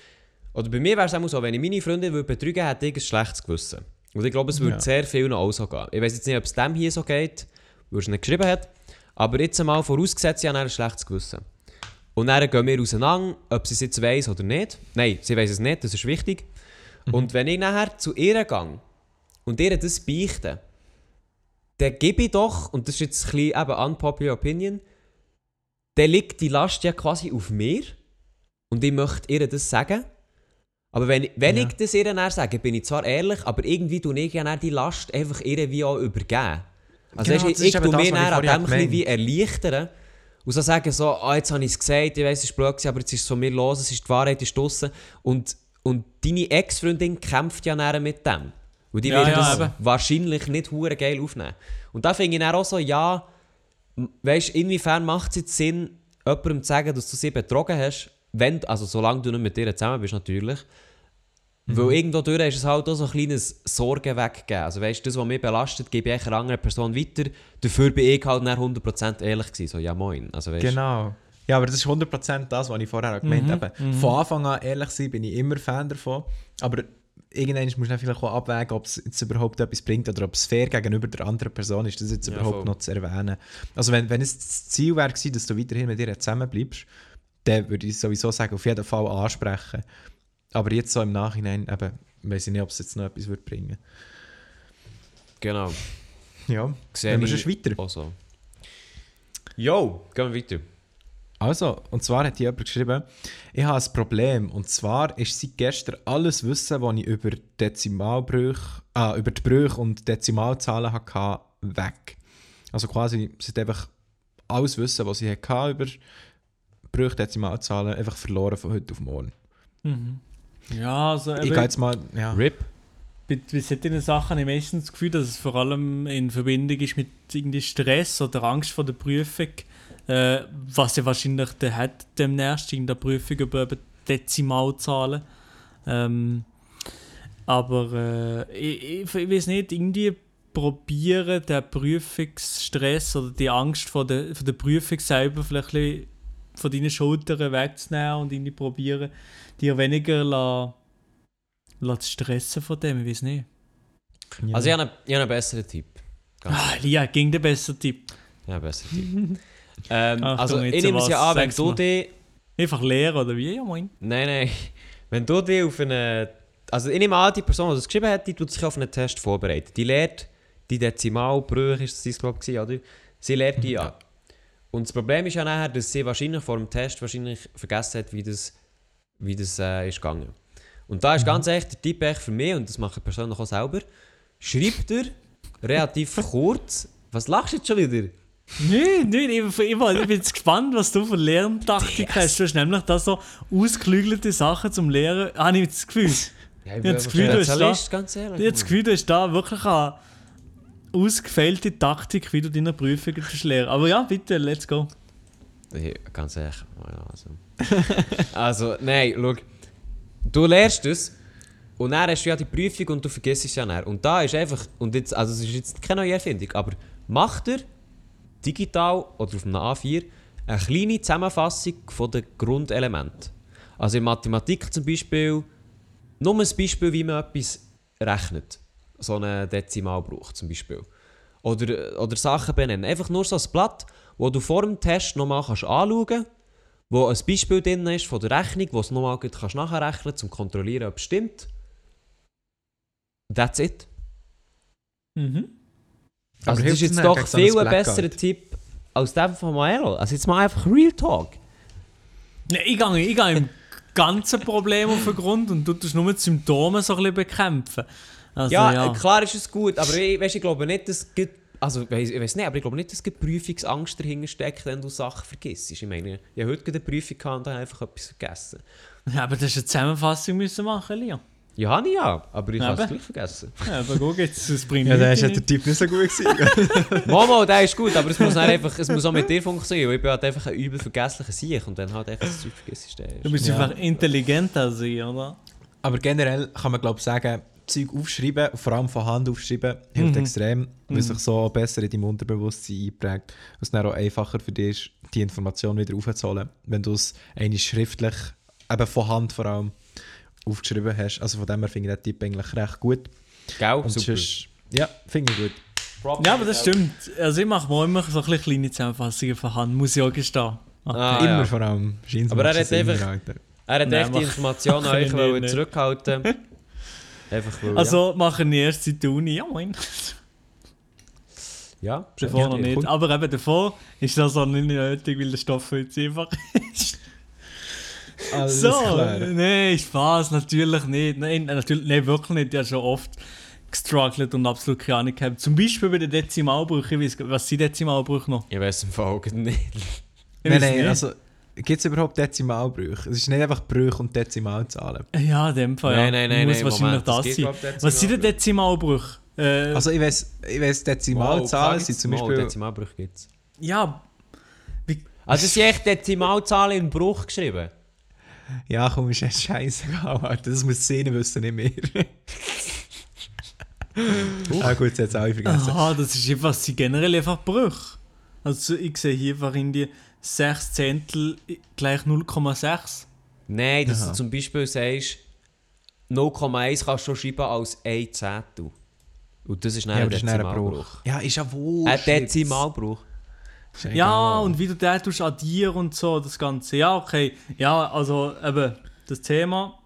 oder bei mir wäre es auch so, wenn ich meine Freundin würde betrügen hätte ich ein schlechtes Gewissen. Und ich glaube, es würde Ja. sehr vielen auch so gehen. Ich weiß jetzt nicht, ob es dem hier so geht, weil er es nicht geschrieben hat, aber jetzt einmal vorausgesetzt, sie hat ein schlechtes Gewissen. Und dann gehen wir auseinander, ob sie es jetzt weiss oder nicht. Nein, sie weiss es nicht, das ist wichtig. Und wenn ich nachher zu ihr gehe und ihr das beichte, dann gebe ich doch, und das ist jetzt ein bisschen eben unpopular opinion, dann liegt die Last ja quasi auf mir und ich möchte ihr das sagen. Aber wenn, wenn Ja. ich das ihr dann sage, bin ich zwar ehrlich, aber irgendwie tue ich ja die Last einfach ihr wie auch übergeben. Also Genau, das ich, ich tue mir dann an dem gemeint wie erleichtern und so sagen so, ah, jetzt habe ich es gesagt, ich weiss, es war blöd, aber jetzt ist es von mir los, es ist die Wahrheit ist draussen. Und, und deine Ex-Freundin kämpft ja nachher mit dem. Und die Ja, wird ja, das eben. wahrscheinlich nicht hure geil aufnehmen. Und da finde ich dann auch so, ja, weißt inwiefern macht es jetzt Sinn, jemandem zu sagen, dass du sie betrogen hast, wenn, also solange du nicht mit ihr zusammen bist natürlich. Weil irgendwo durch ist es halt auch so ein kleines Sorgen weggegeben. Also weißt du, das, was mich belastet, gebe ich einer anderen Person weiter. Dafür bin ich halt dann 100% ehrlich gewesen. So, ja moin. Also weißt Genau. Ja, aber das ist 100% das, was ich vorher auch gemeint habe. Von Anfang an ehrlich sein, bin ich immer Fan davon. Aber irgendwann musst du dann vielleicht auch abwägen, ob es jetzt überhaupt etwas bringt oder ob es fair gegenüber der anderen Person ist, das jetzt Ja, überhaupt voll. noch zu erwähnen. Also wenn, wenn es das Ziel wäre, dass du weiterhin mit ihr zusammenbleibst, dann würde ich sowieso sagen, auf jeden Fall ansprechen. Aber jetzt so im Nachhinein, eben, weiß ich nicht, ob es jetzt noch etwas würde bringen. Genau. Ja, Sehe dann ich musst du weiter. auch so. Jo, gehen wir weiter. Also, und zwar hat jemand geschrieben, ich habe ein Problem. Und zwar ist seit gestern alles Wissen, das ich über Dezimalbrüche, ah, über die Brüche und Dezimalzahlen hatte, weg. Also quasi, hat einfach alles Wissen, was sie hatte über Brüche, Dezimalzahlen, einfach verloren von heute auf morgen. Mhm. Ja, also Ich gehe jetzt mal, ja. RIP. bei, bei solchen Sachen habe ich meistens das Gefühl, dass es vor allem in Verbindung ist mit irgendwie Stress oder Angst vor der Prüfung, äh, was ja wahrscheinlich der hat demnächst in der Prüfung über eben Dezimalzahlen. Ähm, aber äh, ich, ich, ich weiß nicht, irgendwie probieren, den Prüfungsstress oder die Angst vor der, vor der Prüfung selber vielleicht ein bisschen von deinen Schultern wegzunehmen und irgendwie probieren, dir weniger la, la zu stressen von dem, ich weiß nicht. ja. Also ich habe einen, ich habe einen besseren Tipp. Ganz Ah, Lia, ging der bessere Tipp. Ja, besseren Tipp. ähm, Achtung, also ich nehme es ja an, wenn du dich... Einfach leer oder wie? Ja, moin. Nein, nein. Wenn du dich auf eine... Also ich nehme an, die Person, die das geschrieben hat, die tut sich auf einen Test vorbereiten. Die lernt die Dezimalbrüche, ist das glaube ich, oder? Sie lernt die an. Und das Problem ist ja nachher, dass sie wahrscheinlich vor dem Test wahrscheinlich vergessen hat, wie das, wie das äh, ist gegangen. Und da ist ganz echt der Tipp echt für mich, und das mache ich persönlich auch selber, schreibt er relativ kurz... Was lachst du jetzt schon wieder? Nein, nein, ich, ich, ich bin jetzt gespannt, was du für Lerntaktik hast. Du hast nämlich da so ausgeklügelte Sachen zum Lehren. Habe ich das Gefühl. Ja, ich bin das Gefühl, du hast da- ganz ehrlich. Ich habe das Gefühl, du hast da wirklich eine ausgefeilte Taktik, wie du deine Prüfungen lehren. Aber ja, bitte, let's go. Ganz ehrlich. ja, Also, also nein, schau. Du lernst es und dann hast du ja die Prüfung und du vergisst es ja dann. Und da ist einfach, und jetzt, also es ist jetzt keine neue Erfindung, aber macht er digital oder auf einem A4 eine kleine Zusammenfassung von den Grundelementen. Also in Mathematik zum Beispiel, nur ein Beispiel, wie man etwas rechnet. So einen Dezimalbruch zum Beispiel. Oder, oder Sachen benennen. Einfach nur so ein Blatt, wo du vor dem Test nochmal kannst anschauen kannst, wo ein Beispiel drin ist von der Rechnung, wo du es nochmal kannst nachrechnen kannst, um zu kontrollieren, ob es stimmt. That's it. Mhm. Aber Also das ist jetzt nicht doch gegen so ein viel besserer Tipp als der von Maelo. Also jetzt mal einfach Real Talk. Nee, ich gehe, ich gehe im ganzen Problem auf den Grund und du tust nur die Symptome so ein bisschen bekämpfen. Also, ja, ja, klar ist es gut, aber ich, weißt, ich glaube nicht, dass gibt, also ich weiss nicht, aber ich glaube nicht, dass gibt Prüfungsangst dahinter steckt, wenn du Sachen vergisst. Ich meine, ich habe heute eine Prüfung gehabt und habe einfach etwas vergessen. Ja, aber das ist eine Zusammenfassung müssen machen, Lia. Ja, habe ich ja, aber ich habe es gleich vergessen. Ja, aber guck jetzt, das bringt Ja, nichts ist der Typ nicht so gut gewesen. Momo, der ist gut, aber es muss, einfach, es muss auch mit dir funktionieren, weil ich bin halt einfach ein übel vergesslicher Sieg und dann halt einfach das Zeug vergisst. der ist- Du bist Ja. einfach intelligenter sein, oder? Aber generell kann man glaube ich sagen, Zeug aufschreiben, vor allem von Hand aufschreiben, hilft Mhm. extrem, weil sich so besser in deinem Unterbewusstsein einprägt. Und es dann auch einfacher für dich ist, die Information wieder aufzuholen, wenn du es eigentlich schriftlich, eben von Hand vor allem, aufgeschrieben hast. Also von dem her finde ich den Tipp eigentlich recht gut. Gell? Und Super. sonst, ja, finde ich gut. Ja, aber das stimmt. Also ich mache mir immer so ein bisschen kleine Zusammenfassungen von Hand, muss ich auch gestehen. Ah, immer ja. vor allem. Aber er hat einfach-. Er hat Nein, echt die mach an euch zurückhalten. einfach weil, Also mache ich erst seit Uni, ja moin. ja. ja. Davor Ja, noch nicht. kommt. Aber eben davor ist das auch nicht nötig, weil der Stoff jetzt einfach ist. Alles so, klar. nein, Spaß, natürlich nicht. Nein, natürlich, nein, wirklich nicht. Ich habe schon oft gestruggelt und absolut keine Ahnung gehabt. Zum Beispiel bei den Dezimalbrüchen. Was sind Dezimalbrüche noch? Ich weiß im Fall nicht. Ich Nein, nein, nicht. also gibt es überhaupt Dezimalbrüche? Es ist nicht einfach Brüche und Dezimalzahlen. Ja, in dem Fall. Nein, ja. nein, nein, Muss nein, wahrscheinlich Moment, das sein. glaub ich, Was sind denn Dezimalbrüche? Äh, Also ich weiß, ich weiß Dezimalzahlen sind zum Beispiel... Dezimalbrüche gibt es. ja, Also es sind echt Dezimalzahlen in Bruch geschrieben. Ja, komm, ist echt scheißegal, Alter. Das muss Szene wissen, nicht mehr. ah gut, jetzt alle vergessen. aha, das ist einfach, sie generell einfach Brüche. Also ich sehe hier einfach in die 6 Zehntel gleich 0,6. Nein, dass Aha. du zum Beispiel sagst, 0,1 kannst du schon schreiben als 1 Zehntel. Und das ist Ja, ein Dezimalbruch. Bruch. Ja, ist ja wohl. Ein Dezimalbruch. Ja, und wie du den tust addieren und so, das Ganze. Ja, okay. Ja, also eben, das Thema.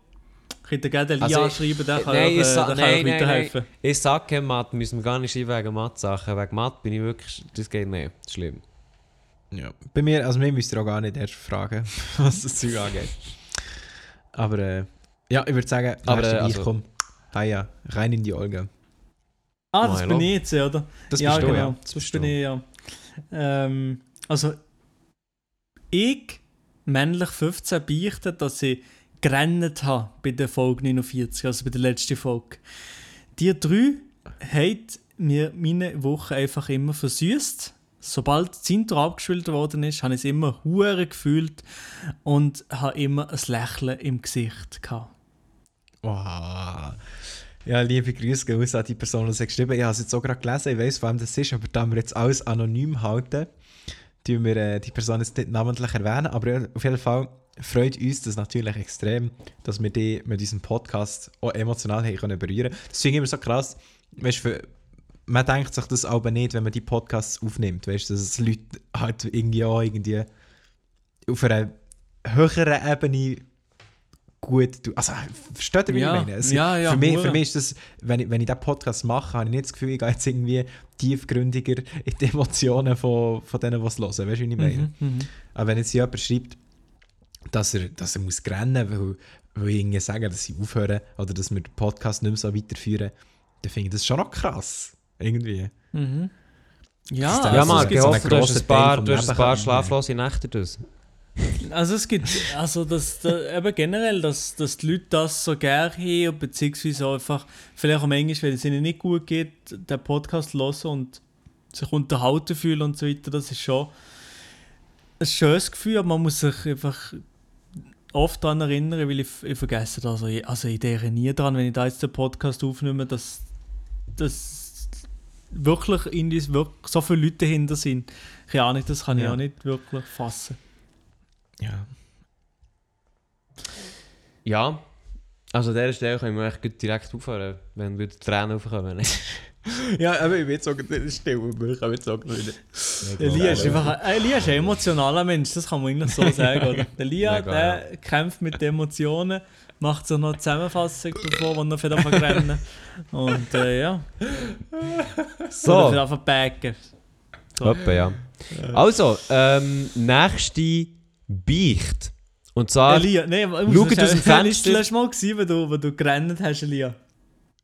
Könnt ihr gerne den Lia Also, schreiben, der kann nein, euch, ich äh, kann nein, euch nein, weiterhelfen. Ich sage, Mathe müssen wir gar nicht schreiben wegen Mathe-Sachen. Wegen Mathe bin ich wirklich, das geht nicht. Schlimm. Ja. Bei mir, also mir müsst ihr auch gar nicht erst fragen, was das Zeug angeht. Aber äh, ja, ich würde sagen, Aber, äh, ich also- komm. Ah ja, rein in die Olga. Ah, das Milo. bin ich jetzt, oder? Das ja, bist du, genau. ja. Das, Das bist bin du. ich, ja. Ähm, also, ich, männlich 15, beichte, dass ich gerannt habe bei der Folge 49, also bei der letzten Folge. Die drei haben mir meine Woche einfach immer versüßt. Sobald das Intro abgespielt worden ist, habe ich es immer hure gefühlt und habe immer ein Lächeln im Gesicht gehabt. Wow. Ja, liebe Grüße raus an die Person, die es hat geschrieben Ich habe es jetzt auch gerade gelesen, ich weiß, wem das ist, aber da wir jetzt alles anonym halten, tun wir äh, die Person jetzt nicht namentlich erwähnen, aber auf jeden Fall freut uns das natürlich extrem, dass wir die mit diesem Podcast auch emotional haben können berühren Das finde ich immer so krass, weißt, für, man denkt sich das aber nicht, wenn man die Podcasts aufnimmt, weißt, dass es Leute halt irgendwie auch irgendwie auf einer höheren Ebene gut tun. Also, versteht ihr, wie Ja, ich meine? Es- ja, ja, für, mich, für mich ist das, wenn ich, wenn ich diesen Podcast mache, habe ich nicht das Gefühl, ich gehe jetzt irgendwie tiefgründiger in die Emotionen von, von denen, die es hören. Weißt du, wie ich meine? Mhm, mhm. Aber wenn jetzt jemand schreibt, dass er, dass er muss rennen muss, weil, weil ich irgendwie sage, dass sie aufhören oder dass wir den Podcast nicht mehr so weiterführen, dann finde ich das schon noch krass. Irgendwie. Mhm. Das Ja, Ja, Also, Mann, es ich hoffe, du hast ein paar, du hast ein paar schlaflose Nächte. Das. Also es gibt, also dass da, eben generell, dass, dass die Leute das so gerne haben, beziehungsweise auch einfach, vielleicht am Englisch, wenn es ihnen nicht gut geht, den Podcast hören und sich unterhalten fühlen und so weiter, das ist schon ein schönes Gefühl, aber man muss sich einfach oft daran erinnern, weil ich, ich vergesse das, also ich, also ich denke nie daran, wenn ich da jetzt den Podcast aufnehme, dass, dass wirklich, irgendwie wirklich so viele Leute dahinter sind. Keine Ahnung, das kann ich Ja. auch nicht wirklich fassen. Ja. Ja. Also an dieser Stelle können wir echt gut direkt aufhören, wenn wieder die Tränen aufkommen. ja, aber ich will jetzt auch nicht still, aber ich kann jetzt auch nicht. Elia ist einfach ein, Elia ist ein emotionaler Mensch, das kann man eigentlich so sagen, oder? Der Elia, Mega, der kämpft mit den Emotionen, macht so noch eine Zusammenfassung wenn er für davon rennen. Und äh, ja, So. oder davon backen. So. Etwa, ja. Also, ähm, nächste Beicht. Und zwar, Elia, nein, ich muss Schau noch aus dem schnell- Wann ist Fenster. das letzte Mal gewesen, wo du, wo du gerannt hast, Elia?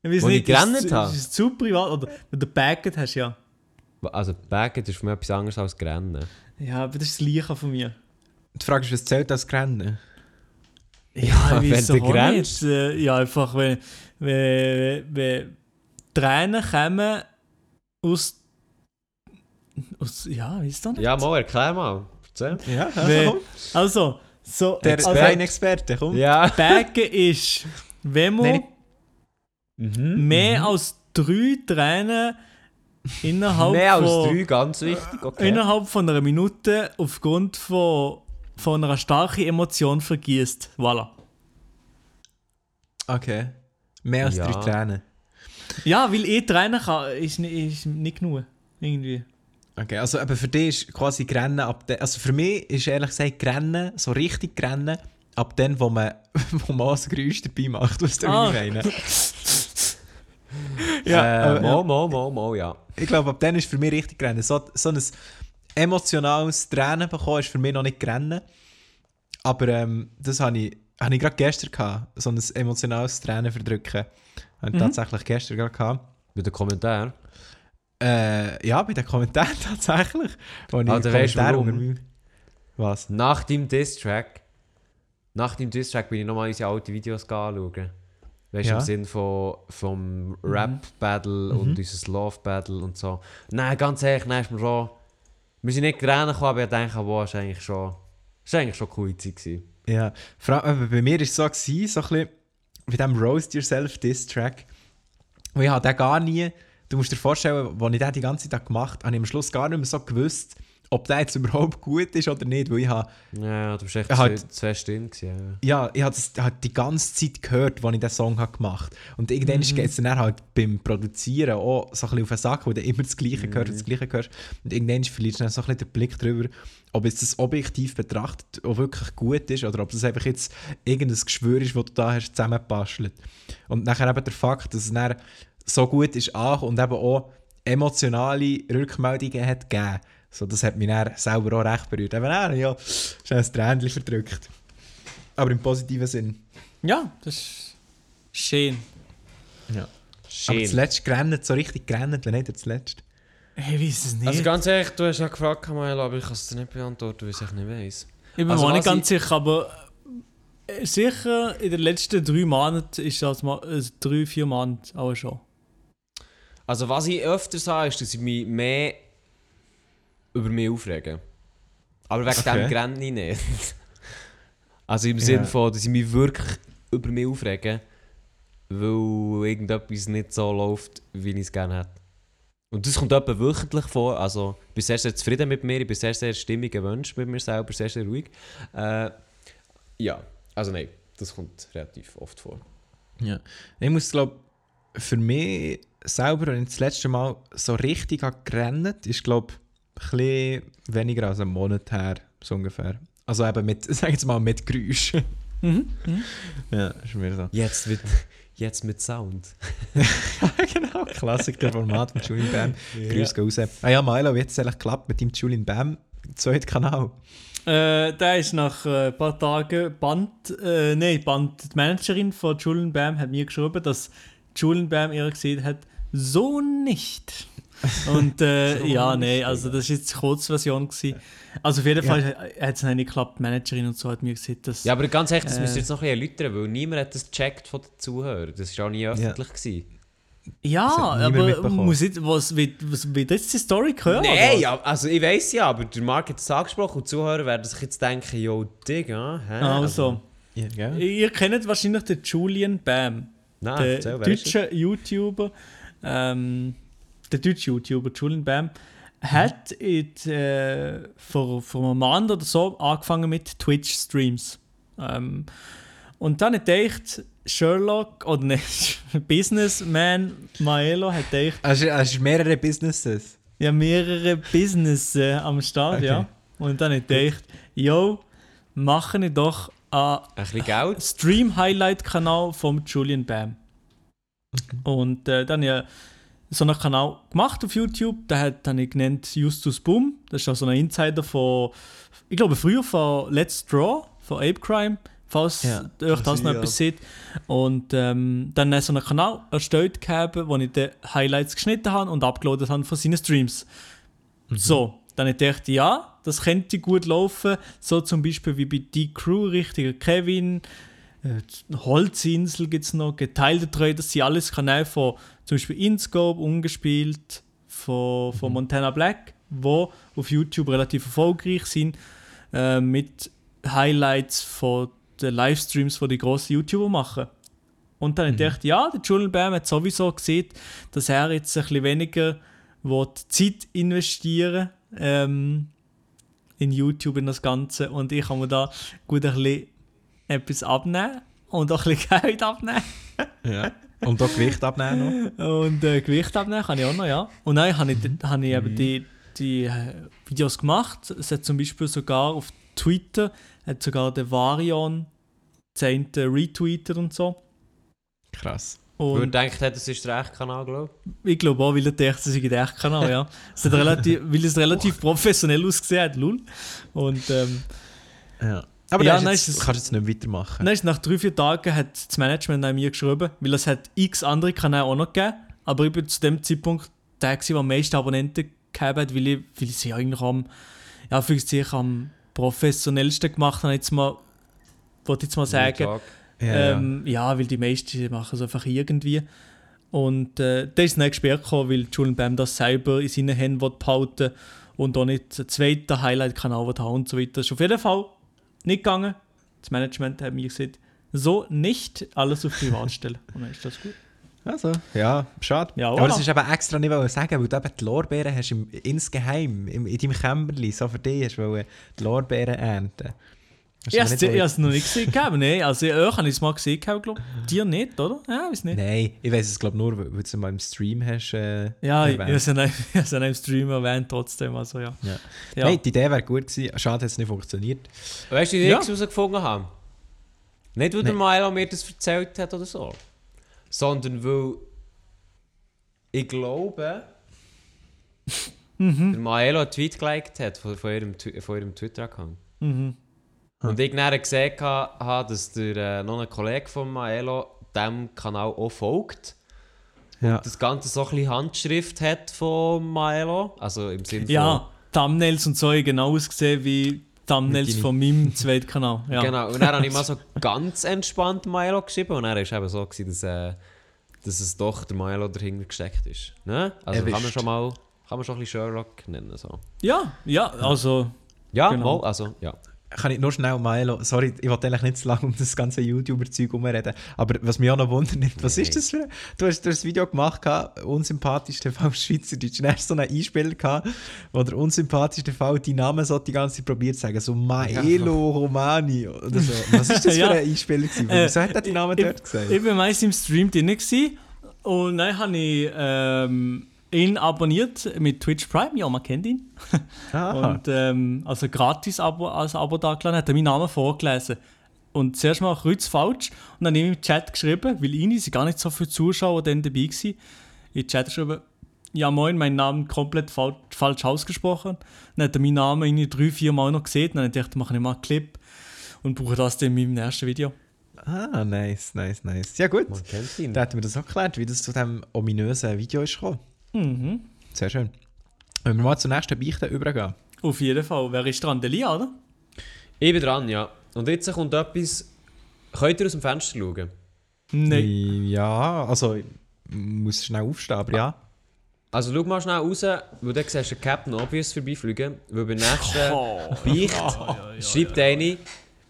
Ich weiß Wo ich ist es gerannt zu- habe? Ist es zu privat? Oder wo du backet hast, ja. also Backen ist für mich etwas anderes als Rennen. Ja, aber das ist das Leiche von mir. Die Frage ist, was zählt als Rennen? Ja, auch grenzt. nicht. Äh, Ja, einfach, wenn, wenn, wenn Tränen kommen aus. aus ja, weißt du nicht? Ja, mal, erklär mal. Erzähl. Ja, Wenn, also, so. Der also, Experte, komm. Ja. Backen ist, wenn man Nein, Mhm. mehr als drei Tränen innerhalb Mehr als von, drei, ganz wichtig. Okay. innerhalb von einer Minute aufgrund von, von einer starken Emotion vergießt. Voilà. Okay. Mehr als Ja. drei Tränen. Ja, weil eh Tränen kann, ist, ist nicht genug. Irgendwie. Okay, also aber für dich ist quasi Rennen ab de, also für mich ist ehrlich gesagt Rennen, so richtig Rennen, ab dann, wo man, wo man auch das Geräusch dabei macht, was du Ah. meine. Ja, Ja, äh, äh, mal, mal, mal, mal, ja. Ich glaube, ab dann ist für mich richtig Rennen. So, so ein emotionales Tränen bekommen ist für mich noch nicht Rennen. Aber ähm, das habe ich, habe ich gerade gestern gehabt, so ein emotionales Tränen verdrücken. Habe ich Mhm. tatsächlich gestern gerade gehabt. Mit dem Kommentar. Äh, ja, bei den Kommentaren tatsächlich. Wo ich Ah, weisst du Kommentare warum. unter meinem- Was? Nach dem Diss-Track, nach dem Diss-Track bin ich nochmal unsere alten Videos anschauen. Weißt du, Ja. im Sinn von, vom Rap-Battle und unser Love-Battle und so. Nein, ganz ehrlich, nein, ist mir schon... Wir sind nicht gekommen, aber ich denke, wow, ist eigentlich schon... ist eigentlich schon Zeit gewesen. Ja, vor allem, aber bei mir war es so, gewesen, so ein bisschen mit dem Roast Yourself Diss Track. Und ich habe den gar nie, du musst dir vorstellen, als ich den die ganze Zeit gemacht habe, habe ich am Schluss gar nicht mehr so gewusst, ob der jetzt überhaupt gut ist oder nicht, weil ich habe, Ja, du bist echt hat- zu, fest drin gewesen, ja, ich habe das halt die ganze Zeit gehört, als ich diesen Song habe gemacht habe. Und irgendwann geht es dann halt beim Produzieren auch so ein bisschen auf den Sack, wo du immer das Gleiche hörst und das Gleiche hörst. Und irgendwann verlierst du dann so ein bisschen den Blick darüber, ob jetzt das objektiv betrachtet auch wirklich gut ist oder ob das einfach jetzt irgendein Geschwür ist, das du da hast zusammengebastelt. Und nachher eben der Fakt, dass es dann so gut ist angekommen und eben auch emotionale Rückmeldungen hat gegeben. So, das hat mich dann selber auch recht berührt. Eben, dann, ja, schnell ein Tränchen verdrückt. Aber im positiven Sinn. Ja, das ist schön. Ja. Schön. Aber zuletzt gerannt, so richtig gerannt, wenn nicht der zuletzt. Ich weiß es nicht. Also ganz ehrlich, du hast ja gefragt, Kamal, aber ich kann es dir nicht beantworten, weil ich es nicht weiss. ich bin also mir auch nicht ganz sicher, aber äh, sicher in den letzten drei Monaten ist das mal, äh, drei, vier Monate auch schon. Also was ich öfter sage, ist, dass ich mich mehr über mich aufrege. Aber wegen Okay. dem Grenze nicht. also im Sinne Ja. von, dass ich mich wirklich über mich aufrege, weil irgendetwas nicht so läuft, wie ich es gerne hätte. Und das kommt etwa wöchentlich vor. Also ich bin sehr, sehr zufrieden mit mir, ich bin sehr, sehr stimmig gewünscht mit mir selber, sehr, sehr ruhig. Äh, ja, also nein, das kommt relativ oft vor. Ja. Ich muss, glaube für mich selber, wenn ich das letzte Mal so richtig gerannt ist, glaube ich, bisschen weniger als einen Monat her, so ungefähr. Also eben mit, sagen wir mal, mit Geräusch. Mhm. mhm. ja, ist mir so. Jetzt mit, jetzt mit Sound. genau, Klassiker-Format mit Julian Bam. Grüß gehen raus. Ah ja, Milo, wie hat es eigentlich geklappt mit dem Julian Bam? Zweiter Kanal. Äh, der ist nach äh, ein paar Tagen Band, äh, nein, Band, die Managerin von Julian Bam hat mir geschrieben, dass Julian Bam ihr gesehen hat, so nicht. Und äh, ja, nee, also das war jetzt die Kurzversion. Gewesen. Also auf jeden Ja. Fall hat es nicht geklappt, die Managerin und so hat mir gesagt, dass... Ja, aber ganz ehrlich, das Äh. müsst ihr jetzt noch ein bisschen erläutern, weil niemand hat das gecheckt von den Zuhörern. Das war auch nie öffentlich. gewesen. ja niemand aber muss ich, was, wie, was, wie das die Story gehört? Nein, ja, also ich weiß ja, aber der Marc hat es angesprochen und die Zuhörer werden sich jetzt denken, yo, Digga, hä? Also, Ja, gell? ihr kennt wahrscheinlich den Julian Bam. Nein, der erzähl, wer ist er? deutsche YouTuber. Ähm, der deutsche YouTuber Julian Bam, hat in, äh, vor, vor einem Monat oder so angefangen mit Twitch-Streams. Ähm, und dann hat echt Sherlock, oder ne, Businessman Maelo hat echt Hast du hast du mehrere Businesses? ja mehrere Business äh, am Start, Okay. ja. Und dann hat er gedacht, yo, mache ich doch einen. Stream-Highlight-Kanal vom Julian Bam. Und äh, dann ich so einen Kanal gemacht auf YouTube, den hat dann ich genannt Justus Boom. Das ist auch so ein Insider von, ich glaube früher von Let's Draw, von Ape Crime, falls Ja, ihr euch das noch etwas seht. Und ähm, dann hat so einen Kanal erstellt gehabt, wo ich die Highlights geschnitten habe und abgeladen habe von seinen Streams. So, dann ich gedacht, ja, das könnte gut laufen. So zum Beispiel wie bei Die Crew, richtiger Kevin, Holzinsel gibt es noch, geteilte Treue, das sind alles Kanäle von zum Beispiel Inscope, ungespielt, von, von Montana Black, wo auf YouTube relativ erfolgreich sind, äh, mit Highlights von den Livestreams, die die grossen YouTuber machen. Und dann habe ich gedacht, ja, der Julian Bam hat sowieso gesehen, dass er jetzt ein bisschen weniger Zeit investieren ähm, in YouTube in das Ganze. Und ich kann mir da gut ein bisschen etwas abnehmen und auch ein bisschen Geld abnehmen Ja. Und auch Gewicht abnehmen noch? und äh, Gewicht abnehmen kann ich auch noch, ja. Und dann habe ich, habe ich eben die, die äh, Videos gemacht. Es hat zum Beispiel sogar auf Twitter hat sogar der Varion zehnte retweetet und so. Krass. Weil er Und gedacht hat, das ist der echte Kanal, glaube ich glaube auch, weil er dachte, das ist der echte Kanal, ja. Es hat relativ, weil es relativ professionell ausgesehen hat, lul. Und ähm, Ja. Aber Ja, ja, nein, jetzt, ist kannst du jetzt nicht weitermachen. Ist nach drei, vier Tagen hat das Management an mir geschrieben, weil es hat x andere Kanäle auch noch gegeben, aber ich bin zu dem Zeitpunkt der, der am meisten Abonnenten gehabt hat, weil ich, weil ich sie eigentlich am, ja, für sich am professionellsten gemacht habe, jetzt mal, wollte ich jetzt mal sagen. Ja, ähm, ja. weil die meisten machen es einfach irgendwie. Und äh, da ist nicht gesperrt gekommen, weil Julian Bam das selber in seinen Händen behalten und auch nicht einen zweiten Highlight-Kanal haben und so weiter. Das ist auf jeden Fall nicht gegangen. Das Management hat mir gesagt, so nicht alles auf Privat stellen. Und dann ist das gut. Also, ja, schade. Ja, Aber das ist eben extra nicht wollen sagen, weil du eben die Lorbeeren hast im, insgeheim, im, in deinem Kämmerli, so für dich hast du die Lorbeeren ernten. Hast du Ich aber habe nicht es ich noch nicht gesehen. Nein, also euch habe ich es mal gesehen, glaube ich. Dir nicht, oder? Ja, weiß nicht. Nein, ich weiß es glaube nur, weil du es mal im Stream hast. Äh, Ja, ich, ich erwähnt. es ich habe es in einem Stream erwähnt, trotzdem. Also, ja. Ja. Ja. Nein, die Idee wäre gut gewesen. Schade, dass es nicht funktioniert. Weißt du, wie ich Ja. nichts herausgefunden habe? Nicht, weil der. Milo mir das erzählt hat oder so. Sondern weil ich glaube, Mhm. der Maelo einen Tweet geliked hat von, von ihrem, ihrem Twitter-Account. Mhm. Und ich dann gesehen ha- habe, dass der, äh, noch ein Kollege von Maelo diesem Kanal auch folgt. Ja. Das Ganze so ein bisschen Handschrift hat von Maelo. Also im Sinne von... Ja, Thumbnails und so genau ausgesehen wie Thumbnails von meinem zweiten Kanal. Ja. Genau, und dann habe ich mal so ganz entspannt Milo geschrieben und dann war eben so, gewesen, dass, äh, dass es doch der Milo dahinter gesteckt ist. Ne? Also kann man Erwischt. schon mal kann man schon ein bisschen Sherlock nennen. So. ja, ja, also Ja, Genau. mal, also ja. Kann ich nur schnell Milo, sorry, ich wollte eigentlich nicht so lange um das ganze YouTuber-Zeug herumreden, aber was mich auch noch wundert, was Nein. ist das für ein, du hast, du hast ein Video gemacht, gehabt, unsympathisch TV Schweizerdeutsch, dann hast du so einen Einspieler gehabt, wo der unsympathisch TV die Namen so die ganze Zeit probiert zu sagen, so Maelo Romani oder so. Was ist das für Ja. ein Einspieler gewesen? Äh, Wieso hat er die Namen ich- dort gesagt? ich war meist im Stream drin gewesen, und dann habe ich ähm, ihn abonniert mit Twitch Prime. Ja, man kennt ihn. Aha. Und ähm, also gratis Abo, als Abo da geladen, hat er meinen Namen vorgelesen. Und zuerst mal kreuz falsch und dann habe ich im Chat geschrieben, weil ihn sind gar nicht so viele Zuschauer dann dabei waren. In den Chat geschrieben, ja moin, mein Name komplett fal falsch ausgesprochen. Dann hat er meinen Namen irgendwie drei, vier Mal noch gesehen. Dann habe ich gedacht, mache ich mal einen Clip und brauche das dann in meinem ersten Video. Ah, nice, nice, nice. Ja gut, Man kennt ihn. da hat mir das auch geklärt, wie das zu diesem ominösen Video ist gekommen. Mhm. Sehr schön. Wenn wir mal zur nächsten Beichte übergehen. Auf jeden Fall. Wer ist dran? Der Lia, oder? Ich bin dran, ja. Und jetzt kommt etwas... Könnt ihr aus dem Fenster schauen? Nein. Ja, also ich muss schnell aufstehen, aber ja. Also schau mal schnell raus, weil dann siehst du den Captain Obvious vorbeifliegen. Weil beim nächsten Oh. Beicht schreibt eine,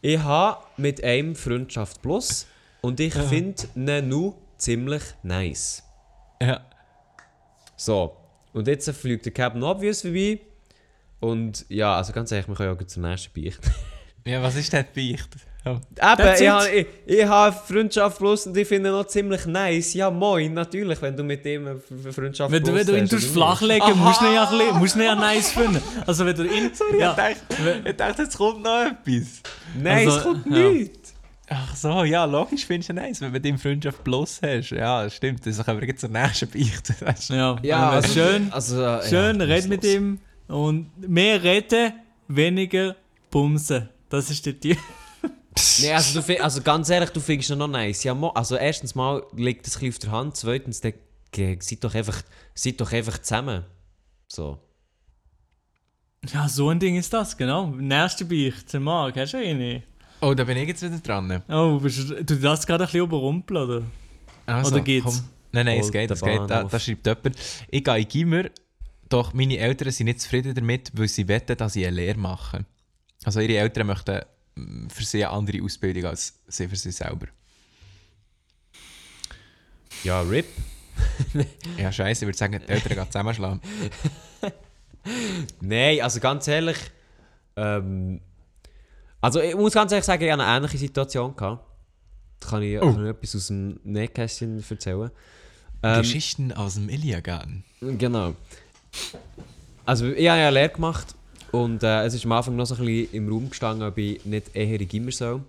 ich habe mit einem Freundschaft Plus und ich finde ihn nu ziemlich nice. Ja. So, Und jetzt fliegt der Captain Obvious vorbei. Und ja, also ganz ehrlich, wir können ja auch zur nächsten Beicht. Ja, was ist denn die Beicht? Ja. Eben, ich habe ich, ich habe Freundschaft plus und ich finde ihn noch ziemlich nice. Ja, moin, natürlich, wenn du mit ihm Freundschaft Wenn plus wenn du ihn oder flachlegen musst du ja, bisschen- musst du ihn ja nice finden. Also wenn du ihn... ja, Ich dachte, ich dachte, jetzt kommt noch etwas. nicht. Nein, Also, es kommt ja. nichts. Ach so, ja, logisch findest du nice, wenn du mit ihm Freundschaft plus hast. Ja, stimmt. Das können wir jetzt zur nächsten Beichte. Weißt du? ja, Ja, also, schön, Also, äh, schön, ja, red mit los. ihm und mehr reden, weniger bumsen. Das ist der Tier. Nee, also, du, also ganz ehrlich, du findest ihn noch nice. Ja, also erstens mal liegt das ein auf der Hand, zweitens, dann, seid doch einfach, seid doch einfach zusammen. So. Ja, so ein Ding ist das, genau. Nächste Beicht, Marc, hast du eine? Oh, da bin ich jetzt wieder dran. Oh, bist du, du darfst gerade ein bisschen überrumpeln, oder? Also, Oder geht's? komm. Nein, nein, es Holt geht, es geht. Da, da schreibt jemand, ich gehe in Gimmer, doch meine Eltern sind nicht zufrieden damit, weil sie wetten, dass ich eine Lehre mache. Also ihre Eltern möchten für sie eine andere Ausbildung als sie für sie selber. Ja, RIP. Ja, scheiße, ich würde sagen, die Eltern gehen zusammenschlagen. Nein, also ganz ehrlich, ähm, also ich muss ganz ehrlich sagen, ich hatte eine ähnliche Situation. Gehabt. Da kann ich, Oh. kann ich etwas aus dem Nähkästchen erzählen. Ähm, Geschichten aus dem Iliagarten. Genau. Also ich habe ja eine Lehre gemacht und äh, es ist am Anfang noch so ein bisschen im Raum gestanden, ob ich nicht eher in Gimmer soll.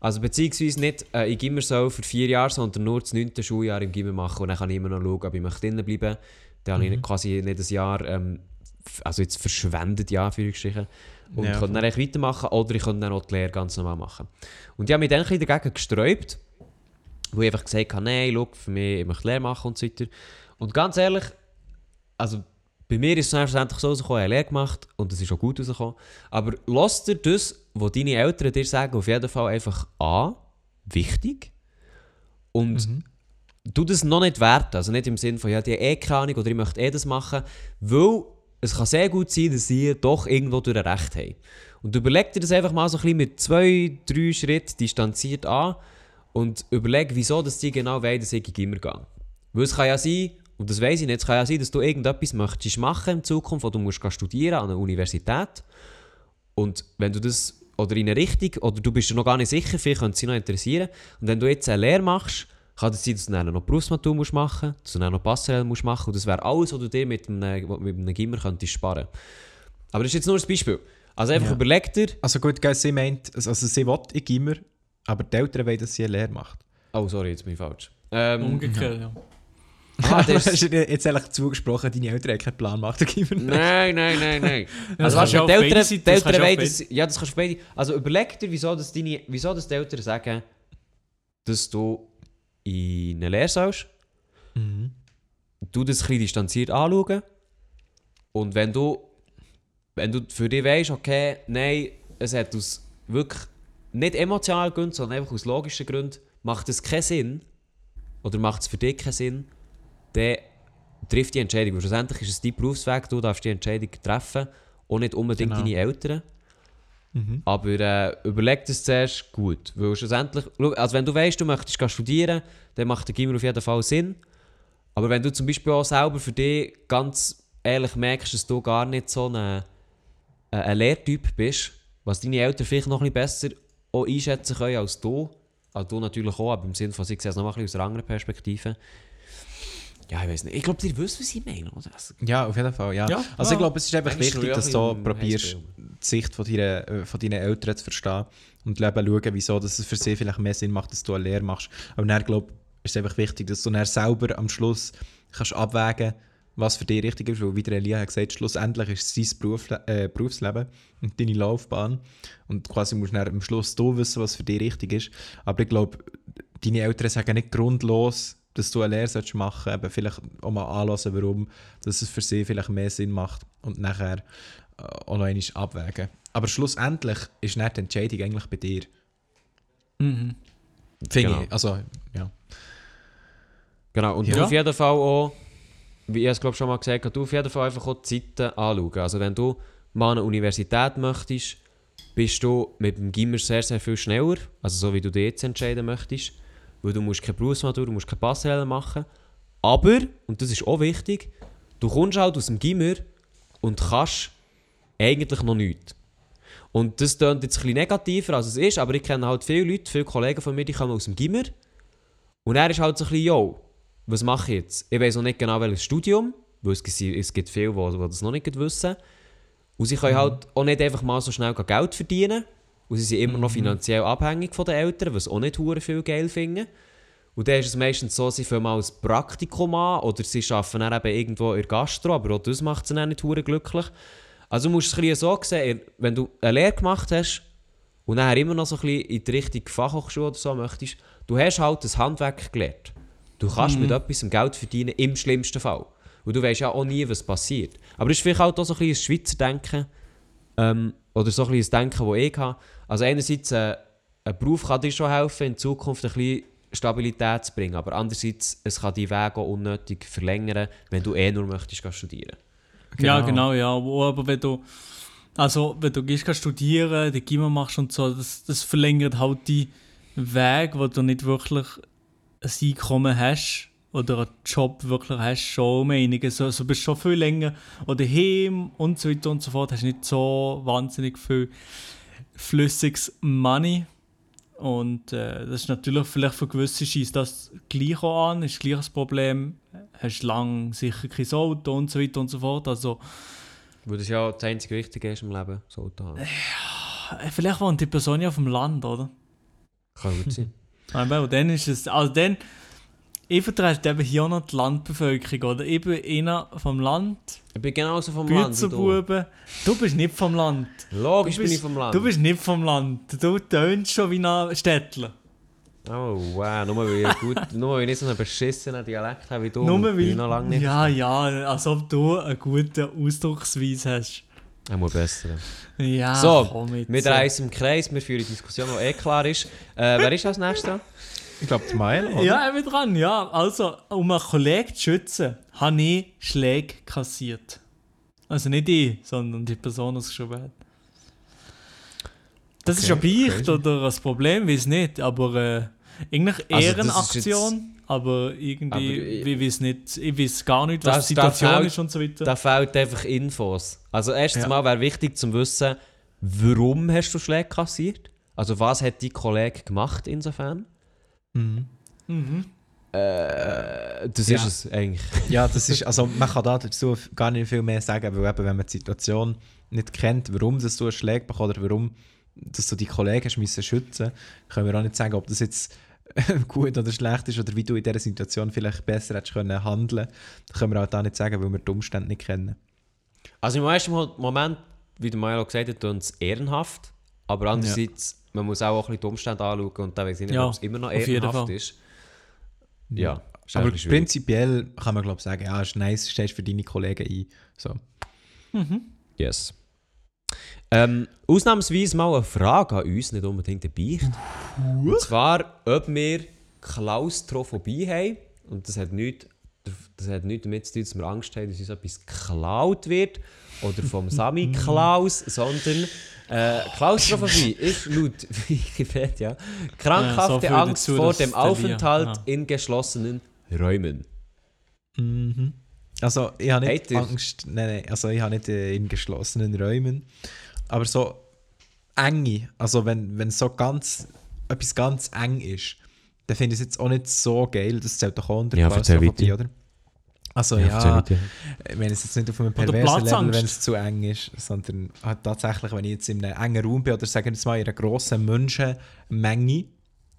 Also beziehungsweise nicht äh, in Gimmer soll für vier Jahre, sondern nur das neunte Schuljahr im Gimmer machen und dann kann ich immer noch schauen, ob ich möchte drinnen bleiben Dann habe ich nicht- quasi nicht ein Jahr, ähm, also jetzt verschwendet, ja, für Und Ja, ich konnte dann eigentlich weitermachen oder ich konnte dann auch die Lehre ganz normal machen. Und ich habe mich dann ein bisschen dagegen gesträubt, wo ich einfach gesagt habe, nein, schau, für mich, ich möchte Lehre machen und so weiter. Und ganz ehrlich, also bei mir ist es schlussendlich so rausgekommen, ich habe Lehre gemacht und es ist auch gut rausgekommen. Aber lass dir das, was deine Eltern dir sagen, auf jeden Fall einfach an, wichtig. Und du das noch nicht werten. Also nicht im Sinne von, ja, die eh keine Ahnung oder ich möchte eh das machen. Weil es kann sehr gut sein, dass sie doch irgendwo durch Recht haben. Und überleg dir das einfach mal so ein bisschen mit zwei, drei Schritten distanziert an und überleg, wieso dass die genau wollen, dass ich in Gimmer gehe. Weil es kann ja sein, und das weiß ich nicht, es kann ja sein, dass du irgendetwas möchtest machen in Zukunft, oder du musst studieren an einer Universität. Und wenn du das, oder in eine Richtung, oder du bist dir noch gar nicht sicher, vielleicht könnte dich noch interessieren, und wenn du jetzt eine Lehre machst, kann es sein, dass du dann noch Berufsmatur musst machen musst, dass du dann noch Passerelle musst machen und das wäre alles, was du dir mit einem, mit einem Gimmer könntest sparen. Aber das ist jetzt nur ein Beispiel. Also einfach Ja. überleg dir, Also gut, gell, sie meint, also sie will in Gimmer, aber die Eltern wollen, dass sie eine Lehre macht. oh sorry, jetzt bin ich falsch. Ähm, Umgekehrt, ja. ah, das Hast du dir jetzt ehrlich zugesprochen, deine Eltern haben keinen Plan gemacht? Nein, nein, nein, nein. also, kannst du die Eltern, Seiten- die Eltern wollen, das, ja, das kannst du beide. Also überleg dir, wieso, dass deine, wieso dass die Eltern sagen, dass du in eine Lehre Mhm. du das ein bisschen distanziert anschauen und wenn du, wenn du für dich weißt, okay, nein, es hat aus wirklich nicht emotionalen Gründen, sondern einfach aus logischen Gründen, macht es keinen Sinn oder macht es für dich keinen Sinn, dann trifft die Entscheidung. Weil schlussendlich ist es dein Berufsweg, du darfst die Entscheidung treffen und nicht unbedingt Genau. deine Eltern. Mhm. Aber äh, überleg das zuerst gut. Weil schlussendlich, also wenn du weißt, du möchtest studieren, dann macht der Gimmer auf jeden Fall Sinn. Aber wenn du zum Beispiel auch selber für dich ganz ehrlich merkst, dass du gar nicht so ein, ein Lehrtyp bist, was deine Eltern vielleicht noch ein bisschen besser einschätzen können als du, also du natürlich auch, aber im Sinne von, sie sehen es noch ein bisschen aus einer anderen Perspektive. Ja, ich weiß nicht. Ich glaube, ihr wisst, was ich meine. Also, Ja, auf jeden Fall, ja. Ja, also ich glaube, es ist einfach wichtig, dass du probierst, die Sicht von, deiner, äh, von deinen Eltern zu verstehen und eben schauen, wieso dass es für sie vielleicht mehr Sinn macht, dass du eine Lehre machst. Aber dann, glaube ich, ist es einfach wichtig, dass du dann selber am Schluss kannst abwägen was für dich richtig ist, weil wie der Elia hat gesagt, schlussendlich ist es sein Berufle äh, Berufsleben und deine Laufbahn und quasi musst du dann am Schluss du wissen, was für dich richtig ist. Aber ich glaube, deine Eltern sagen nicht grundlos, dass du eine Lehre solltest machen solltest, vielleicht auch mal anlassen, warum dass es für sie vielleicht mehr Sinn macht und nachher äh, auch noch einmal abwägen. Aber schlussendlich ist nicht die Entscheidung eigentlich bei dir. Mhm. Finde Genau. ich. Also, ja. Genau, und Ja. du auf jeden Fall auch, wie ich es glaube schon mal gesagt habe, du auf jeden Fall einfach auch die Zeiten anschauen. Also wenn du mal an eine Universität möchtest, bist du mit dem Gimmer sehr, sehr viel schneller, also so wie du dich jetzt entscheiden möchtest, weil du musst keine Berufsmatur, du musst keine Passerelle machen. Aber, und das ist auch wichtig, du kommst halt aus dem Gimmer und kannst eigentlich noch nichts. Und das klingt jetzt ein bisschen negativer, als es ist, aber ich kenne halt viele Leute, viele Kollegen von mir, die kommen aus dem Gimmer. Und er ist halt so ein bisschen, yo, was mache ich jetzt? Ich weiß noch nicht genau, welches Studium, weil es, gibt- es gibt viele, die, die das noch nicht wissen. Und sie können halt auch nicht einfach mal so schnell Geld verdienen. Und sie sind immer noch finanziell abhängig von den Eltern, was auch nicht viel Geld finden. Und dann ist es meistens so, sie fangen mal ein Praktikum an oder sie arbeiten dann eben irgendwo in der Gastro, aber auch das macht sie dann nicht glücklich. Also du musst es ein bisschen so sehen, wenn du eine Lehre gemacht hast und dann immer noch so ein bisschen in die Richtung Fachhochschule oder so möchtest, du hast halt das Handwerk gelernt. Du kannst mit etwas Geld verdienen, im schlimmsten Fall. Und du weißt ja auch nie, was passiert. Aber das ist vielleicht halt auch so ein bisschen ein Schweizer Denken, ähm, oder so ein bisschen das Denken, das ich habe. Also einerseits, äh, ein Beruf kann dir schon helfen, in Zukunft ein bisschen Stabilität zu bringen, aber andererseits, es kann die Wege auch unnötig verlängern, wenn du eh nur möchtest gehen studieren. Ja, genau, ja. Wo, aber wenn du, also, wenn du gehst studieren, die Gimmer machst und so, das, das verlängert halt die Weg, wo du nicht wirklich ein Einkommen hast oder einen Job wirklich hast, schon um einiges. Also, du bist schon viel länger oder heim und so weiter und so fort, hast nicht so wahnsinnig viel flüssiges Money. Und äh, das ist natürlich vielleicht für gewisse schießt das gleich auch an, ist gleich das Problem. Hast lang sicher kein Auto und so weiter und so fort. Also, Weil das ja das einzige Wichtige ist im Leben, so Auto haben. äh, vielleicht wohnt die Person ja auf dem Land, oder? Kann gut sein. Aber dann ist es, also dann, ich vertrete eben hier auch noch die Landbevölkerung, oder? Ich bin einer vom Land, Ich bin genauso vom Land du. Du bist nicht vom Land. Logisch Du bin bist- ich vom Land. Du bist nicht vom Land. Du tönst schon wie ein Städtler. Oh wow, nur weil ich, gut, nur weil ich nicht so einen beschissenen Dialekt habe wie du. Nur weil, ich noch lange nicht. Ja, ja, als ob du eine gute Ausdrucksweise hast. Er muss besser. Ja, so, komm jetzt. wir drehen uns im Kreis, wir führen eine Diskussion, die eh klar ist. Äh, wer ist als nächstes dran? Ich glaube, die Mile, oder? Ja, eben dran, ja. Also, um einen Kollegen zu schützen, habe ich Schläge kassiert. Also nicht ich, sondern die Person, die es geschrieben hat. Das ist Okay, ein Beicht oder ein Problem, weiß nicht, aber äh, eigentlich Also, eine das ist Aktion, aber irgendwie, Aber ich- ich weiß nicht, ich weiß gar nicht, was Das- die Situation fehlt- ist und so weiter. Da fehlt einfach Infos. Also erstens Ja. mal wäre wichtig zu wissen, warum hast du Schläge kassiert? Also was hat dein Kollege gemacht insofern? Mhm. Mhm. Äh, das Ja. ist es eigentlich. Ja, das ist, also man kann da dazu gar nicht viel mehr sagen, weil eben, wenn man die Situation nicht kennt, warum dass du einen Schlag bekommst oder warum dass du die Kollegen hast müssen schützen, können wir auch nicht sagen, ob das jetzt gut oder schlecht ist oder wie du in dieser Situation vielleicht besser hättest können handeln. Das können wir auch da nicht sagen, weil wir die Umstände nicht kennen. Also im ersten Mo- Moment, wie der Milo gesagt hat, tut es ehrenhaft. Aber andererseits, man muss auch, ein bisschen die Umstände anschauen und dann weiß ich nicht, Ja, ob es immer noch ehrenhaft ist. Ja, ist Aber ein prinzipiell kann man glaube ich sagen, ja, ist nice, stehst für deine Kollegen ein. So. Yes. Ähm, ausnahmsweise mal eine Frage an uns, nicht unbedingt ein Beicht. Und zwar, ob wir Klaustrophobie haben. Und das hat nichts, das hat nichts damit zu tun, dass wir Angst haben, dass uns etwas geklaut wird. Oder vom Sami Klaus, sondern äh, Klaustrophobie ist laut Wikipedia Ja, so krankhafte Angst dazu, vor dem Aufenthalt ja. in geschlossenen Räumen. Mhm. Also ich habe nicht ihr- Angst, nein, nein, also ich habe nicht äh, in geschlossenen Räumen, aber so enge, also wenn, wenn so ganz, etwas ganz eng ist, dann finde ich es jetzt auch nicht so geil, das zählt doch auch unter Ja, Klaustrophobie, weiter. oder? Also ja, erzähl ich meine es jetzt nicht auf einem Oder perversen Level, wenn es zu eng ist, sondern halt tatsächlich, wenn ich jetzt in einem engen Raum bin oder sagen wir jetzt mal in einer grossen Menschenmenge,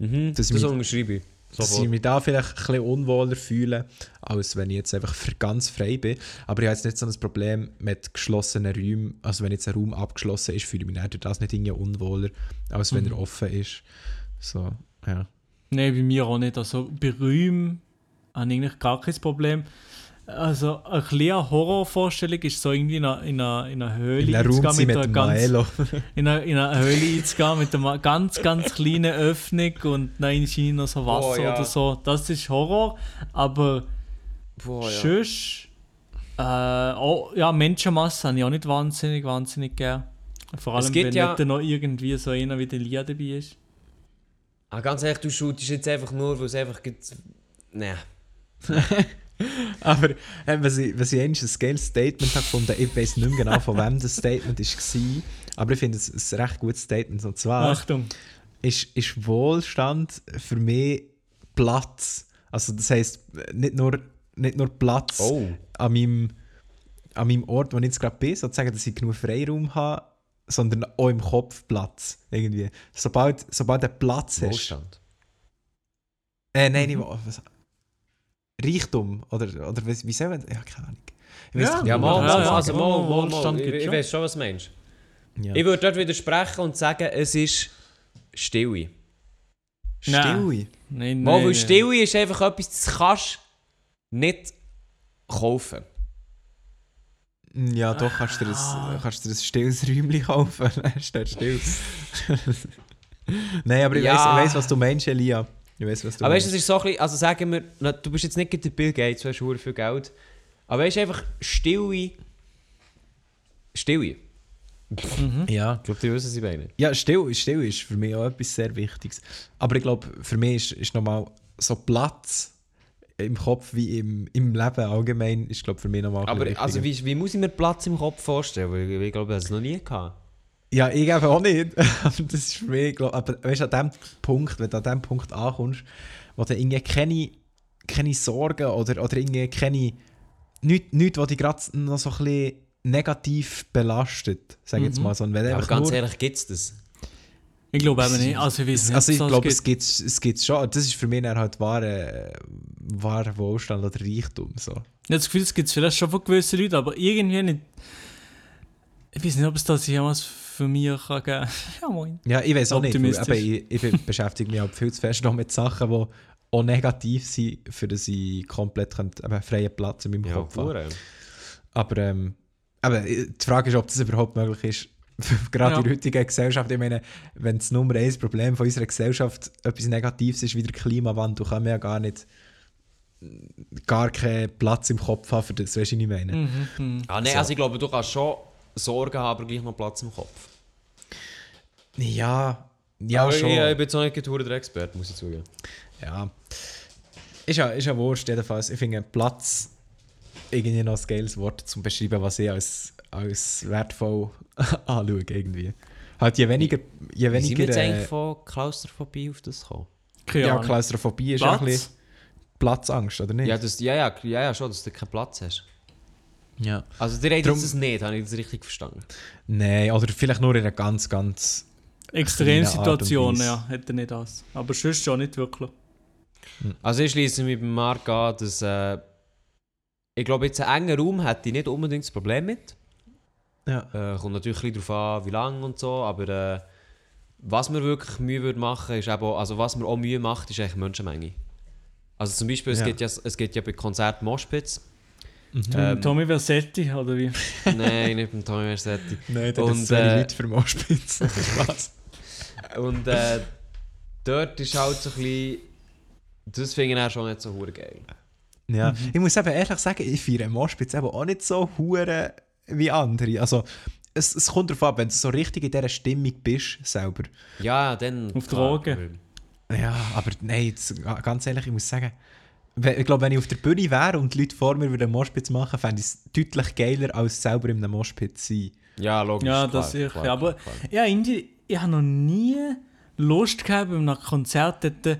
Mhm, Das das, ich. dass Sofort. ich mich da vielleicht ein bisschen unwohler fühle, als wenn ich jetzt einfach für ganz frei bin. Aber ich habe jetzt nicht so ein Problem mit geschlossenen Räumen. Also wenn jetzt ein Raum abgeschlossen ist, fühle ich mich dann durch das nicht irgendwie unwohler, als wenn er offen ist. So, ja. Nein, bei mir auch nicht. Also bei Räumen habe ich eigentlich gar kein Problem. Also eine kleine Horrorvorstellung ist so irgendwie in einer, in einer, in einer Höhle In einzugehen sein mit einer ganz, in einer, in einer Höhle einzugehen mit einer ganz, ganz kleinen Öffnung und dann ist noch so Wasser Oh, ja. oder so. Das ist Horror, aber Boah, ja. sonst, äh, oh, ja, Menschenmasse habe ich auch nicht wahnsinnig, wahnsinnig gern. Vor allem, wenn ja- nicht noch irgendwie so einer wie der Lia dabei ist. Ah, ganz ehrlich, du shootest jetzt einfach nur, weil es einfach gibt. Nein. Aber äh, was ich, was ich ein geiles Statement habe gefunden, ich weiß nicht mehr genau, von wem das Statement war, aber ich finde es ein recht gutes Statement. Und zwar Achtung. ist, ist Wohlstand für mich Platz. Also das heisst, nicht nur, nicht nur Platz Oh. an, meinem, an meinem Ort, wo ich jetzt gerade bin, sozusagen, dass ich genug Freiraum habe, sondern auch im Kopf Platz. Irgendwie. Sobald, sobald du Platz hast. Wohlstand. Äh, nein, nicht was, Reichtum. Oder, oder wie, wie soll man. Ja, keine Ahnung. Ich Ja. Ja, mal, mal, ja, also mal, ja, mal, mal. Wohlstand Ich, gibt's ich schon. weiß schon, was du meinst. Ja. Ich würde dort widersprechen und sagen, es ist Stille. Nein. Stille. Nein, Mal, nein, weil nein. Stille ist einfach etwas, das kannst du nicht kaufen. Ja, doch, kannst du dir ein, kannst du dir ein stilles Räumchen kaufen. Steht still. Nein, aber ich, Ja. ich weiss, was du meinst, Elia. Ich weiss, was du Aber weißt du, es ist so ein bisschen, also sagen wir, na, du bist jetzt nicht der Bill Gates, du hast verdammt viel Geld. Aber weißt du, einfach Stille. Stille. ja. Ich glaube, die wissen, was ich meine. ja, still, still ist für mich auch etwas sehr Wichtiges. Aber ich glaube, für mich ist, ist nochmal so Platz im Kopf wie im, im Leben allgemein, ist glaube für mich nochmal Aber also, wie, wie muss ich mir Platz im Kopf vorstellen? Weil ich, ich glaube, ich habe es noch nie gehabt. Ja, ich eben auch nicht. Aber das ist für mich, glaub, aber weißt du, an dem Punkt, wenn du an dem Punkt ankommst, wo du irgendwie keine, keine Sorgen oder, oder irgendwie keine, nichts, nichts, was dich gerade noch so ein bisschen negativ belastet, sag ich jetzt Mhm. mal so. Und wenn du Aber ganz nur, ehrlich, gibt es das? Ich glaube eben nicht. Also, ich weiß nicht, also ich glaube, es gibt es gibt's schon. Das ist für mich dann halt wahre, wahre Wohlstand oder Reichtum. So. Ich habe das Gefühl, es gibt es vielleicht schon von gewissen Leuten, aber irgendwie nicht. Ich weiß nicht, ob es das jemals für mich kann geben kann. Ja, moin. Ja, ich weiß auch nicht. Eben, ich, ich beschäftige mich halt viel zu fest noch mit Sachen, die auch negativ sind, für dass ich komplett könnte, eben, freien Platz in meinem Ja, Kopf habe. Aber, ähm, aber die Frage ist, ob das überhaupt möglich ist. Gerade Ja. in der heutigen Gesellschaft. Ich meine, wenn das Nummer eins Problem von unserer Gesellschaft etwas Negatives ist wie der Klimawandel, kann man ja gar nicht gar keinen Platz im Kopf haben für das, weißt du, was ich meine? Mhm, mhm. Ah, nein, So. also ich glaube, du kannst schon Sorgen haben, aber gleich noch Platz im Kopf. Ja, ja, aber schon. Ich, ich bin jetzt auch nicht der Experte, muss ich zugeben. Ja. Ist ja, ist ja wurscht, jedenfalls. Ich finde Platz irgendwie noch ein geiles Wort zum beschreiben, was ich als, als wertvoll anschaue, irgendwie. Halt, je weniger. Je Wie sind wir weniger jetzt äh, eigentlich von Klaustrophobie auf das gekommen? Ja. Klaustrophobie ist ja ein Platz? bisschen Platzangst, oder nicht? Ja, das, ja, ja, ja, ja, schon, dass du keinen Platz hast. Ja. Also der redet Drum- das nicht, habe ich das richtig verstanden? Nein, oder vielleicht nur in einer ganz, ganz. Extremsituation, ja, hätte er nicht das. Aber sonst schon nicht wirklich. Also ich schließe mich beim Marc an, dass äh, ich glaube, jetzt einen engen Raum hätte ich nicht unbedingt das Problem mit. Ja. Äh, kommt natürlich ein bisschen darauf an, wie lange und so, aber äh, was mir wirklich Mühe würde machen, ist eben, auch- also was mir auch Mühe macht, ist eigentlich Menschenmenge. Also zum Beispiel, es, Ja. gibt ja, es gibt ja bei Konzerten Moshpits. Mhm. Ähm, Tommy Versetti, oder wie? Nein, nicht beim Tommy Versetti. Nein, das Und, ist äh, Leute für Moschpitz. Spaß. Und äh, dort ist halt so ein bisschen, das finde ich dann schon nicht so hure geil. Ja, Mhm. ich muss eben ehrlich sagen, ich feiere Moschpitz eben auch nicht so hure wie andere. Also, es, es kommt darauf ab, wenn du so richtig in dieser Stimmung bist, selber. Ja, dann... Auf Drogen. Ja, aber nein, jetzt, ga- ganz ehrlich, ich muss sagen, ich glaube, wenn ich auf der Bühne wäre und die Leute vor mir würden Moschpitz machen, fände ich es deutlich geiler, als selber in einem Moschpitz zu sein. Ja, logisch. Ja, klar, das sicher. klar, aber klar. ja, irgendwie, ich habe noch nie Lust gehabt, bei einem Konzert dort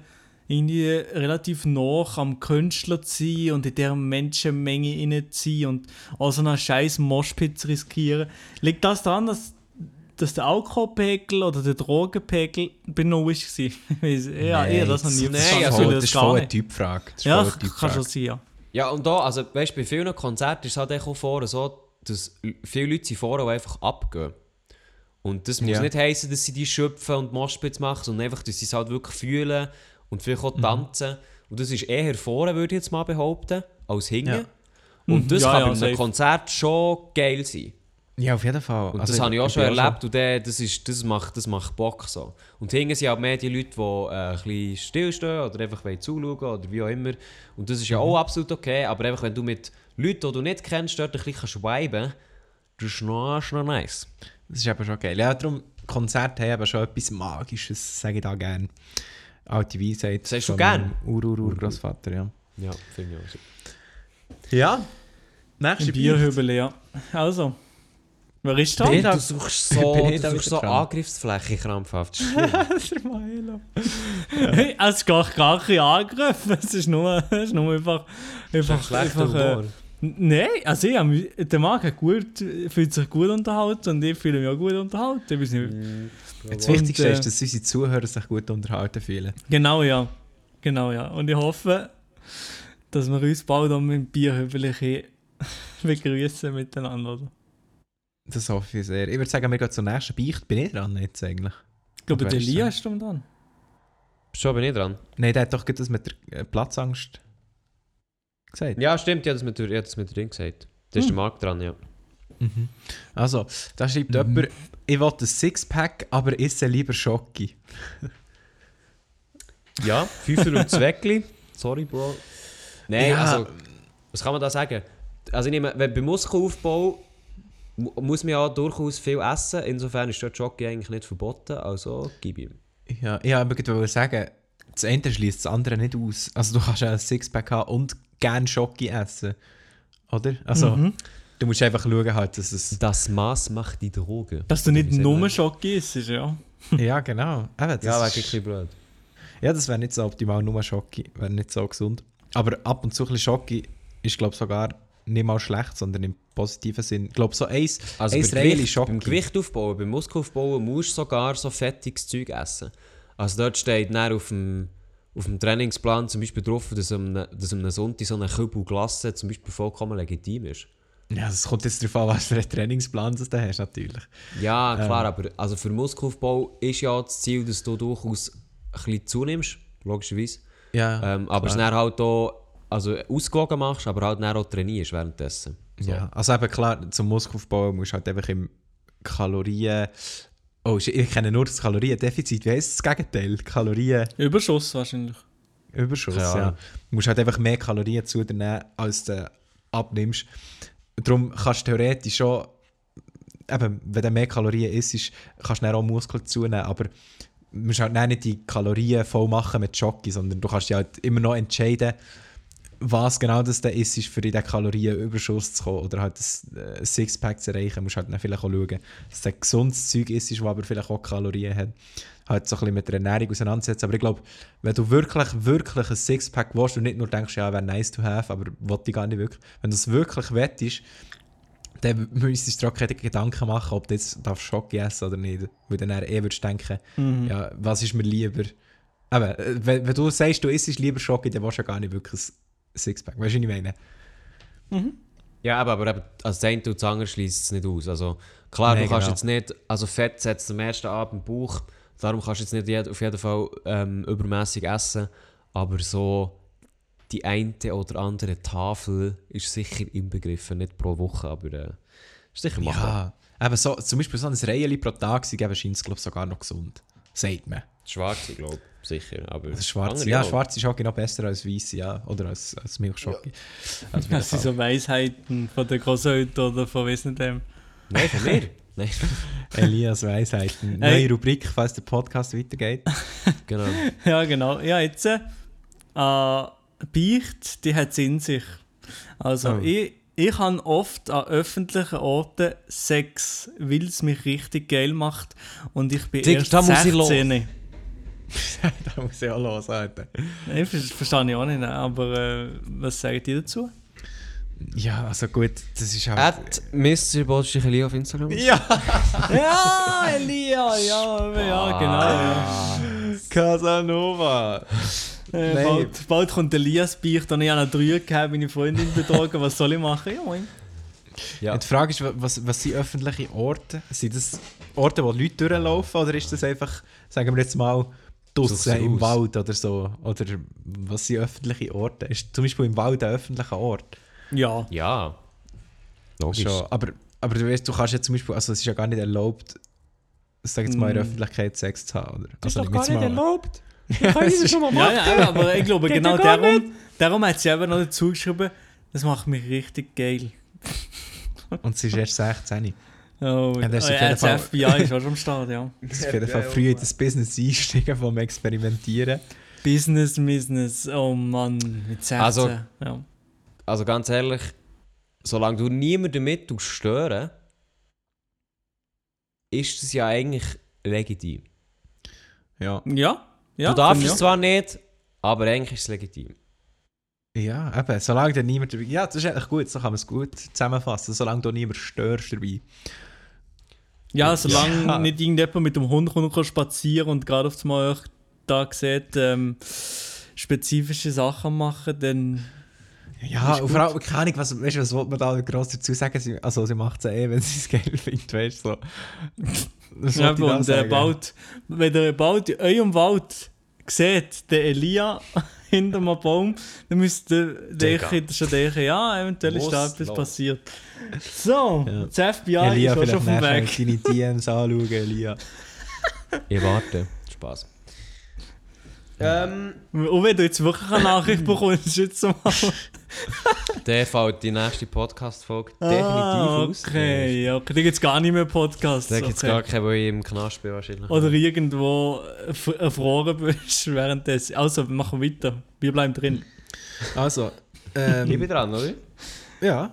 irgendwie relativ nah am Künstler zu sein und in dieser Menschenmenge rein zu sein und auch so einen scheiß Moshpit zu riskieren. Liegt das daran, dass, dass der Alkoholpegel oder der Drogenpegel bei Null war? Ja, eher das noch nie nein, das, also das ist voll eine. Typfrage. Das ist Ja, eine kann Typfrage. schon sein, ja. Ja, und da, also weißt du, bei vielen Konzerten ist es halt auch vorne so, dass viele Leute vorne auch einfach abgehen. Und das muss Ja. nicht heißen, dass sie die schöpfen und Moshpits machen, sondern einfach, dass sie es halt wirklich fühlen und vielleicht Mhm. auch tanzen. Und das ist eher vorne, würde ich jetzt mal behaupten, als hinten. Ja. Und Mhm. das Ja, kann ja, bei einem safe. Konzert schon geil sein. Ja, auf jeden Fall. Und Also, das habe ich auch schon erlebt und der, das, ist, das, macht, das macht Bock so. Und hinten sind auch mehr die Leute, die äh, ein bisschen stillstehen oder einfach wollen zuschauen oder wie auch immer. Und das ist ja auch absolut okay, aber einfach wenn du mit Leuten, die du nicht kennst, dort ein bisschen kannst viben das ist noch, ist noch nice. Das ist eben schon geil. Ja, darum, Konzerte haben eben schon etwas Magisches, sage ich da gerne. Alte Weisheit. Sagst du von gern? meinem Ur-Ur-Urgroßvater, ja. Ja, finde ich auch so. Ja. Nächste Bierhübel, ja. Also, wer ist da? Bin ich da- Du suchst so, du suchst so? Angriffsfläche krampfhaft. Das ist. Das. Hey, es ist gar, kein Angriff. Es ist nur, es ist nur einfach. einfach, einfach äh. Nein, also ich, hab mich- der Marc hat gut, fühlt sich gut unterhalten und ich fühle mich auch gut unterhalten. Ich weiß nicht. Das Und, Wichtigste äh, ist, dass unsere Zuhörer sich gut unterhalten fühlen. Genau, ja. Genau, ja. Und ich hoffe, dass wir uns bald auch mit dem Bierhübel hier begrüßen miteinander. Oder? Das hoffe ich sehr. Ich würde sagen, wir gehen zur nächsten Beicht. Bin ich dran jetzt eigentlich? Ich glaube, der ist Elias ist dann dran. Schon bin ich dran. Nein, der hat doch das mit der äh, Platzangst gesagt. Ja, stimmt, ich habe das mit, der- ich habe das mit der Ding gesagt. Da ist Hm. der Marc dran, ja. Mhm. Also, da schreibt Mhm. jemand, ich will ein Sixpack, aber esse lieber Schocki. Ja, Fünfer und Zweckli. Sorry, Bro. Nein, Ja. also, was kann man da sagen? Also, ich nehme, wenn beim Muskelaufbau mu- muss man ja durchaus viel essen. Insofern ist dort Jockey eigentlich nicht verboten. Also, gib ihm. Ja, ich wollte sagen, das eine schließt das andere nicht aus. Also, du kannst ja ein Sixpack haben und gerne Schocki essen. Oder? Also, Mhm. du musst einfach schauen, halt, dass es. Das Maß macht die Droge. Dass du nicht nur? Schocke isst, ja. ja, genau. Eben, das Ja, wäre bisschen blöd. Ja, das wäre nicht so optimal, nur Schocki. Wäre nicht so gesund. Aber ab und zu ein bisschen Schocki ist, glaube ich, sogar nicht mal schlecht, sondern im positiven Sinn. Ich glaube, so eins, Also eins Gewicht, beim Gewicht aufbauen, beim Muskelaufbauen musst du sogar so fettiges Zeug essen. Also dort steht dann auf dem, auf dem Trainingsplan zum Beispiel drauf, dass am, dass am Sonntag so eine Kübel Glasse zum Beispiel vollkommen legitim ist. Ja, das kommt jetzt darauf an, was für einen Trainingsplan du hast, natürlich. Ja, klar, aber also für Muskelaufbau ist ja das Ziel, dass du durchaus ein bisschen zunimmst, logischerweise. Ja, Ähm, aber es dann halt auch also ausgewogen machst, aber halt dann auch trainierst währenddessen. So. ja. Also eben klar, zum Muskelaufbau musst du halt einfach im Kalorien... Oh, ich kenne nur das Kaloriendefizit. Wie heisst das Gegenteil? Kalorienüberschuss, Überschuss wahrscheinlich. ja. Keine Ahnung. Du musst halt einfach mehr Kalorien zu dir nehmen, als du abnimmst. Darum kannst du theoretisch schon... Eben, wenn du mehr Kalorien isst, kannst du dann auch Muskeln zunehmen, aber du musst halt nicht die Kalorien voll machen mit Jockey, sondern du kannst dich halt immer noch entscheiden, was genau das dann ist, ist für in den Kalorienüberschuss zu kommen oder halt das äh, Sixpack zu erreichen, musst halt dann vielleicht auch schauen, dass es ein gesundes Zeug ist, das aber vielleicht auch Kalorien hat. Halt so ein bisschen mit der Ernährung auseinandersetzen. Aber ich glaube, wenn du wirklich, wirklich ein Sixpack willst und nicht nur denkst, ja, wäre nice to have, aber wollte ich gar nicht wirklich. Wenn du es wirklich wettest, dann müsstest du dir auch keine Gedanken machen, ob du jetzt Schoki essen oder nicht. Weil dann eher würdest du denken, Mhm. ja, was ist mir lieber? Eben, äh, wenn, wenn du sagst, du isst lieber Schoki, dann willst du ja gar nicht wirklich ein Sixpack. Weißt du, was ich meine? Ja, aber, aber also das eine und das andere schließt es nicht aus. Also klar, Nee, du kannst genau. jetzt nicht, also Fett setzt am ersten Abend im Bauch, darum kannst du jetzt nicht jed, auf jeden Fall ähm, übermäßig essen, aber so die eine oder andere Tafel ist sicher inbegriffen, nicht pro Woche, aber äh, ist sicher machbar. Ja, eben so, zum Beispiel so ein Reihe pro Tag sind eben scheint es, glaube ich, sogar noch gesund. Sagt man. Schwarze, glaube ich, sicher, aber Also schwarze, andere ja, schwarze Schoki noch besser als weiße, ja. Oder als, als. Also auf jeden Das sind so Weisheiten von der Großeltern oder von wissen dem. Nein, von mir. Nein, Elias Weisheiten. Ey. Neue Rubrik, falls der Podcast weitergeht. genau. Ja, genau. Ja, jetzt äh, Beicht, die hat es in sich. Also, Oh. ich, ich habe oft an öffentlichen Orten Sex, weil es mich richtig geil macht. Und ich bin Digga, erst da muss ich los. 16. da muss ich auch los, Alter. Ich ver- verstehe ich auch nicht, aber äh, was sagt ihr dazu? Ja, also gut, das ist halt... At Mr. Bolschich auf Instagram. ja! ja, Elia, ja, ja, genau. Ja. Casanova! Äh, Nein. bald, bald kommt Elias Beicht und ich habe noch drei gehabt, meine Freundin betrogen. Was soll ich machen? Ja, moin. Ja. Die Frage ist, was, was sind öffentliche Orte? Sind das Orte, wo Leute durchlaufen oder ist das einfach, sagen wir jetzt mal, Draußen im. Wald oder so? Oder was sind öffentliche Orte? Ist zum Beispiel im Wald ein öffentlicher Ort? Ja. Ja. Logisch. Schon. Aber, aber du weißt, du kannst ja zum Beispiel, also es ist ja gar nicht erlaubt, sag jetzt mal in der Mm. Öffentlichkeit Sex zu haben, oder? Das ist also doch gar nicht mal- erlaubt. Ja, es ist- Ja, ja, aber ich glaube, Geht genau darum, darum hat sie eben noch dazu geschrieben, das macht mich richtig geil. Und sie ist erst 16. Oh, Ja, das ist oh, auf ja, jeden das Fall- FBI ist auch schon am Start, ja. Das ist auf jeden Fall früh in das Business einsteigen vom Experimentieren. Business, Business, oh Mann, mit 16. Also- ja. also ganz ehrlich, solange du niemanden damit stören, ist das ja eigentlich legitim. Ja. Ja, ja. du darfst es zwar nicht, aber eigentlich ist es legitim. Ja, eben, solange da niemand dabei... Ja, das ist eigentlich gut, so kann man es gut zusammenfassen. Solange da niemand störst dabei. Ja, solange Ja. nicht irgendjemand mit dem Hund kommt und spazieren und gerade auf das Mal euch da sieht, ähm, spezifische Sachen machen, dann. Ja, und vor allem, keine Ahnung, was, weißt, du, was wollte man da gross dazu sagen? Sie, also, sie macht es eh, wenn sie es geil findet, weißt du, so. Ja, und äh, bald, wenn ihr bald eurem Wald seht, den Elia hinter einem Baum, dann müsst ihr denken, schon denken, ja, eventuell ist da etwas passiert. So, Ja. das FBI Elia, ist auch schon auf dem Weg. deine DMs anschauen, Elia. Ich warte. Spaß. Ähm, Und wenn du jetzt wirklich eine Nachricht bekommst, jetzt mal. der fällt die nächste Podcast-Folge definitiv ah, aus. okay, okay. Da gibt es gar nicht mehr Podcasts. Da gibt es okay. gar keinen, wo ich im Knast bin wahrscheinlich. Oder irgendwo erf- erfroren bist währenddessen. Also, wir machen weiter. Wir bleiben drin. Also, Ich bin ähm, dran, oder? ja.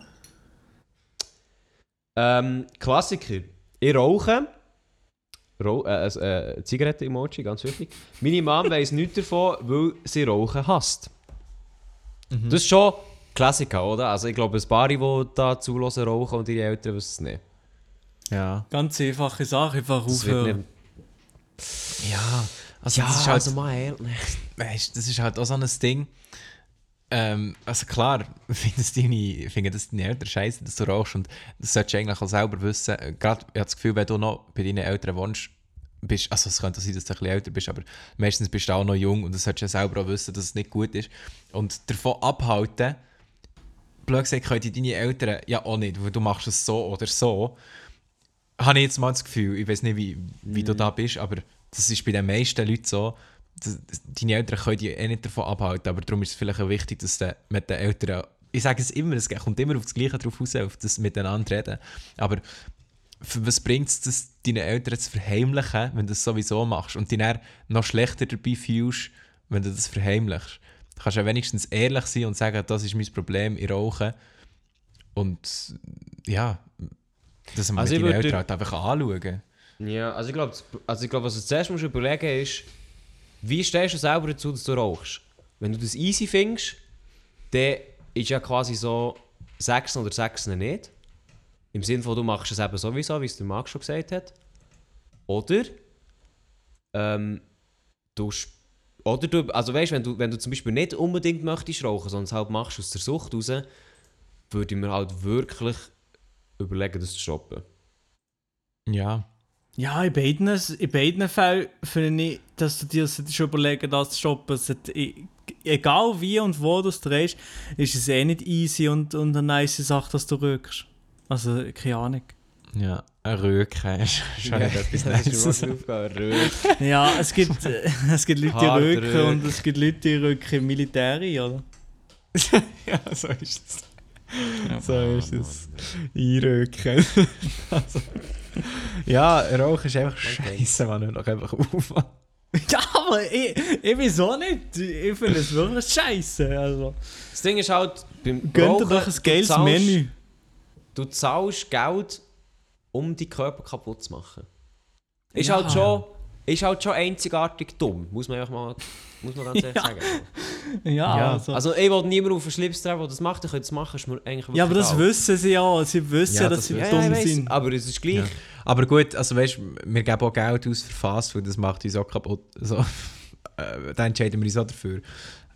Ähm, Klassiker. Ich rauche. Rau äh, äh, äh, Zigaretten-Emoji, ganz wichtig. Meine Mom weiss nichts davon, weil sie Rauchen hasst. Das ist schon Klassiker, oder? Also ich glaube, ein paar, die da zulassen rauchen und ihre Eltern wissen es nicht. Ja. Ganz einfache Sache, einfach Das aufhören. nicht... Ja, also Ja, das ist halt, also mal... weißt, das ist halt auch so ein Ding. Ähm, also klar, deine, finden das deine Eltern scheiße, dass du rauchst und das solltest du eigentlich auch selber wissen. Äh, Gerade, ich habe das Gefühl, wenn du noch bei deinen Eltern wohnst, bist, also es könnte sein, dass du ein bisschen älter bist, aber meistens bist du auch noch jung und das solltest du ja selber auch wissen, dass es nicht gut ist. Und davon abhalten, blöd gesagt, können deine Eltern ja auch nicht, weil du machst es so oder so. Habe ich jetzt mal das Gefühl, ich weiß nicht, wie, wie du da bist, aber das ist bei den meisten Leuten so, deine Eltern können dich eh nicht davon abhalten, aber darum ist es vielleicht auch wichtig, dass du mit den Eltern, ich sage es immer, es kommt immer auf das Gleiche drauf raus, auf das miteinander reden, aber für was bringt es, das deinen Eltern zu verheimlichen, wenn du das sowieso machst und dich dann noch schlechter dabei fühlst, wenn du das verheimlichst? Du kannst ja wenigstens ehrlich sein und sagen, das ist mein Problem, ich rauche. Und ja, dass man Also würde- Eltern halt einfach anschauen. Ja, also ich glaube, also ich glaub, was du zuerst musst überlegen ist, wie stehst du selber dazu, dass du rauchst? Wenn du das easy findest, dann ist ja quasi so 6 oder 6 nicht. Im Sinne von, du machst es eben sowieso, wie es der Marc schon gesagt hat. Oder, ähm, du, sp- oder du, also weißt, wenn du, wenn du zum Beispiel nicht unbedingt möchtest rauchen, sondern es halt machst aus der Sucht raus, würde ich mir halt wirklich überlegen, das zu stoppen. Ja. Ja, in beiden, in beiden Fällen finde ich, dass du dir schon überlegen das zu stoppen. Egal wie und wo du es drehst, ist es eh nicht easy und, und eine nice Sache, dass du rückst. Also, keine Ahnung. Ja, ein Röken ist schon nicht etwas Röhren. Ja, es gibt, äh, es gibt Leute, die rücken. und es gibt Leute, die rücken im Militär oder? ja, so ist es. So ist es. Einrücken. also, ja, Rauchen ist einfach scheiße, man hört einfach auf. Ja, aber ich, ich wieso nicht? Ich finde es wirklich scheiße. Also, Das Ding ist halt, beim gönnt ihr doch ein geiles zahlst- Menü. Du zahlst Geld, um deinen Körper kaputt zu machen. Ist, Ja. halt, schon, ist halt schon einzigartig dumm, muss man, einfach mal, muss man ganz ehrlich Ja. sagen. Ja, Ja, also. Also ich will niemanden auf den Schlips treffen, der das macht, ich könnte es machen, ist mir eigentlich ja, aber das egal. wissen sie ja. Sie wissen, Ja, dass das sie ja, dumm sind. aber es ist gleich. Ja. Aber gut, also weißt wir geben auch Geld aus für Fastfood, das macht uns auch kaputt. Also, äh, da entscheiden wir uns auch dafür.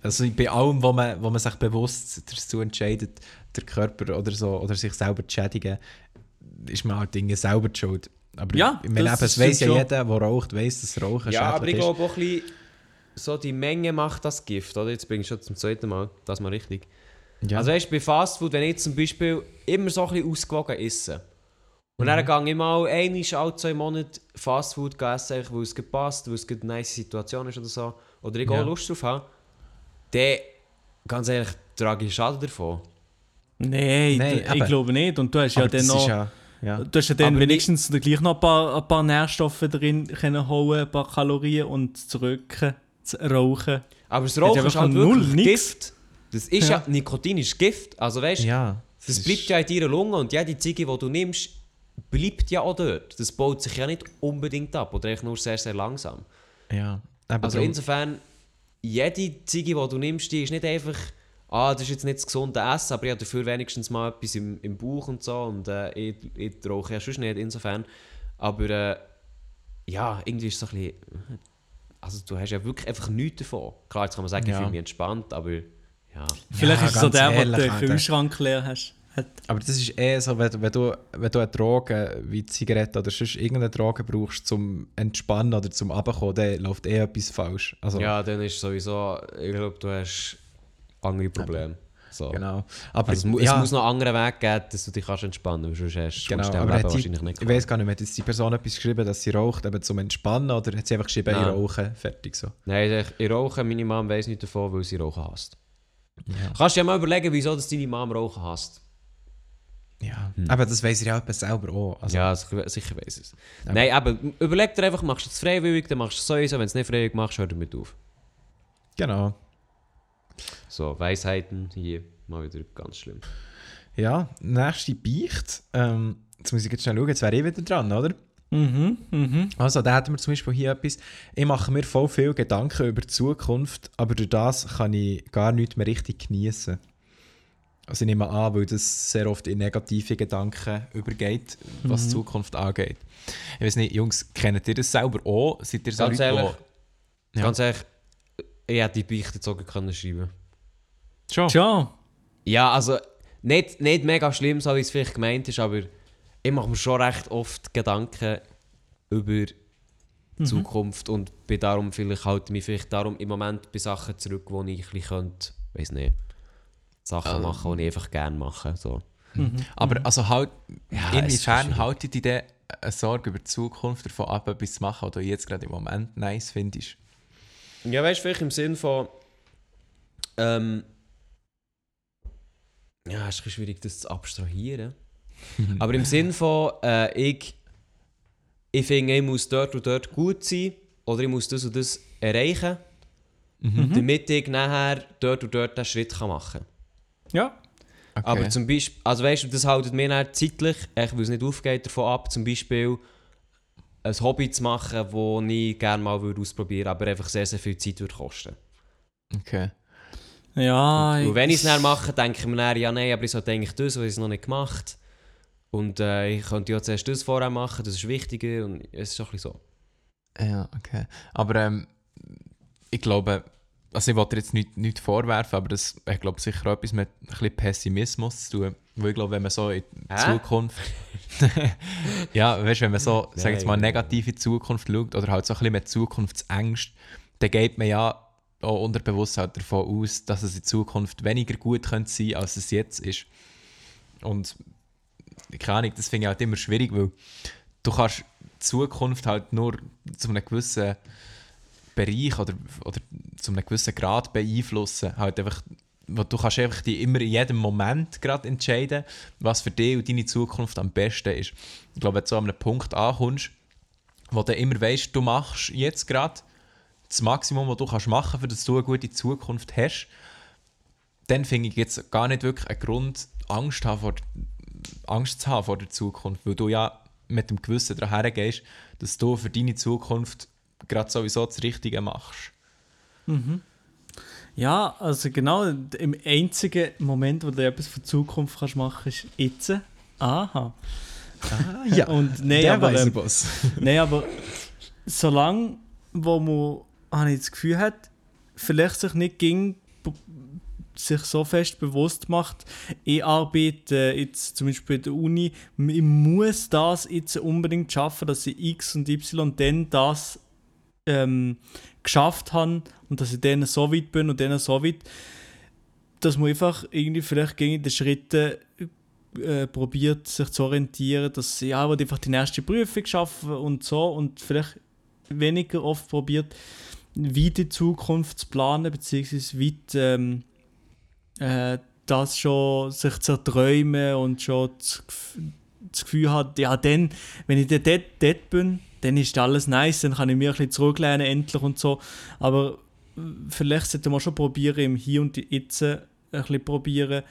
Also bei allem, wo man, wo man sich bewusst dazu entscheidet, der Körper oder so, oder sich selber zu schädigen, ist man halt Dinge selber die schuld. Aber Ja, ich meine, das eben, es weiß ja schon. jeder, der raucht, weiß, dass Rauchen Ja, aber ich schädlich ist. glaube auch ein bisschen, so die Menge macht das Gift, oder? Jetzt bin ich schon zum zweiten Mal, das mal richtig. Ja. Also weißt du, bei Fastfood, wenn ich zum Beispiel immer so ein bisschen ausgewogen esse und Mhm. dann gehe ich mal einmal alle zwei Monate Fastfood essen, weil es gut passt, weil es eine nice Situation ist oder so, oder ich auch Ja. Lust drauf habe, dann, ganz ehrlich, trage ich Schaden davon. Nein, Nein, ich glaube nicht. Und du hast ja aber dann das noch. ja, ja. Du hast ja dann Aber wenigstens dann gleich noch ein paar, ein paar Nährstoffe drin können holen, ein paar Kalorien und zurück zu rauchen. Aber das Rauchen ist halt null, wirklich nix. Gift. Das ist ja, Ja. Nikotin ist Gift. Also weißt du, Ja. das ist- bleibt ja in deiner Lunge und jede Ziege, die du nimmst, bleibt ja auch dort. Das baut sich ja nicht unbedingt ab oder eigentlich nur sehr, sehr langsam. Ja. Eben Also drum- insofern, jede Ziege, die du nimmst, die ist nicht einfach, ah, das ist jetzt nicht das gesunde Essen, aber ich habe dafür wenigstens mal etwas im, im Bauch und so und äh, ich, ich rauche ja sonst nicht, insofern. Aber äh, ja, irgendwie ist es so ein bisschen, also du hast ja wirklich einfach nichts davon. Klar, jetzt kann man sagen, ich Ja. fühle mich entspannt, aber ja. Vielleicht Ja, ist es so der, ehrlich, den Alter. Kühlschrank leer hast. Hat. Aber das ist eher so, wenn, du- wenn, du, wenn du eine Droge wie Zigarette oder sonst irgendeine Droge brauchst zum Entspannen oder zum Abkommen, dann läuft eh etwas falsch. Also, Ja, dann ist sowieso, ich glaube, du hast andere Probleme. So. Genau. Aber Also es, ja, es muss noch einen anderen Weg geben, dass du dich kannst entspannen kannst, sonst hast Genau, du aber Leben wahrscheinlich nicht ich weiß gar nicht mehr, hat jetzt die Person etwas geschrieben, dass sie raucht, eben zum Entspannen, oder hat sie einfach geschrieben, ich Nein. rauche, fertig so. Nein, ich, ich rauche, meine Mom weiss nicht davon, weil sie Rauchen hasst. Ja. Kannst du dir mal überlegen, wieso dass deine Mom Rauchen hasst? Ja, aber das weiß ich ja etwas selber auch. Also, ja, sicher, sicher weiss es. Nein, aber überleg dir einfach, machst du es freiwillig, dann machst du es sowieso, wenn du es nicht freiwillig machst, hör damit auf. Genau. So, Weisheiten hier, mal wieder ganz schlimm. Ja, nächste Beicht. Ähm, jetzt muss ich jetzt schnell schauen, jetzt wäre ich wieder dran, oder? Mhm, mhm. Also, da hätten wir zum Beispiel hier etwas. Ich mache mir voll viel Gedanken über die Zukunft, aber durch das kann ich gar nichts mehr richtig genießen. Also, ich nehme an, weil das sehr oft in negative Gedanken übergeht, was die Zukunft angeht. Ich weiß nicht, Jungs, kennt ihr das selber auch? Seid ihr so Ganz Leute, ehrlich, Ja. ganz ehrlich, ich hätte die Beichte jetzt sogar können schreiben Schon? Schon. Ja, also nicht, nicht mega schlimm, so wie es vielleicht gemeint ist, aber ich mache mir schon recht oft Gedanken über die Zukunft und bin darum vielleicht halte mich vielleicht darum im Moment bei Sachen zurück, wo ich ein bisschen könnte, weiß nicht, Sachen machen, die ich einfach gerne mache. So. Aber also halt, Ja, inwiefern haltet ihr denn eine Sorge über die Zukunft davon ab, etwas zu machen, was du jetzt gerade im Moment nice findest? Ja, weißt du, vielleicht im Sinn von. Ähm, ja, es ist ein bisschen schwierig, das zu abstrahieren. Aber im Sinn von, äh, ich, ich finde, ich muss dort und dort gut sein oder ich muss das und das erreichen, damit ich nachher dort und dort den Schritt kann machen kann. Ja. Okay. Aber zum Beispiel, also weißt du, das haltet mir dann zeitlich, ich will es nicht aufgeht, davon ab, zum Beispiel ein Hobby zu machen, das ich gerne mal würde ausprobieren würde, aber einfach sehr, sehr viel Zeit würde kosten. okay. Ja, Und wenn ich es dann mache, denke ich mir dann, ja nein, aber ich sollte eigentlich das, was ich noch nicht gemacht Und äh, ich könnte ja zuerst das vorher machen, das ist wichtiger und es ist auch ein bisschen so. Ja, okay. Aber ähm, ich glaube, also ich wollte jetzt nicht, nicht vorwerfen, aber das ich glaube sicher auch etwas mit ein bisschen Pessimismus zu tun. Weil ich glaube, wenn man so in die Hä? Zukunft. ja, weißt wenn man so, sag jetzt mal, negativ in die Zukunft schaut oder halt so ein bisschen mit Zukunftsängst, dann geht man ja auch unterbewusst halt davon aus, dass es in Zukunft weniger gut könnte sein als es jetzt ist. Und keine Ahnung, das finde ich halt immer schwierig, weil du kannst die Zukunft halt nur zu einem gewissen Bereich oder, oder zu einem gewissen Grad beeinflussen. Halt einfach, du kannst einfach die immer in jedem Moment gerade entscheiden, was für dich und deine Zukunft am besten ist. Ich glaube, wenn du so an einem Punkt ankommst, wo du immer weißt, du machst jetzt gerade das Maximum, was du kannst machen, für dass du eine gute Zukunft hast, dann finde ich jetzt gar nicht wirklich einen Grund, Angst, haben vor, Angst zu haben vor der Zukunft, weil du ja mit dem Gewissen daran hergehst, dass du für deine Zukunft gerade sowieso das Richtige machst. Ja, also genau, im einzigen Moment, wo du etwas für die Zukunft kannst machen kannst, ist jetzt. Aha. Ah, ja. Und nein, der aber, ähm, was. Nein, aber solange, wo man, habe ich das Gefühl hat, vielleicht sich nicht ging, sich so fest bewusst macht, ich arbeite jetzt zum Beispiel bei der Uni, ich muss das jetzt unbedingt schaffen, dass ich X und Y dann das ähm, geschafft habe und dass ich dann so weit bin und dann so weit, dass man einfach irgendwie vielleicht gegen die Schritte äh, probiert, sich zu orientieren, dass ja, ich einfach die nächste Prüfung schaffen und so und vielleicht weniger oft probiert, wie die Zukunft zu planen, beziehungsweise weit ähm, äh, das schon sich zu erträumen und schon das, Gef- das Gefühl hat, ja, dann, wenn ich dort, dort bin, dann ist alles nice, dann kann ich mir ein bisschen zurücklehnen endlich und so. Aber äh, vielleicht sollte man schon probieren, im Hier und Jetzt ein bisschen probieren,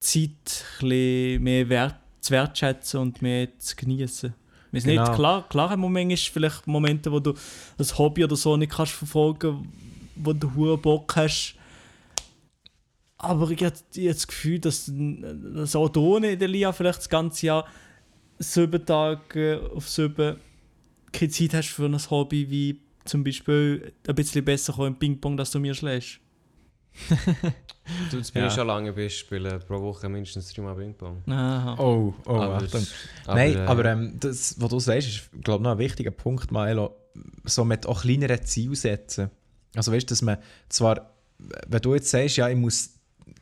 Zeit ein bisschen mehr wert, zu wertschätzen und mehr zu genießen. Ist Genau. nicht klar, klar haben wir manchmal vielleicht Momente, wo du ein Hobby oder so nicht kannst verfolgen, wo du hure Bock hast. Aber ich habe das Gefühl, dass, dass auch der Lia vielleicht das ganze Jahr sieben Tage auf sieben keine Zeit hast für ein Hobby wie zum Beispiel ein bisschen besser kommen im Ping-Pong, dass du mir schlägst. Du, bin Ja. schon lange bist, spiele pro Woche mindestens dreimal Ping-Pong. Aha. Oh, oh, Aber- Achtung. aber, Nein, äh, aber ähm, das, was du sagst, ist, glaube ich, noch ein wichtiger Punkt, Maelo. So mit auch kleineren Zielen setzen. Also weißt du, dass man zwar, wenn du jetzt sagst, ja, ich muss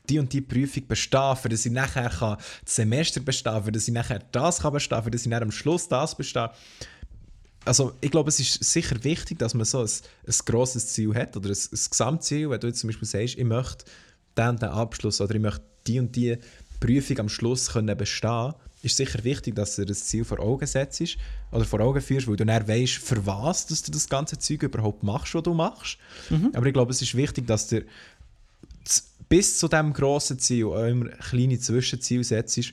die und die Prüfung bestehen, für dass ich nachher kann das Semester bestehen für dass ich nachher das kann bestehen für dass ich nachher am Schluss das bestehen Also ich glaube, es ist sicher wichtig, dass man so ein, ein grosses Ziel hat oder ein, ein Gesamtziel, wenn du jetzt zum Beispiel sagst, ich möchte den und den Abschluss oder ich möchte die und die Prüfung am Schluss können bestehen ist sicher wichtig, dass du das Ziel vor Augen setzt oder vor Augen führst, weil du dann weißt, für was dass du das ganze Zeug überhaupt machst, was du machst. Aber ich glaube, es ist wichtig, dass du bis zu diesem grossen Ziel auch immer kleine Zwischenziele setzt, die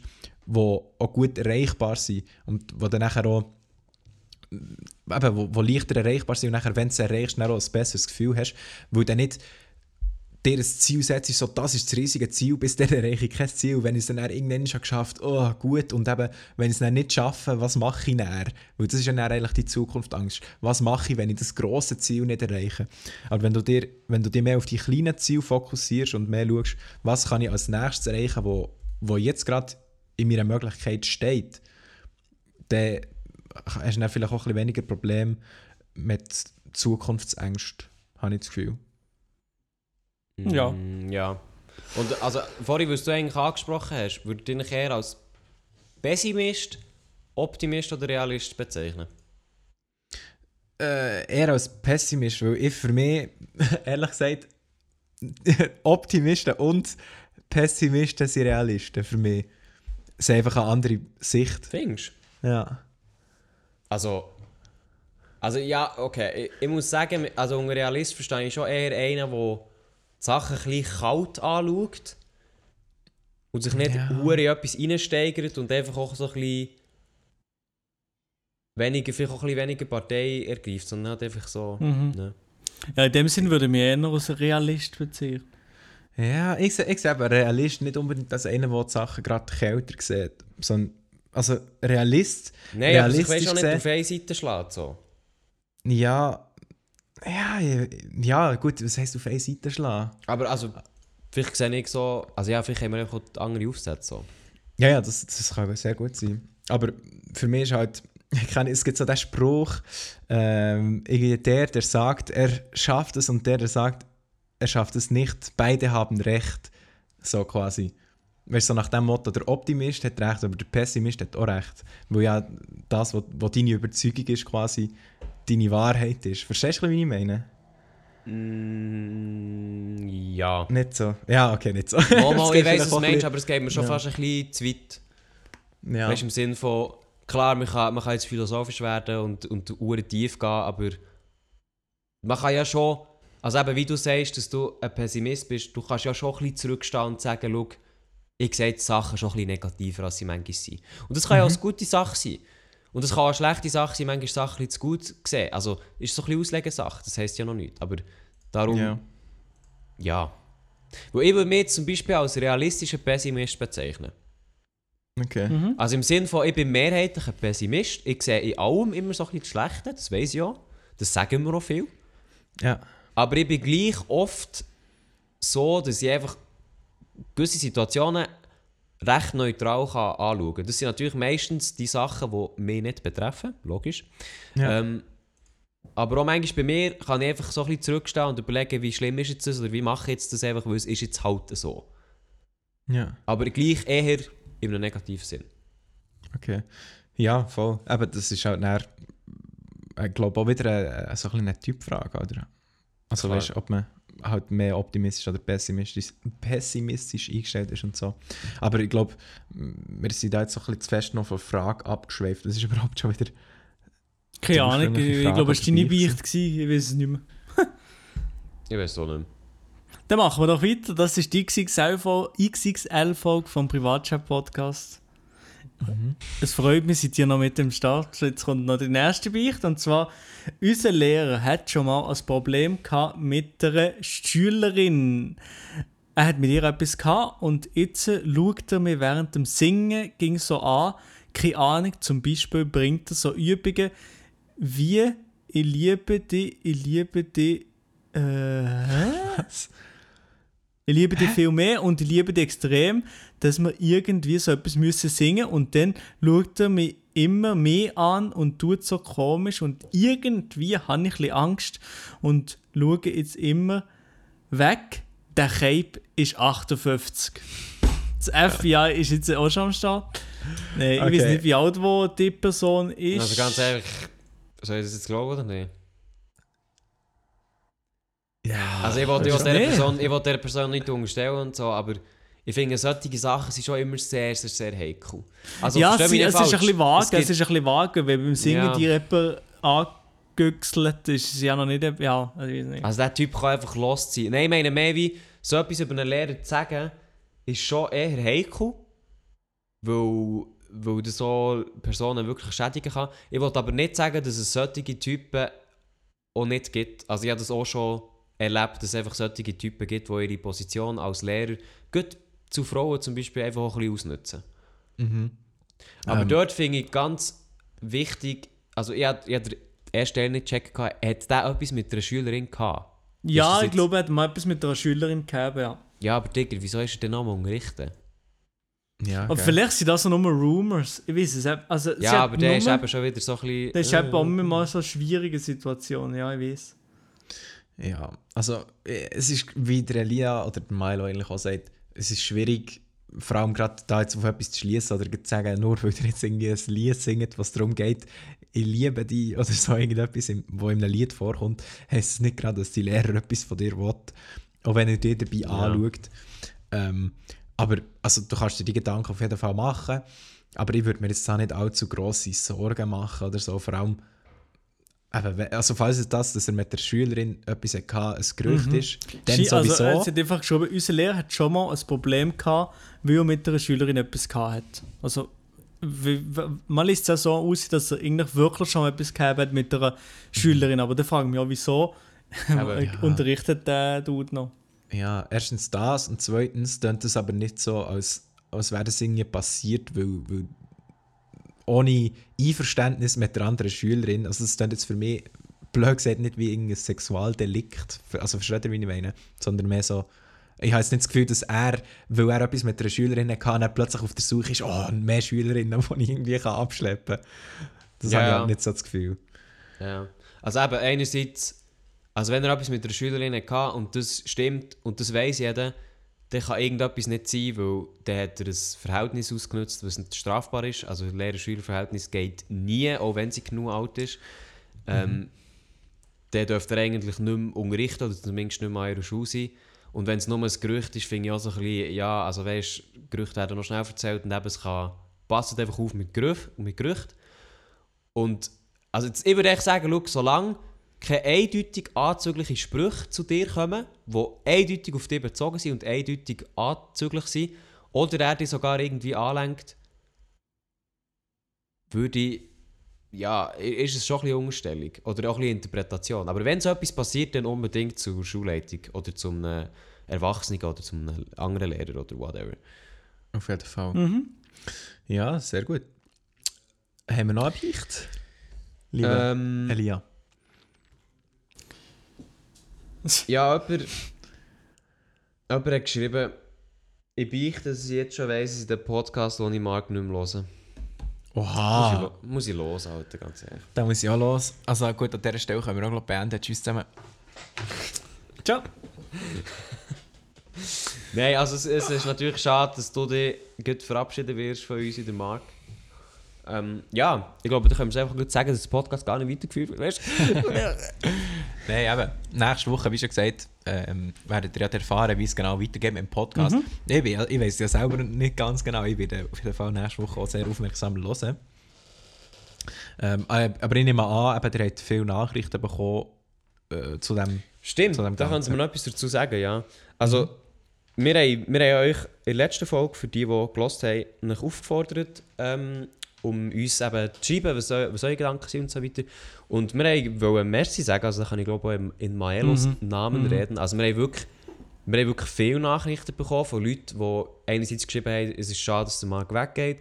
auch gut erreichbar sind und wo dann nachher auch eben, wo, wo leichter erreichbar sind und nachher, wenn du es erreichst, dann auch ein besseres Gefühl hast, weil du nicht dir ein Ziel setzt, so, das ist das riesige Ziel, bis dann erreiche ich kein Ziel. Wenn ich es dann irgendwann schon geschafft oh gut, und eben, wenn ich es dann nicht schaffe, was mache ich dann? Weil das ist ja dann eigentlich die Zukunftsangst. Was mache ich, wenn ich das grosse Ziel nicht erreiche? Aber wenn du dir, wenn du dich mehr auf die kleinen Ziele fokussierst und mehr schaust, was kann ich als nächstes erreichen, wo, wo jetzt gerade in meiner Möglichkeit steht, dann hast du dann vielleicht auch ein bisschen weniger Probleme mit Zukunftsängsten, habe ich das Gefühl. Ja. Mm, ja. Und also, vorhin, was du eigentlich angesprochen hast, würde ich dich eher als Pessimist, Optimist oder Realist bezeichnen? Äh, eher als Pessimist, weil ich für mich, ehrlich gesagt, Optimisten und Pessimisten sind Realisten für mich. Es ist einfach eine andere Sicht. Findest Ja. Also, also ja, okay. Ich, ich muss sagen, also unter Realist verstehe ich schon eher einen, der die Sachen ein bisschen kalt anschaut und sich nicht Ja. hure in etwas reinsteigert und einfach auch so ein bisschen weniger, vielleicht auch ein bisschen weniger Partei ergreift, sondern halt einfach so. Mhm. Ne. Ja, in dem Sinn würde ich mich eher als Realist beziehen. Ja, ich, se- ich sehe aber Realist nicht unbedingt als einer, der die Sachen gerade kälter sieht. Sondern, also Realist, Nein, aber ich auch nicht auf eine Seite schlägt. So. ja, ja, ja, gut, was heisst auf eine Seite schlagen? Aber also, vielleicht sehe ich so, also ja, vielleicht haben wir einfach andere Aufsätze. So. Ja, ja, das, das kann sehr gut sein. Aber für mich ist halt, ich kenne, es gibt so den Spruch, ähm, der, der sagt, er schafft es und der, der sagt, er schafft es nicht. Beide haben recht. So quasi. Weißt du, so nach dem Motto, der Optimist hat recht, aber der Pessimist hat auch recht. Weil ja das, was, was deine Überzeugung ist, quasi deine Wahrheit ist. Verstehst du, wie ich meine? Mm, ja. Nicht so. Ja, okay, nicht so. Mal, ich vielleicht was du ein meinst, aber es geht mir schon Ja. fast ein bisschen zu weit. Ja. Weißt du, im Sinne von, klar, man kann, man kann jetzt philosophisch werden und, und Uhren tief gehen, aber man kann ja schon, also eben wie du sagst, dass du ein Pessimist bist, du kannst ja schon ein bisschen zurückstehen und sagen, schau, ich sehe die Sachen schon ein bisschen negativer, als sie manchmal sind. Und das kann ja auch eine gute Sache sein. Und es kann auch eine schlechte Sache sein, manchmal Sachen ein bisschen zu gut sehen. Also ist so ein bisschen Auslegesache, das heisst ja noch nichts. Aber darum, ja. ja. Weil ich würde mich zum Beispiel als realistischer Pessimist bezeichnen. Okay. Mhm. Also im Sinne von, ich bin mehrheitlich ein Pessimist. Ich sehe in allem immer so ein bisschen das Schlechte, das weiß ich auch. Das sagen wir auch viel. Ja. Aber ich bin gleich oft so, dass ich einfach gewisse Situationen recht neutral kann anschauen kann. Das sind natürlich meistens die Sachen, die mich nicht betreffen, logisch. Ja. Ähm, aber auch manchmal bei mir kann ich einfach so ein bisschen zurückstehen und überlegen, wie schlimm ist jetzt das oder wie mache ich jetzt das einfach, weil es ist jetzt halt so. ja. Aber gleich eher in einem negativen Sinn. Okay. Ja, voll. Aber das ist halt dann, ich glaube auch wieder eine, so ein bisschen eine Typfrage, oder? Also Klar. weißt du, ob man halt mehr optimistisch oder pessimistisch, pessimistisch eingestellt ist und so. Aber ich glaube, wir sind da jetzt so ein bisschen zu fest noch von Frage abgeschweift. Das ist überhaupt schon wieder... Keine Ahnung, ich, glaube, es war deine Beicht gewesen, ich weiß es nicht mehr. Ich weiß auch nicht mehr. Dann machen wir doch weiter. Das ist die XXL-Folge vom Privatchat-Podcast. Es freut mich, seid ihr noch mit dem Start. Jetzt kommt noch die nächste Beicht. Und zwar, unser Lehrer hat schon mal ein Problem gehabt mit einer Schülerin. Er hat mit ihr etwas gehabt und jetzt schaut er mir während dem Singen ging so an. Keine Ahnung, zum Beispiel bringt er so Übungen wie Ich liebe dich, ich liebe dich. Äh, hä? Ich liebe dich viel mehr und ich liebe dich extrem, dass wir irgendwie so etwas müssen singen und dann schaut er mich immer mehr an und tut so komisch und irgendwie habe ich ein bisschen Angst und schaue jetzt immer weg. Der Cape ist 58. Das FBI ist jetzt auch schon am Start. Nein, ich Okay. weiß nicht, wie alt wo die Person ist. Also ganz ehrlich, soll ich das jetzt glauben oder nicht? Ja. Also ich wollte dieser? Person, ich will dieser Person nicht unterstellen und so, aber ich finde, solche Sachen sind schon immer sehr, sehr, sehr heikel. Also, ja, versteh es, ist ein bisschen vage, Es gibt- es ist ein bisschen vage, weil beim Singen Ja. die jemand angegüchselt ist, ist ja noch nicht, ja, also ich weiß nicht. Also der Typ kann einfach lost sein. Nein, ich meine mehr wie, so etwas über einen Lehrer zu sagen, ist schon eher heikel, weil, weil das so Personen wirklich schädigen kann. Ich wollte aber nicht sagen, dass es solche Typen auch nicht gibt. Also ich habe das auch schon erlebt, dass es einfach solche Typen gibt, die ihre Position als Lehrer gut zu Frauen zum Beispiel einfach auch ein bisschen ausnutzen. Mhm. Aber Ähm. dort finde ich ganz wichtig, also ich hatte, den ersten Teil nicht gecheckt, hat der etwas mit einer Schülerin gehabt? ja, ich jetzt- glaube, er hat mal etwas mit einer Schülerin gehabt, ja. Ja, aber Digga, wieso ist er denn nochmal unterrichten? Ja, Aber vielleicht sind das nur Rumors, ich weiß es eben. Also, Ja, aber der ist eben schon wieder so ein bisschen... Das ist äh, eben auch immer mal so eine schwierige Situation, ja, ich weiß. Ja, also äh, es ist, wie der Elia oder der Milo eigentlich auch sagt, es ist schwierig, vor allem gerade da jetzt auf etwas zu schließen oder zu sagen, nur weil ihr jetzt irgendwie ein Lied singt, was darum geht, ich liebe dich oder so irgendetwas, wo in einem Lied vorkommt, heisst es nicht gerade, dass die Lehrer etwas von dir will, auch wenn er dich dabei anschaut. Ähm, aber also, du kannst dir die Gedanken auf jeden Fall machen, aber ich würde mir jetzt da nicht allzu grosse Sorgen machen oder so, vor allem Eben, also falls es das, dass er mit der Schülerin etwas hatte, ein Gerücht ist, dann Sie- sowieso. Also, sie hat einfach geschrieben, unser Lehrer hat schon mal ein Problem gehabt, weil er mit einer Schülerin etwas hat. Also, wie, man liest es ja so aus, dass er eigentlich wirklich schon mal etwas gehabt hat mit einer Schülerin. Aber dann frage ich mich auch, wieso Aber, ja. unterrichtet der Dude noch? ja, erstens das und zweitens klingt es aber nicht so, als, als wäre das irgendwie passiert, weil, weil ohne Einverständnis mit der anderen Schülerin, also das klingt jetzt für mich, blöd gesagt, nicht wie irgendein Sexualdelikt, also versteht ihr, wie ich meine, sondern mehr so, ich habe jetzt nicht das Gefühl, dass er, weil er etwas mit einer Schülerin hatte, dann plötzlich auf der Suche ist, oh, mehr Schülerinnen, die ich irgendwie kann abschleppen kann. Das Ja, habe ich ja. halt nicht so das Gefühl. Ja. Also eben, einerseits, also wenn er etwas mit einer Schülerin hatte und das stimmt und das weiß jeder, dann kann irgendetwas nicht sein, weil dann hat er ein Verhältnis ausgenutzt, was nicht strafbar ist. Also ein Lehrer-Schüler-Verhältnis geht nie, auch wenn sie genug alt ist. Ähm, Dann dürfte er eigentlich nicht mehr unterrichten oder zumindest nicht mehr an ihrer Schule sein. Und wenn es nur ein Gerücht ist, finde ich auch so ein bisschen, ja, also weißt, Gerüchte werden noch schnell erzählt und eben es kann, passt einfach auf mit Gerücht. Mit Gerücht. Und also jetzt, ich würde echt sagen, schau, solange keine eindeutig anzügliche Sprüche zu dir kommen, die eindeutig auf dich bezogen sind und eindeutig anzüglich sind, oder er dich sogar irgendwie anlenkt, würde ich, ja, ist es schon ein bisschen Umstellung oder auch ein bisschen Interpretation. Aber wenn so etwas passiert, dann unbedingt zur Schulleitung oder zum äh, Erwachsenen oder zum anderen Lehrer oder whatever. Auf jeden Fall. Mhm. Ja, sehr gut. Haben wir noch eine Beicht? Liebe Ähm, Elia. Ja, jemand, jemand hat geschrieben, ich beichte, dass ich jetzt schon weiss, dass ich den Podcast ohne Mark nicht mehr höre. Oha! muss ich los, Alter, ganz ehrlich. Da muss ich auch los. Also gut, an dieser Stelle können wir auch gleich beenden. Tschüss zusammen. Ciao. Nein, also es, es ist natürlich schade, dass du dich gut verabschieden wirst von uns in der Mark. Ähm, ja, ich glaube, da können wir es einfach gut sagen, dass der Podcast gar nicht weitergeführt wird. Weißt? Nein, eben. Nächste Woche, wie schon gesagt, ähm, werdet ihr ja erfahren, wie es genau weitergeht mit dem Podcast. Ich, bin, ich weiß ja selber nicht ganz genau. Ich werde auf jeden Fall nächste Woche auch sehr aufmerksam hören. Ähm, äh, aber ich nehme an, eben, ihr habt viele Nachrichten bekommen äh, zu dem Stimmt, zu dem da können Sie mir noch etwas dazu sagen, ja. Also, wir, haben, wir haben euch in der letzten Folge, für die, die gelost haben, euch aufgefordert, ähm, um uns eben zu schreiben, was, was eure Gedanken sind und so weiter. Und wir wollen Merci sagen, also da kann ich glaube auch in, Maelos Mhm. Namen Mhm. reden. Also wir haben wirklich wir haben wirklich viele Nachrichten bekommen von Leuten, die einerseits geschrieben haben, es ist schade, dass der Markt weggeht.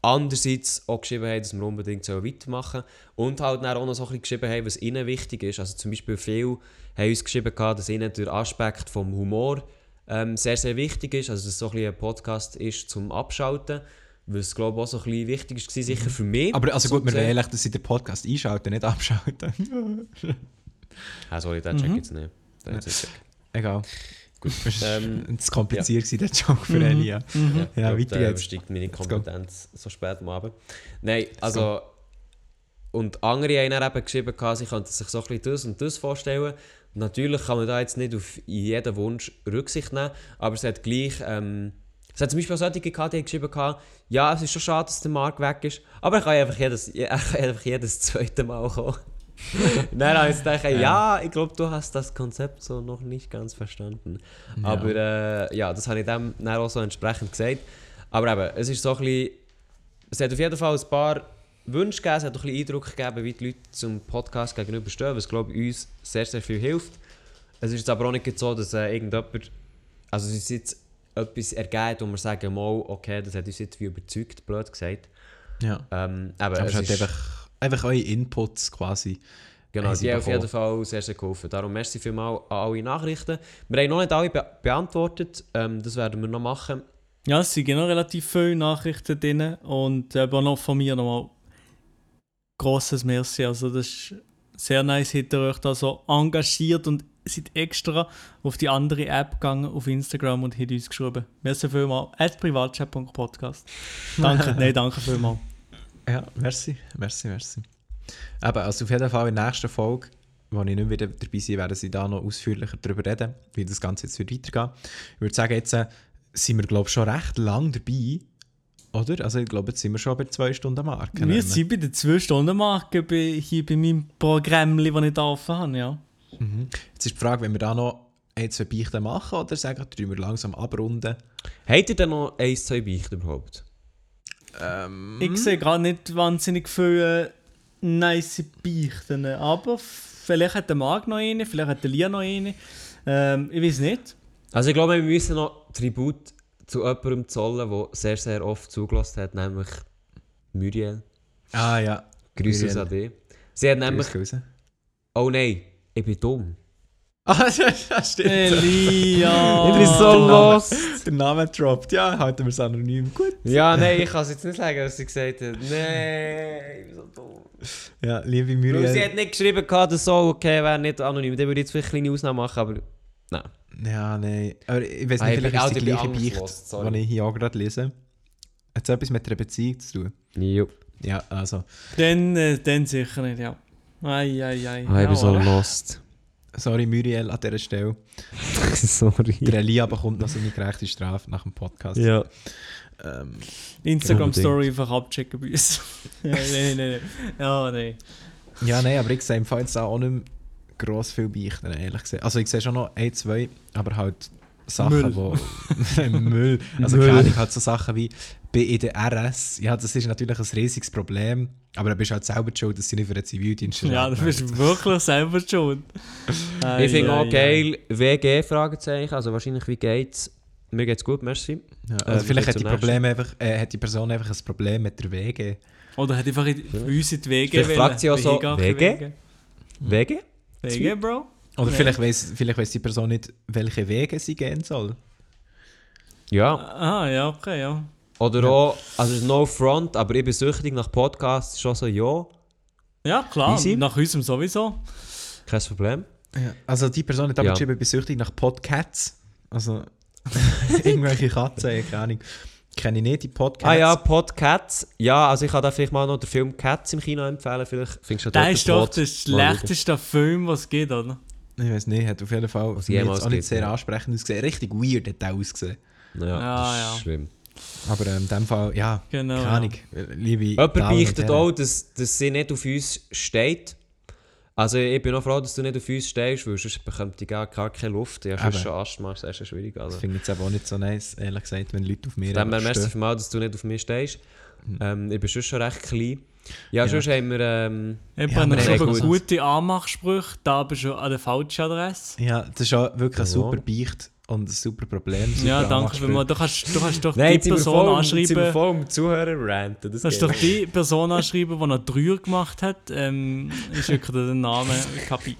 Andererseits auch geschrieben haben, dass wir unbedingt so weitermachen sollen. Und halt dann auch noch so ein bisschen geschrieben haben, was ihnen wichtig ist. Also zum Beispiel viele haben uns geschrieben, dass ihnen der Aspekt vom Humor ähm, sehr, sehr wichtig ist. Also dass es so ein, bisschen ein Podcast ist zum Abschalten. Was glaube ich auch so ein bisschen wichtig war, sicher für mich. Aber also so gut, wir gesehen. wollen ehrlich, dass sie den Podcast einschalten, nicht abschalten. Ah, sorry, den check Mhm. ich jetzt nicht. Den Ja. check. Egal. Gut. Ähm, Ähm, zu kompliziert war der Joke für Mhm. Elia. Mhm. Ja, ich glaub, weiter der geht's. übersteigt meine. Kompetenz so spät am Abend. Nein, also... Und andere haben dann eben geschrieben, sie könnten sich so ein bisschen das und das vorstellen. Natürlich kann man da jetzt nicht auf jeden Wunsch Rücksicht nehmen, aber es hat gleich... Ähm, es hat zum Beispiel auch solche gehabt, die haben geschrieben, gehabt, ja, es ist schon schade, dass der Markt weg ist, aber er kann einfach jedes, er kann einfach jedes zweite Mal kommen. Dann habe ich gedacht, ja, ich glaube, du hast das Konzept so noch nicht ganz verstanden. Ja. Aber äh, ja, das habe ich dem dann auch so entsprechend gesagt. Aber eben, es ist so ein bisschen, es hat auf jeden Fall ein paar Wünsche gegeben, es hat auch ein bisschen Eindruck gegeben, wie die Leute zum Podcast gegenüberstehen, was glaube ich uns sehr, sehr viel hilft. Es ist jetzt aber auch nicht so, dass äh, irgendjemand, also es ist jetzt etwas ergeben, wo wir sagen, mal, okay, das hat uns jetzt wie überzeugt, blöd gesagt. Ja. Ähm, Aber es hat ist, einfach, einfach eure Inputs quasi. Genau, die haben auf jeden. Fall sehr, sehr geholfen. Darum merci vielmals an alle Nachrichten. Wir haben noch nicht alle be beantwortet, ähm, das werden wir noch machen. Ja, es sind genau relativ viele Nachrichten drin und eben noch von mir nochmal grosses Merci. Also das ist sehr nice, ihr euch da so engagiert und seid extra auf die andere App gegangen, auf Instagram und habt uns geschrieben. Merci vielmals. At privatchat.podcast. Danke, nein, danke vielmals. Ja, merci, merci, merci. Eben, also auf jeden Fall in der nächsten Folge, wo ich nicht wieder dabei sein werden sie da noch ausführlicher darüber reden, wie das Ganze jetzt wird weitergehen. Ich würde sagen, jetzt äh, sind wir, glaube ich, schon recht lang dabei. Oder? Also ich glaube, jetzt sind wir schon bei zwei Stunden Marke. Wir sind bei der 2-Stunden-Marke bei, hier bei meinem Programm, das ich da offen habe, ja. Mhm. Jetzt ist die Frage, wenn wir da noch ein, zwei Beichten machen oder sagen, tun wir langsam abrunden. Habt ihr denn noch ein, zwei Beichten überhaupt? Ähm, Ich sehe gerade nicht wahnsinnig viele äh, nice Beichten, aber vielleicht hat der Marc noch eine, vielleicht hat der Lia noch eine. Ähm, ich weiß nicht. Also ich glaube, wir müssen noch Tribut zu jemandem zollen, der sehr, sehr oft zugelassen hat, nämlich Muriel. ah ja. Grüße an dich. Sie hat nämlich... Grüße. Oh nein, ich bin dumm. Ah, ja, stimmt. Elia! Ich bin so lost. Der Name droppt. Ja, halten wir es anonym. Gut. Ja, nein, ich kann es jetzt nicht sagen, was sie gesagt hat. Nein, ich bin so dumm. Ja, liebe Weil sie hat nicht geschrieben, gehabt, dass so okay wäre, nicht anonym. Dann würde ich jetzt vielleicht eine kleine Ausnahme machen, aber... Nein. Ja, nein. Aber ich weiß Ah, nicht, ich bin vielleicht ist die gleiche Beicht, die ich hier auch gerade lese. Hat es etwas mit einer Beziehung zu tun? Jo. Ja, also. Dann, äh, dann sicher nicht, ja. Ei, ei, ei. Ah, ich bin so lost. Sorry, Muriel, an dieser Stelle. Sorry. Der Elia bekommt noch seine gerechte Strafe nach dem Podcast. Ja. Ähm, Instagram-Story einfach abchecken bei uns. ja, nein, nein, nein. Ja, nein. ja, nein, aber ich sehe im Fall jetzt auch nicht mehr gross viel Beichten, ehrlich gesagt. Also ich sehe schon noch ein, zwei, aber halt Sachen, Müll. wo... Müll. Also Müll. keine Ahnung, halt so Sachen wie bin in der RS. Ja, das ist natürlich ein riesiges Problem, aber du bist halt selber schuld, dass sie nicht für den Zivildienst Ja, du bist wirklich selber schuld. Ei, Ich finde auch ei. geil, WG-Fragezeichen, also wahrscheinlich wie geht's? Mir geht's gut, merci. Ja, Äh, also wir vielleicht hat die, Problem einfach, äh, hat die Person einfach ein Problem mit der WG. Oder hat einfach in, uns in die Wege Vielleicht fragt sie auch so? Wege? WG? Wege, Bro? Oder Nee. vielleicht weiß vielleicht weiss die Person nicht, welche Wege sie gehen soll. Ja. Ah, ja, okay, ja. Oder auch, also no front, aber ich bin süchtig nach Podcasts, schon so, ja, Ja, klar, Easy. nach unserem sowieso. kein Problem. Also die Person hat aber Ja. geschrieben, ich bin süchtig nach Podcats. Also irgendwelche Katzen, keine Ahnung. Kenne ich nicht, die Podcats. Ah ja, Podcats. Ja, also ich kann da vielleicht mal noch den Film Cats im Kino empfehlen, vielleicht findest du Das dort ist doch der schlechteste Film, was es gibt, oder? Ich weiß nicht, hat auf jeden Fall Was jemals jetzt auch nicht gibt, sehr ja. ansprechend ausgesehen. Richtig weird hat er ausgesehen. Ja, Ja, das ist ja. schlimm. Aber ähm, in dem Fall, ja, Genau. keine Ahnung. Liebe Jemand beichtet auch, dass, dass sie nicht auf uns steht. Also ich bin noch froh, dass du nicht auf uns stehst, weil sonst bekommt die gar, gar keine Luft. Ja, sonst schon Asthma, das ist ja schwierig. Das Also. finde ich jetzt aber auch nicht so nice, ehrlich gesagt, wenn Leute auf mir Dann einfach merci stehen. für mal, dass du nicht auf mich stehst. Mhm. Ähm, ich bin schon schon recht klein. Ja, Ja. sonst haben wir... Ähm, Ich Ja, habe gut. gute Anmachsprüche, da aber schon an der falschen Adresse. Ja, das ist auch wirklich ein Ja. super Beicht und ein super Problem. Super Ja, danke vielmals. Du kannst, du kannst doch Nein, die Person voll, anschreiben. voll um Zuhörer ranten. Das Du kannst doch die Person anschreiben, die noch Dreier gemacht hat. Ähm, ist wirklich den Namen Kapi.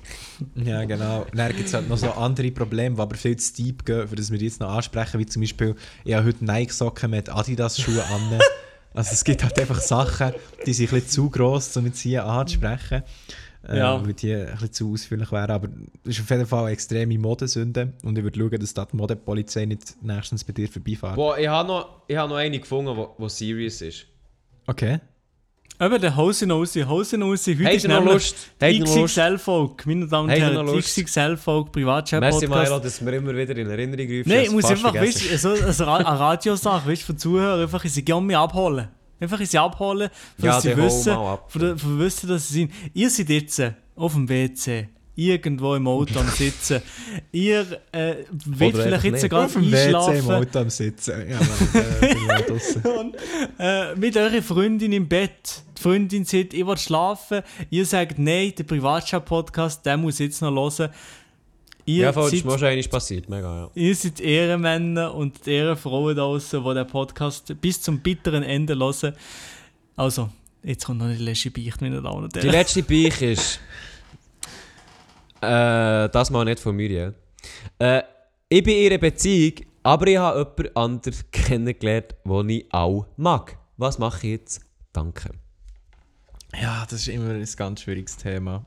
Ja, genau. Dann gibt es halt noch so andere Probleme, die aber viel zu deep gehen, für das wir jetzt noch ansprechen, wie zum Beispiel, ich habe heute Nike-Socken mit Adidas-Schuhen an. Also es gibt halt einfach Sachen, die sind ein bisschen zu gross, um jetzt hier anzusprechen. Äh, Ja. Weil die ein bisschen zu ausführlich wären. Aber es ist auf jeden Fall eine extreme Modesünde. Und ich würde schauen, dass da die Modepolizei nicht nächstens bei dir vorbeifährt. Boah, ich habe noch, ich hab noch eine gefunden, die wo serious ist. Okay. Eben der Hosenose, Hosenose. Heute Habt ist noch Lust? Lust? XXL-Folge. Meine Damen und Herren, Lust? XXL-Folge, Merci Milo, Privatchat-Podcast. dass wir immer wieder in Erinnerung rufen. Nein, ich muss einfach, weißt du, so, also eine Radiosache, weißt du, von Zuhörern, einfach in sie gerne mich abholen. Einfach in sie abholen, für Ja, dass sie wissen, ab. für, für wissen, dass sie sind. Ihr seid jetzt auf dem WC, irgendwo im Auto am Sitzen. Ihr äh, wollt vielleicht jetzt nicht. sogar Auf dem WC im. Auto am Sitzen. Ja, Mann, äh. Und, äh, mit eurer Freundin im Bett. Die Freundin sagt, ich will schlafen. Ihr sagt, nein, der Privatchat-Podcast, der muss jetzt noch hören. Ihr Ja, voll, das seid ist mir schon passiert. Mega, ja. Ihr seid die Ehrenmänner und die Ehrenfrauen da draußen, die den Podcast bis zum bitteren Ende hören. Also, jetzt kommt noch die letzte Beicht, meine Damen und Die Herren. letzte Beich ist. Äh, das mal nicht von mir, ja. Äh, ich bin in einer Beziehung, aber ich habe jemand anderes kennengelernt, den ich auch mag. Was mache ich jetzt? Danke. Ja, das ist immer ein ganz schwieriges Thema.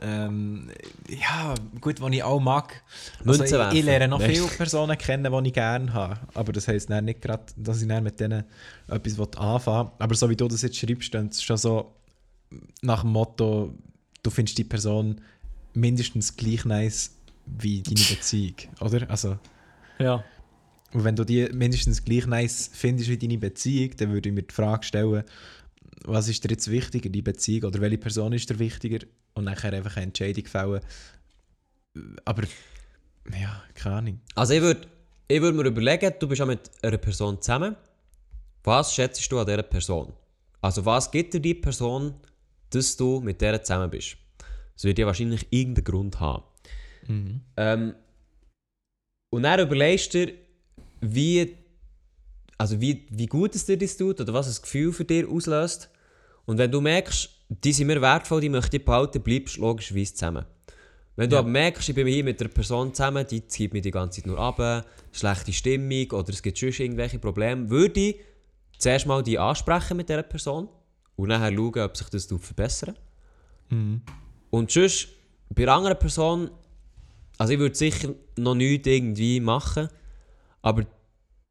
Ähm, ja, gut, was ich auch mag. Also ich, ich lerne noch viele Personen kennen, die ich gerne habe. Aber das heisst dann nicht gerade, dass ich dann mit denen etwas anfangen will. Aber so wie du das jetzt schreibst, dann ist es schon so nach dem Motto, du findest die Person mindestens gleich nice wie deine Beziehung, oder? Also, Ja. und wenn du die mindestens gleich nice findest wie deine Beziehung, dann würde ich mir die Frage stellen, was ist dir jetzt wichtiger, die Beziehung oder welche Person ist dir wichtiger und nachher einfach eine Entscheidung fällen. Aber, ja, keine Ahnung. Also ich würde ich würd mir überlegen, du bist ja mit einer Person zusammen. Was schätzt du an dieser Person? Also was gibt dir die Person, dass du mit der zusammen bist? Das wird ja wahrscheinlich irgendeinen Grund haben. Ähm, und dann überlegst du dir, wie, also wie, wie gut es dir das tut oder was das Gefühl für dich auslöst. Und wenn du merkst, die sind mir wertvoll, die möchte ich behalten, bleibst du logischerweise zusammen. Wenn du Ja. aber merkst, ich bin hier mit einer Person zusammen, die zieht mich die ganze Zeit nur ab, schlechte Stimmung oder es gibt schon irgendwelche Probleme, würde ich zuerst mal die ansprechen mit dieser Person und nachher schauen, ob sich das verbessern Und sonst, bei einer anderen Person, also ich würde sicher noch nichts irgendwie machen, aber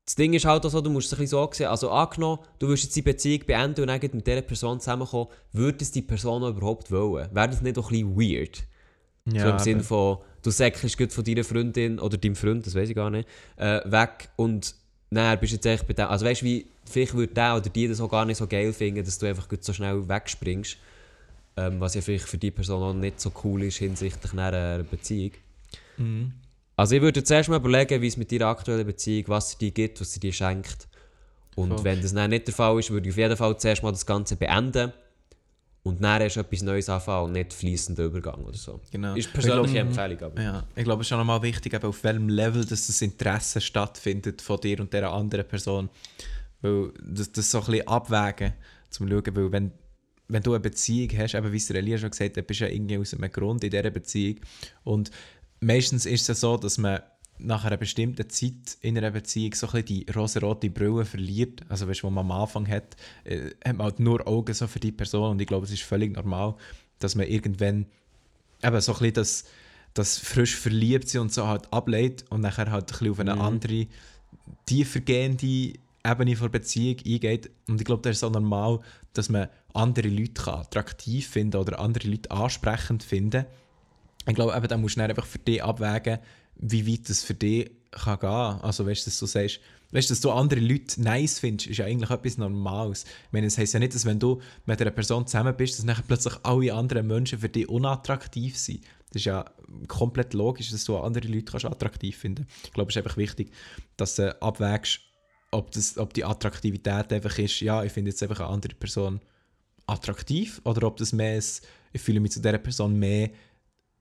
das Ding ist halt auch so, du musst es ein bisschen so sehen, also angenommen, du würdest jetzt die Beziehung beenden und dann mit dieser Person zusammenkommen, würde es die Person überhaupt wollen? Wäre das nicht auch ein bisschen weird? Ja, so im Sinne von, du säckelst gut von deiner Freundin oder deinem Freund, das weiß ich gar nicht, äh, weg und dann bist du jetzt echt bei dem, also weißt du, wie, vielleicht würde der oder die das auch gar nicht so geil finden, dass du einfach so schnell wegspringst, ähm, was ja vielleicht für die Person auch nicht so cool ist hinsichtlich einer Beziehung. Mhm. Also ich würde zuerst mal überlegen, wie es mit deiner aktuellen Beziehung, was sie dir gibt, was sie dir schenkt. Und Voll. wenn das dann nicht der Fall ist, würde ich auf jeden Fall zuerst mal das Ganze beenden und dann erst etwas Neues anfangen und nicht fließender Übergang oder so. Genau. Ist persönliche Ich glaub, Empfehlung, aber... Ja, ich glaube, es ist auch nochmal wichtig, eben auf welchem Level dass das Interesse stattfindet von dir und dieser anderen Person. Weil das, das so ein bisschen abwägen, zum schauen, weil wenn, wenn du eine Beziehung hast, eben wie es Elia schon gesagt hat, bist du ja irgendwie aus einem Grund in dieser Beziehung. Und meistens ist es ja so, dass man nach einer bestimmten Zeit in einer Beziehung so ein die rosarote Brille verliert. Also weißt du, wo man am Anfang hat, äh, hat man halt nur Augen so für die Person und ich glaube, es ist völlig normal, dass man irgendwann eben so ein das, das frisch verliebt und so halt ablehnt und nachher halt ein bisschen auf eine Mhm. andere, tiefergehende Ebene von Beziehung eingeht. Und ich glaube, das ist so normal, dass man andere Leute kann attraktiv finden oder andere Leute ansprechend finden. Ich glaube, eben, da musst du dann einfach für dich abwägen, wie weit das für dich kann gehen. Also weißt du, dass du sagst, weißt du, dass du andere Leute nice findest, ist ja eigentlich etwas Normales. Ich meine, es heisst ja nicht, dass wenn du mit einer Person zusammen bist, dass nachher plötzlich alle anderen Menschen für dich unattraktiv sind. Das ist ja komplett logisch, dass du andere Leute kannst attraktiv finden Ich glaube, es ist einfach wichtig, dass du abwägst, ob, das, ob die Attraktivität einfach ist, ja, ich finde jetzt einfach eine andere Person attraktiv oder ob das mehr ist, ich fühle mich zu dieser Person mehr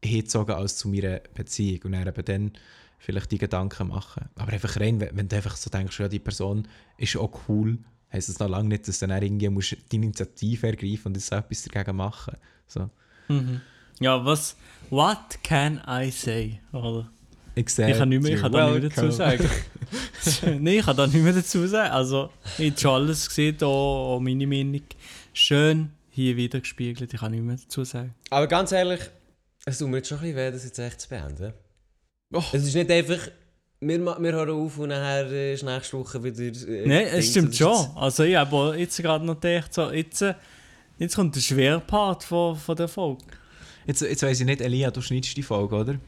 hingezogen als zu meiner Beziehung und dann eben dann vielleicht die Gedanken machen. Aber einfach rein, wenn, wenn du einfach so denkst, ja, die Person ist auch cool, heisst das noch lange nicht, dass du dann irgendwie musst die Initiative ergreifen und jetzt etwas dagegen machen. So. Mhm. Ja, was. What can I say? Oder? Exactly. Ich kann nicht mehr, ich kann da nicht mehr dazu sagen. Nein, ich kann da nicht mehr dazu sagen. Also, ich habe schon alles gesehen, auch, auch meine Meinung. Schön hier wieder gespiegelt, ich kann nicht mehr dazu sagen. Aber ganz ehrlich, es tut mir jetzt schon ein bisschen weh, das jetzt echt zu beenden. Oh. Es ist nicht einfach, wir, wir hören auf und nachher äh, ist nächste Woche wieder... Äh, Nein, es stimmt schon. Also, ich habe jetzt gerade noch gedacht, so, jetzt, äh, jetzt kommt der schwere Part von, von der Folge. Jetzt, jetzt weiss ich nicht, Elia, du schneidest die Folge, oder?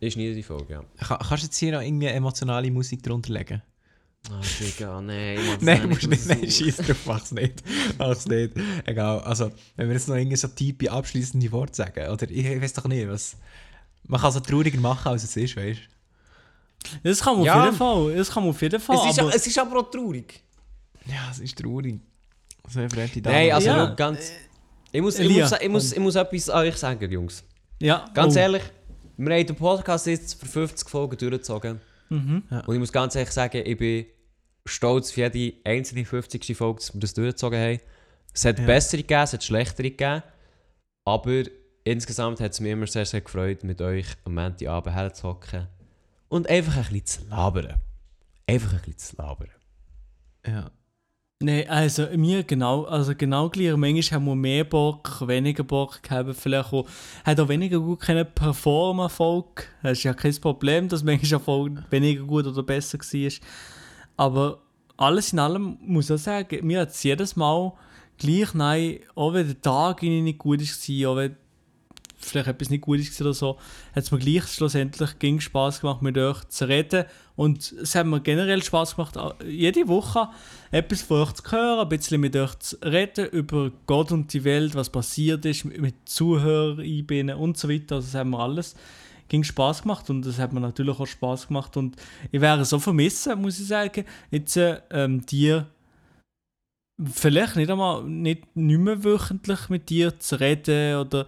Ist nie die Folge, ja. Ka- Kannst du jetzt hier noch irgendwie emotionale Musik drunter legen? Ah, Digga, nein. Nein, musst nicht. Nein, scheiß drauf, mach's nicht. Mach's nicht. Egal. Also, wenn wir jetzt noch irgendwie so tiefe abschließende Worte sagen, oder ich, ich weiß doch nicht, was. Man kann es so trauriger machen, als es ist, weißt Das kann man Ja. auf jeden Fall. Das kann man auf jeden Fall. Es ist, aber, es ist aber auch traurig. du? Ja, es ist traurig. So eine fremde Nein, also Ja. ganz... Ich muss, ich, Elia, muss, ich, muss, ich muss etwas an euch sagen, Jungs. ja, Ganz oh. ehrlich, wir haben den Podcast jetzt für 50 Folgen durchgezogen. Mhm. Und ich muss ganz ehrlich sagen, ich bin stolz auf jede einzelne 50. Folge, dass wir das durchgezogen haben. Es hat Ja. bessere gegeben, es hat schlechtere gegeben. Aber insgesamt hat es mich immer sehr, sehr gefreut, mit euch am Montagabend herzuhocken. Und einfach ein bisschen zu labern. Einfach ein bisschen zu labern. Ja. Nein, also mir genau, also genau gleich. Manchmal haben wir mehr Bock, weniger Bock gehabt, vielleicht auch, hat auch weniger gut können performen Volk. Das ist ja kein Problem, dass manchmal Folge weniger gut oder besser war. Aber alles in allem muss ich auch sagen, mir hat es jedes Mal gleich nein, auch wenn der Tag nicht gut war, auch wenn vielleicht etwas nicht gut war oder so, hat es mir gleich schlussendlich ging Spaß gemacht, mit euch zu reden. Und es hat mir generell Spaß gemacht, jede Woche etwas von euch zu hören, ein bisschen mit euch zu reden über Gott und die Welt, was passiert ist, mit, einbinden und so weiter. Also, das haben wir alles ging Spaß gemacht und das hat mir natürlich auch Spaß gemacht und ich wäre so vermissen, muss ich sagen, jetzt äh, ähm, dir vielleicht nicht einmal nicht, nicht mehr wöchentlich mit dir zu reden oder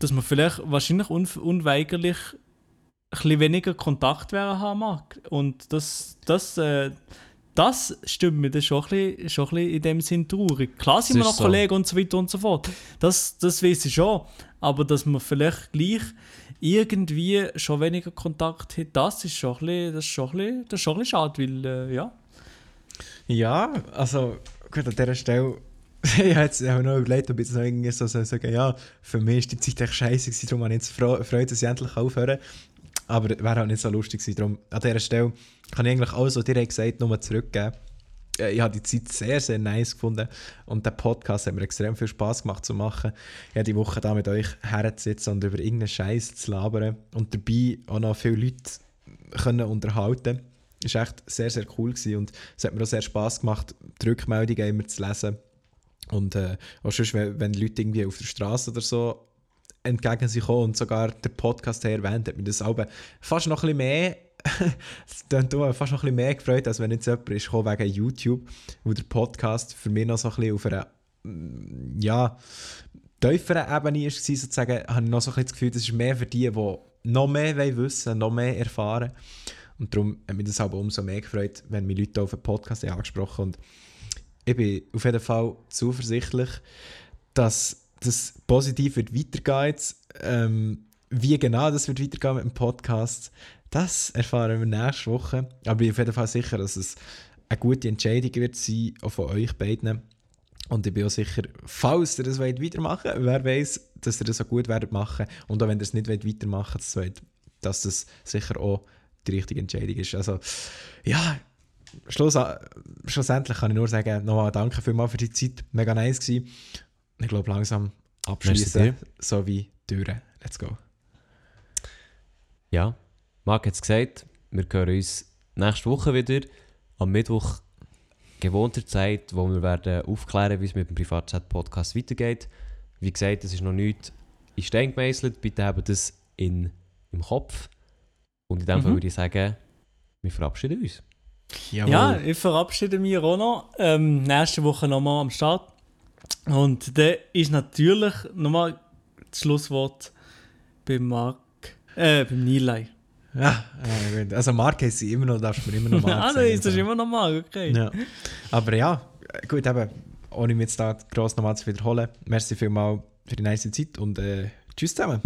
dass man vielleicht wahrscheinlich un unweigerlich bisschen weniger Kontakt werden haben mag. Und das, das, äh, das stimmt mir dann schon ein, bisschen, schon ein bisschen in dem Sinn traurig. Klar sind wir noch so. Kollegen und so weiter und so fort. Das, das weiß ich schon. Aber dass man vielleicht gleich irgendwie schon weniger Kontakt hat, das ist schon ein bisschen, das ist schon ein bisschen, das ist schon ein bisschen schade, weil, äh, ja. Ja, also gut, an dieser Stelle. ich habe jetzt auch noch überlegt, ob ich jetzt noch irgendwie so so sagen ja, für mich ist die Zeit echt scheiße gewesen, darum habe ich jetzt Fre- Freude, dass ich endlich aufhören. Aber wäre halt nicht so lustig gewesen. Darum, an dieser Stelle kann ich eigentlich alles, was dir gesagt nur zurückgeben. Äh, Ich habe die Zeit sehr, sehr nice gefunden und der Podcast hat mir extrem viel Spaß gemacht zu machen. Ich die Woche da mit euch herzusitzen und über irgendeinen Scheiß zu labern und dabei auch noch viele Leute können unterhalten. Es war echt sehr, sehr cool gewesen und es hat mir auch sehr Spaß gemacht, die Rückmeldungen immer zu lesen. Und äh, auch sonst, wenn, wenn Leute irgendwie auf der Straße oder so entgegen sich kommen und sogar der Podcast hier erwähnt, hat mich das aber fast noch ein bisschen mehr es klingt auch fast noch ein mehr gefreut, als wenn jetzt jemand ist gekommen wegen YouTube, wo der Podcast für mich noch so ein bisschen auf einer mm, ja, tieferen Ebene war, sozusagen, habe ich noch so ein das Gefühl, das ist mehr für die, die noch mehr wollen wissen noch mehr erfahren. Und darum hat mich das aber umso mehr gefreut, wenn mich Leute auf den Podcast haben angesprochen und ich bin auf jeden Fall zuversichtlich, dass das positiv wird weitergehen. Ähm, wie genau das wird weitergehen mit dem Podcast, das erfahren wir nächste Woche. Aber ich bin auf jeden Fall sicher, dass es eine gute Entscheidung wird sein, auch von euch beiden. Und ich bin auch sicher, falls ihr das wollt weitermachen wollt, wer weiß, dass ihr das so gut werdet machen. Und auch wenn ihr es nicht wollt weitermachen wollt, dass das sicher auch die richtige Entscheidung ist. Also, ja, Schluss, schlussendlich kann ich nur sagen, nochmal danke vielmals für die Zeit. Mega nice gewesen. Ich glaube, langsam abschließen, so wie Türen. Let's go. Ja, Marc hat es gesagt, wir hören uns nächste Woche wieder. am Mittwoch gewohnter Zeit, wo wir werden aufklären, wie es mit dem Privatchat-Podcast weitergeht. Wie gesagt, es ist noch nichts in Stein gemeißelt. Bitte habt das in, im Kopf. Und in dem Fall Mhm. würde ich sagen, wir verabschieden uns. Jawohl. Ja, ich verabschiede mich auch noch. Ähm, nächste Woche nochmal am Start. Und dann ist natürlich nochmal das Schlusswort beim Mark, äh, beim Nilay. Ja, äh, gut. also Mark heisst sie immer noch, darfst du mir immer noch Mark Ah, sagen. das ist immer noch Mark, okay. Ja. Aber ja, gut, eben, ohne mich jetzt da gross nochmal zu wiederholen, merci vielmals für die nice Zeit und äh, tschüss zusammen.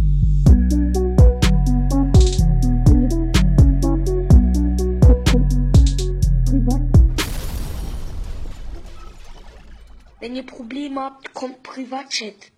Wenn ihr Probleme habt, kommt Privatchat.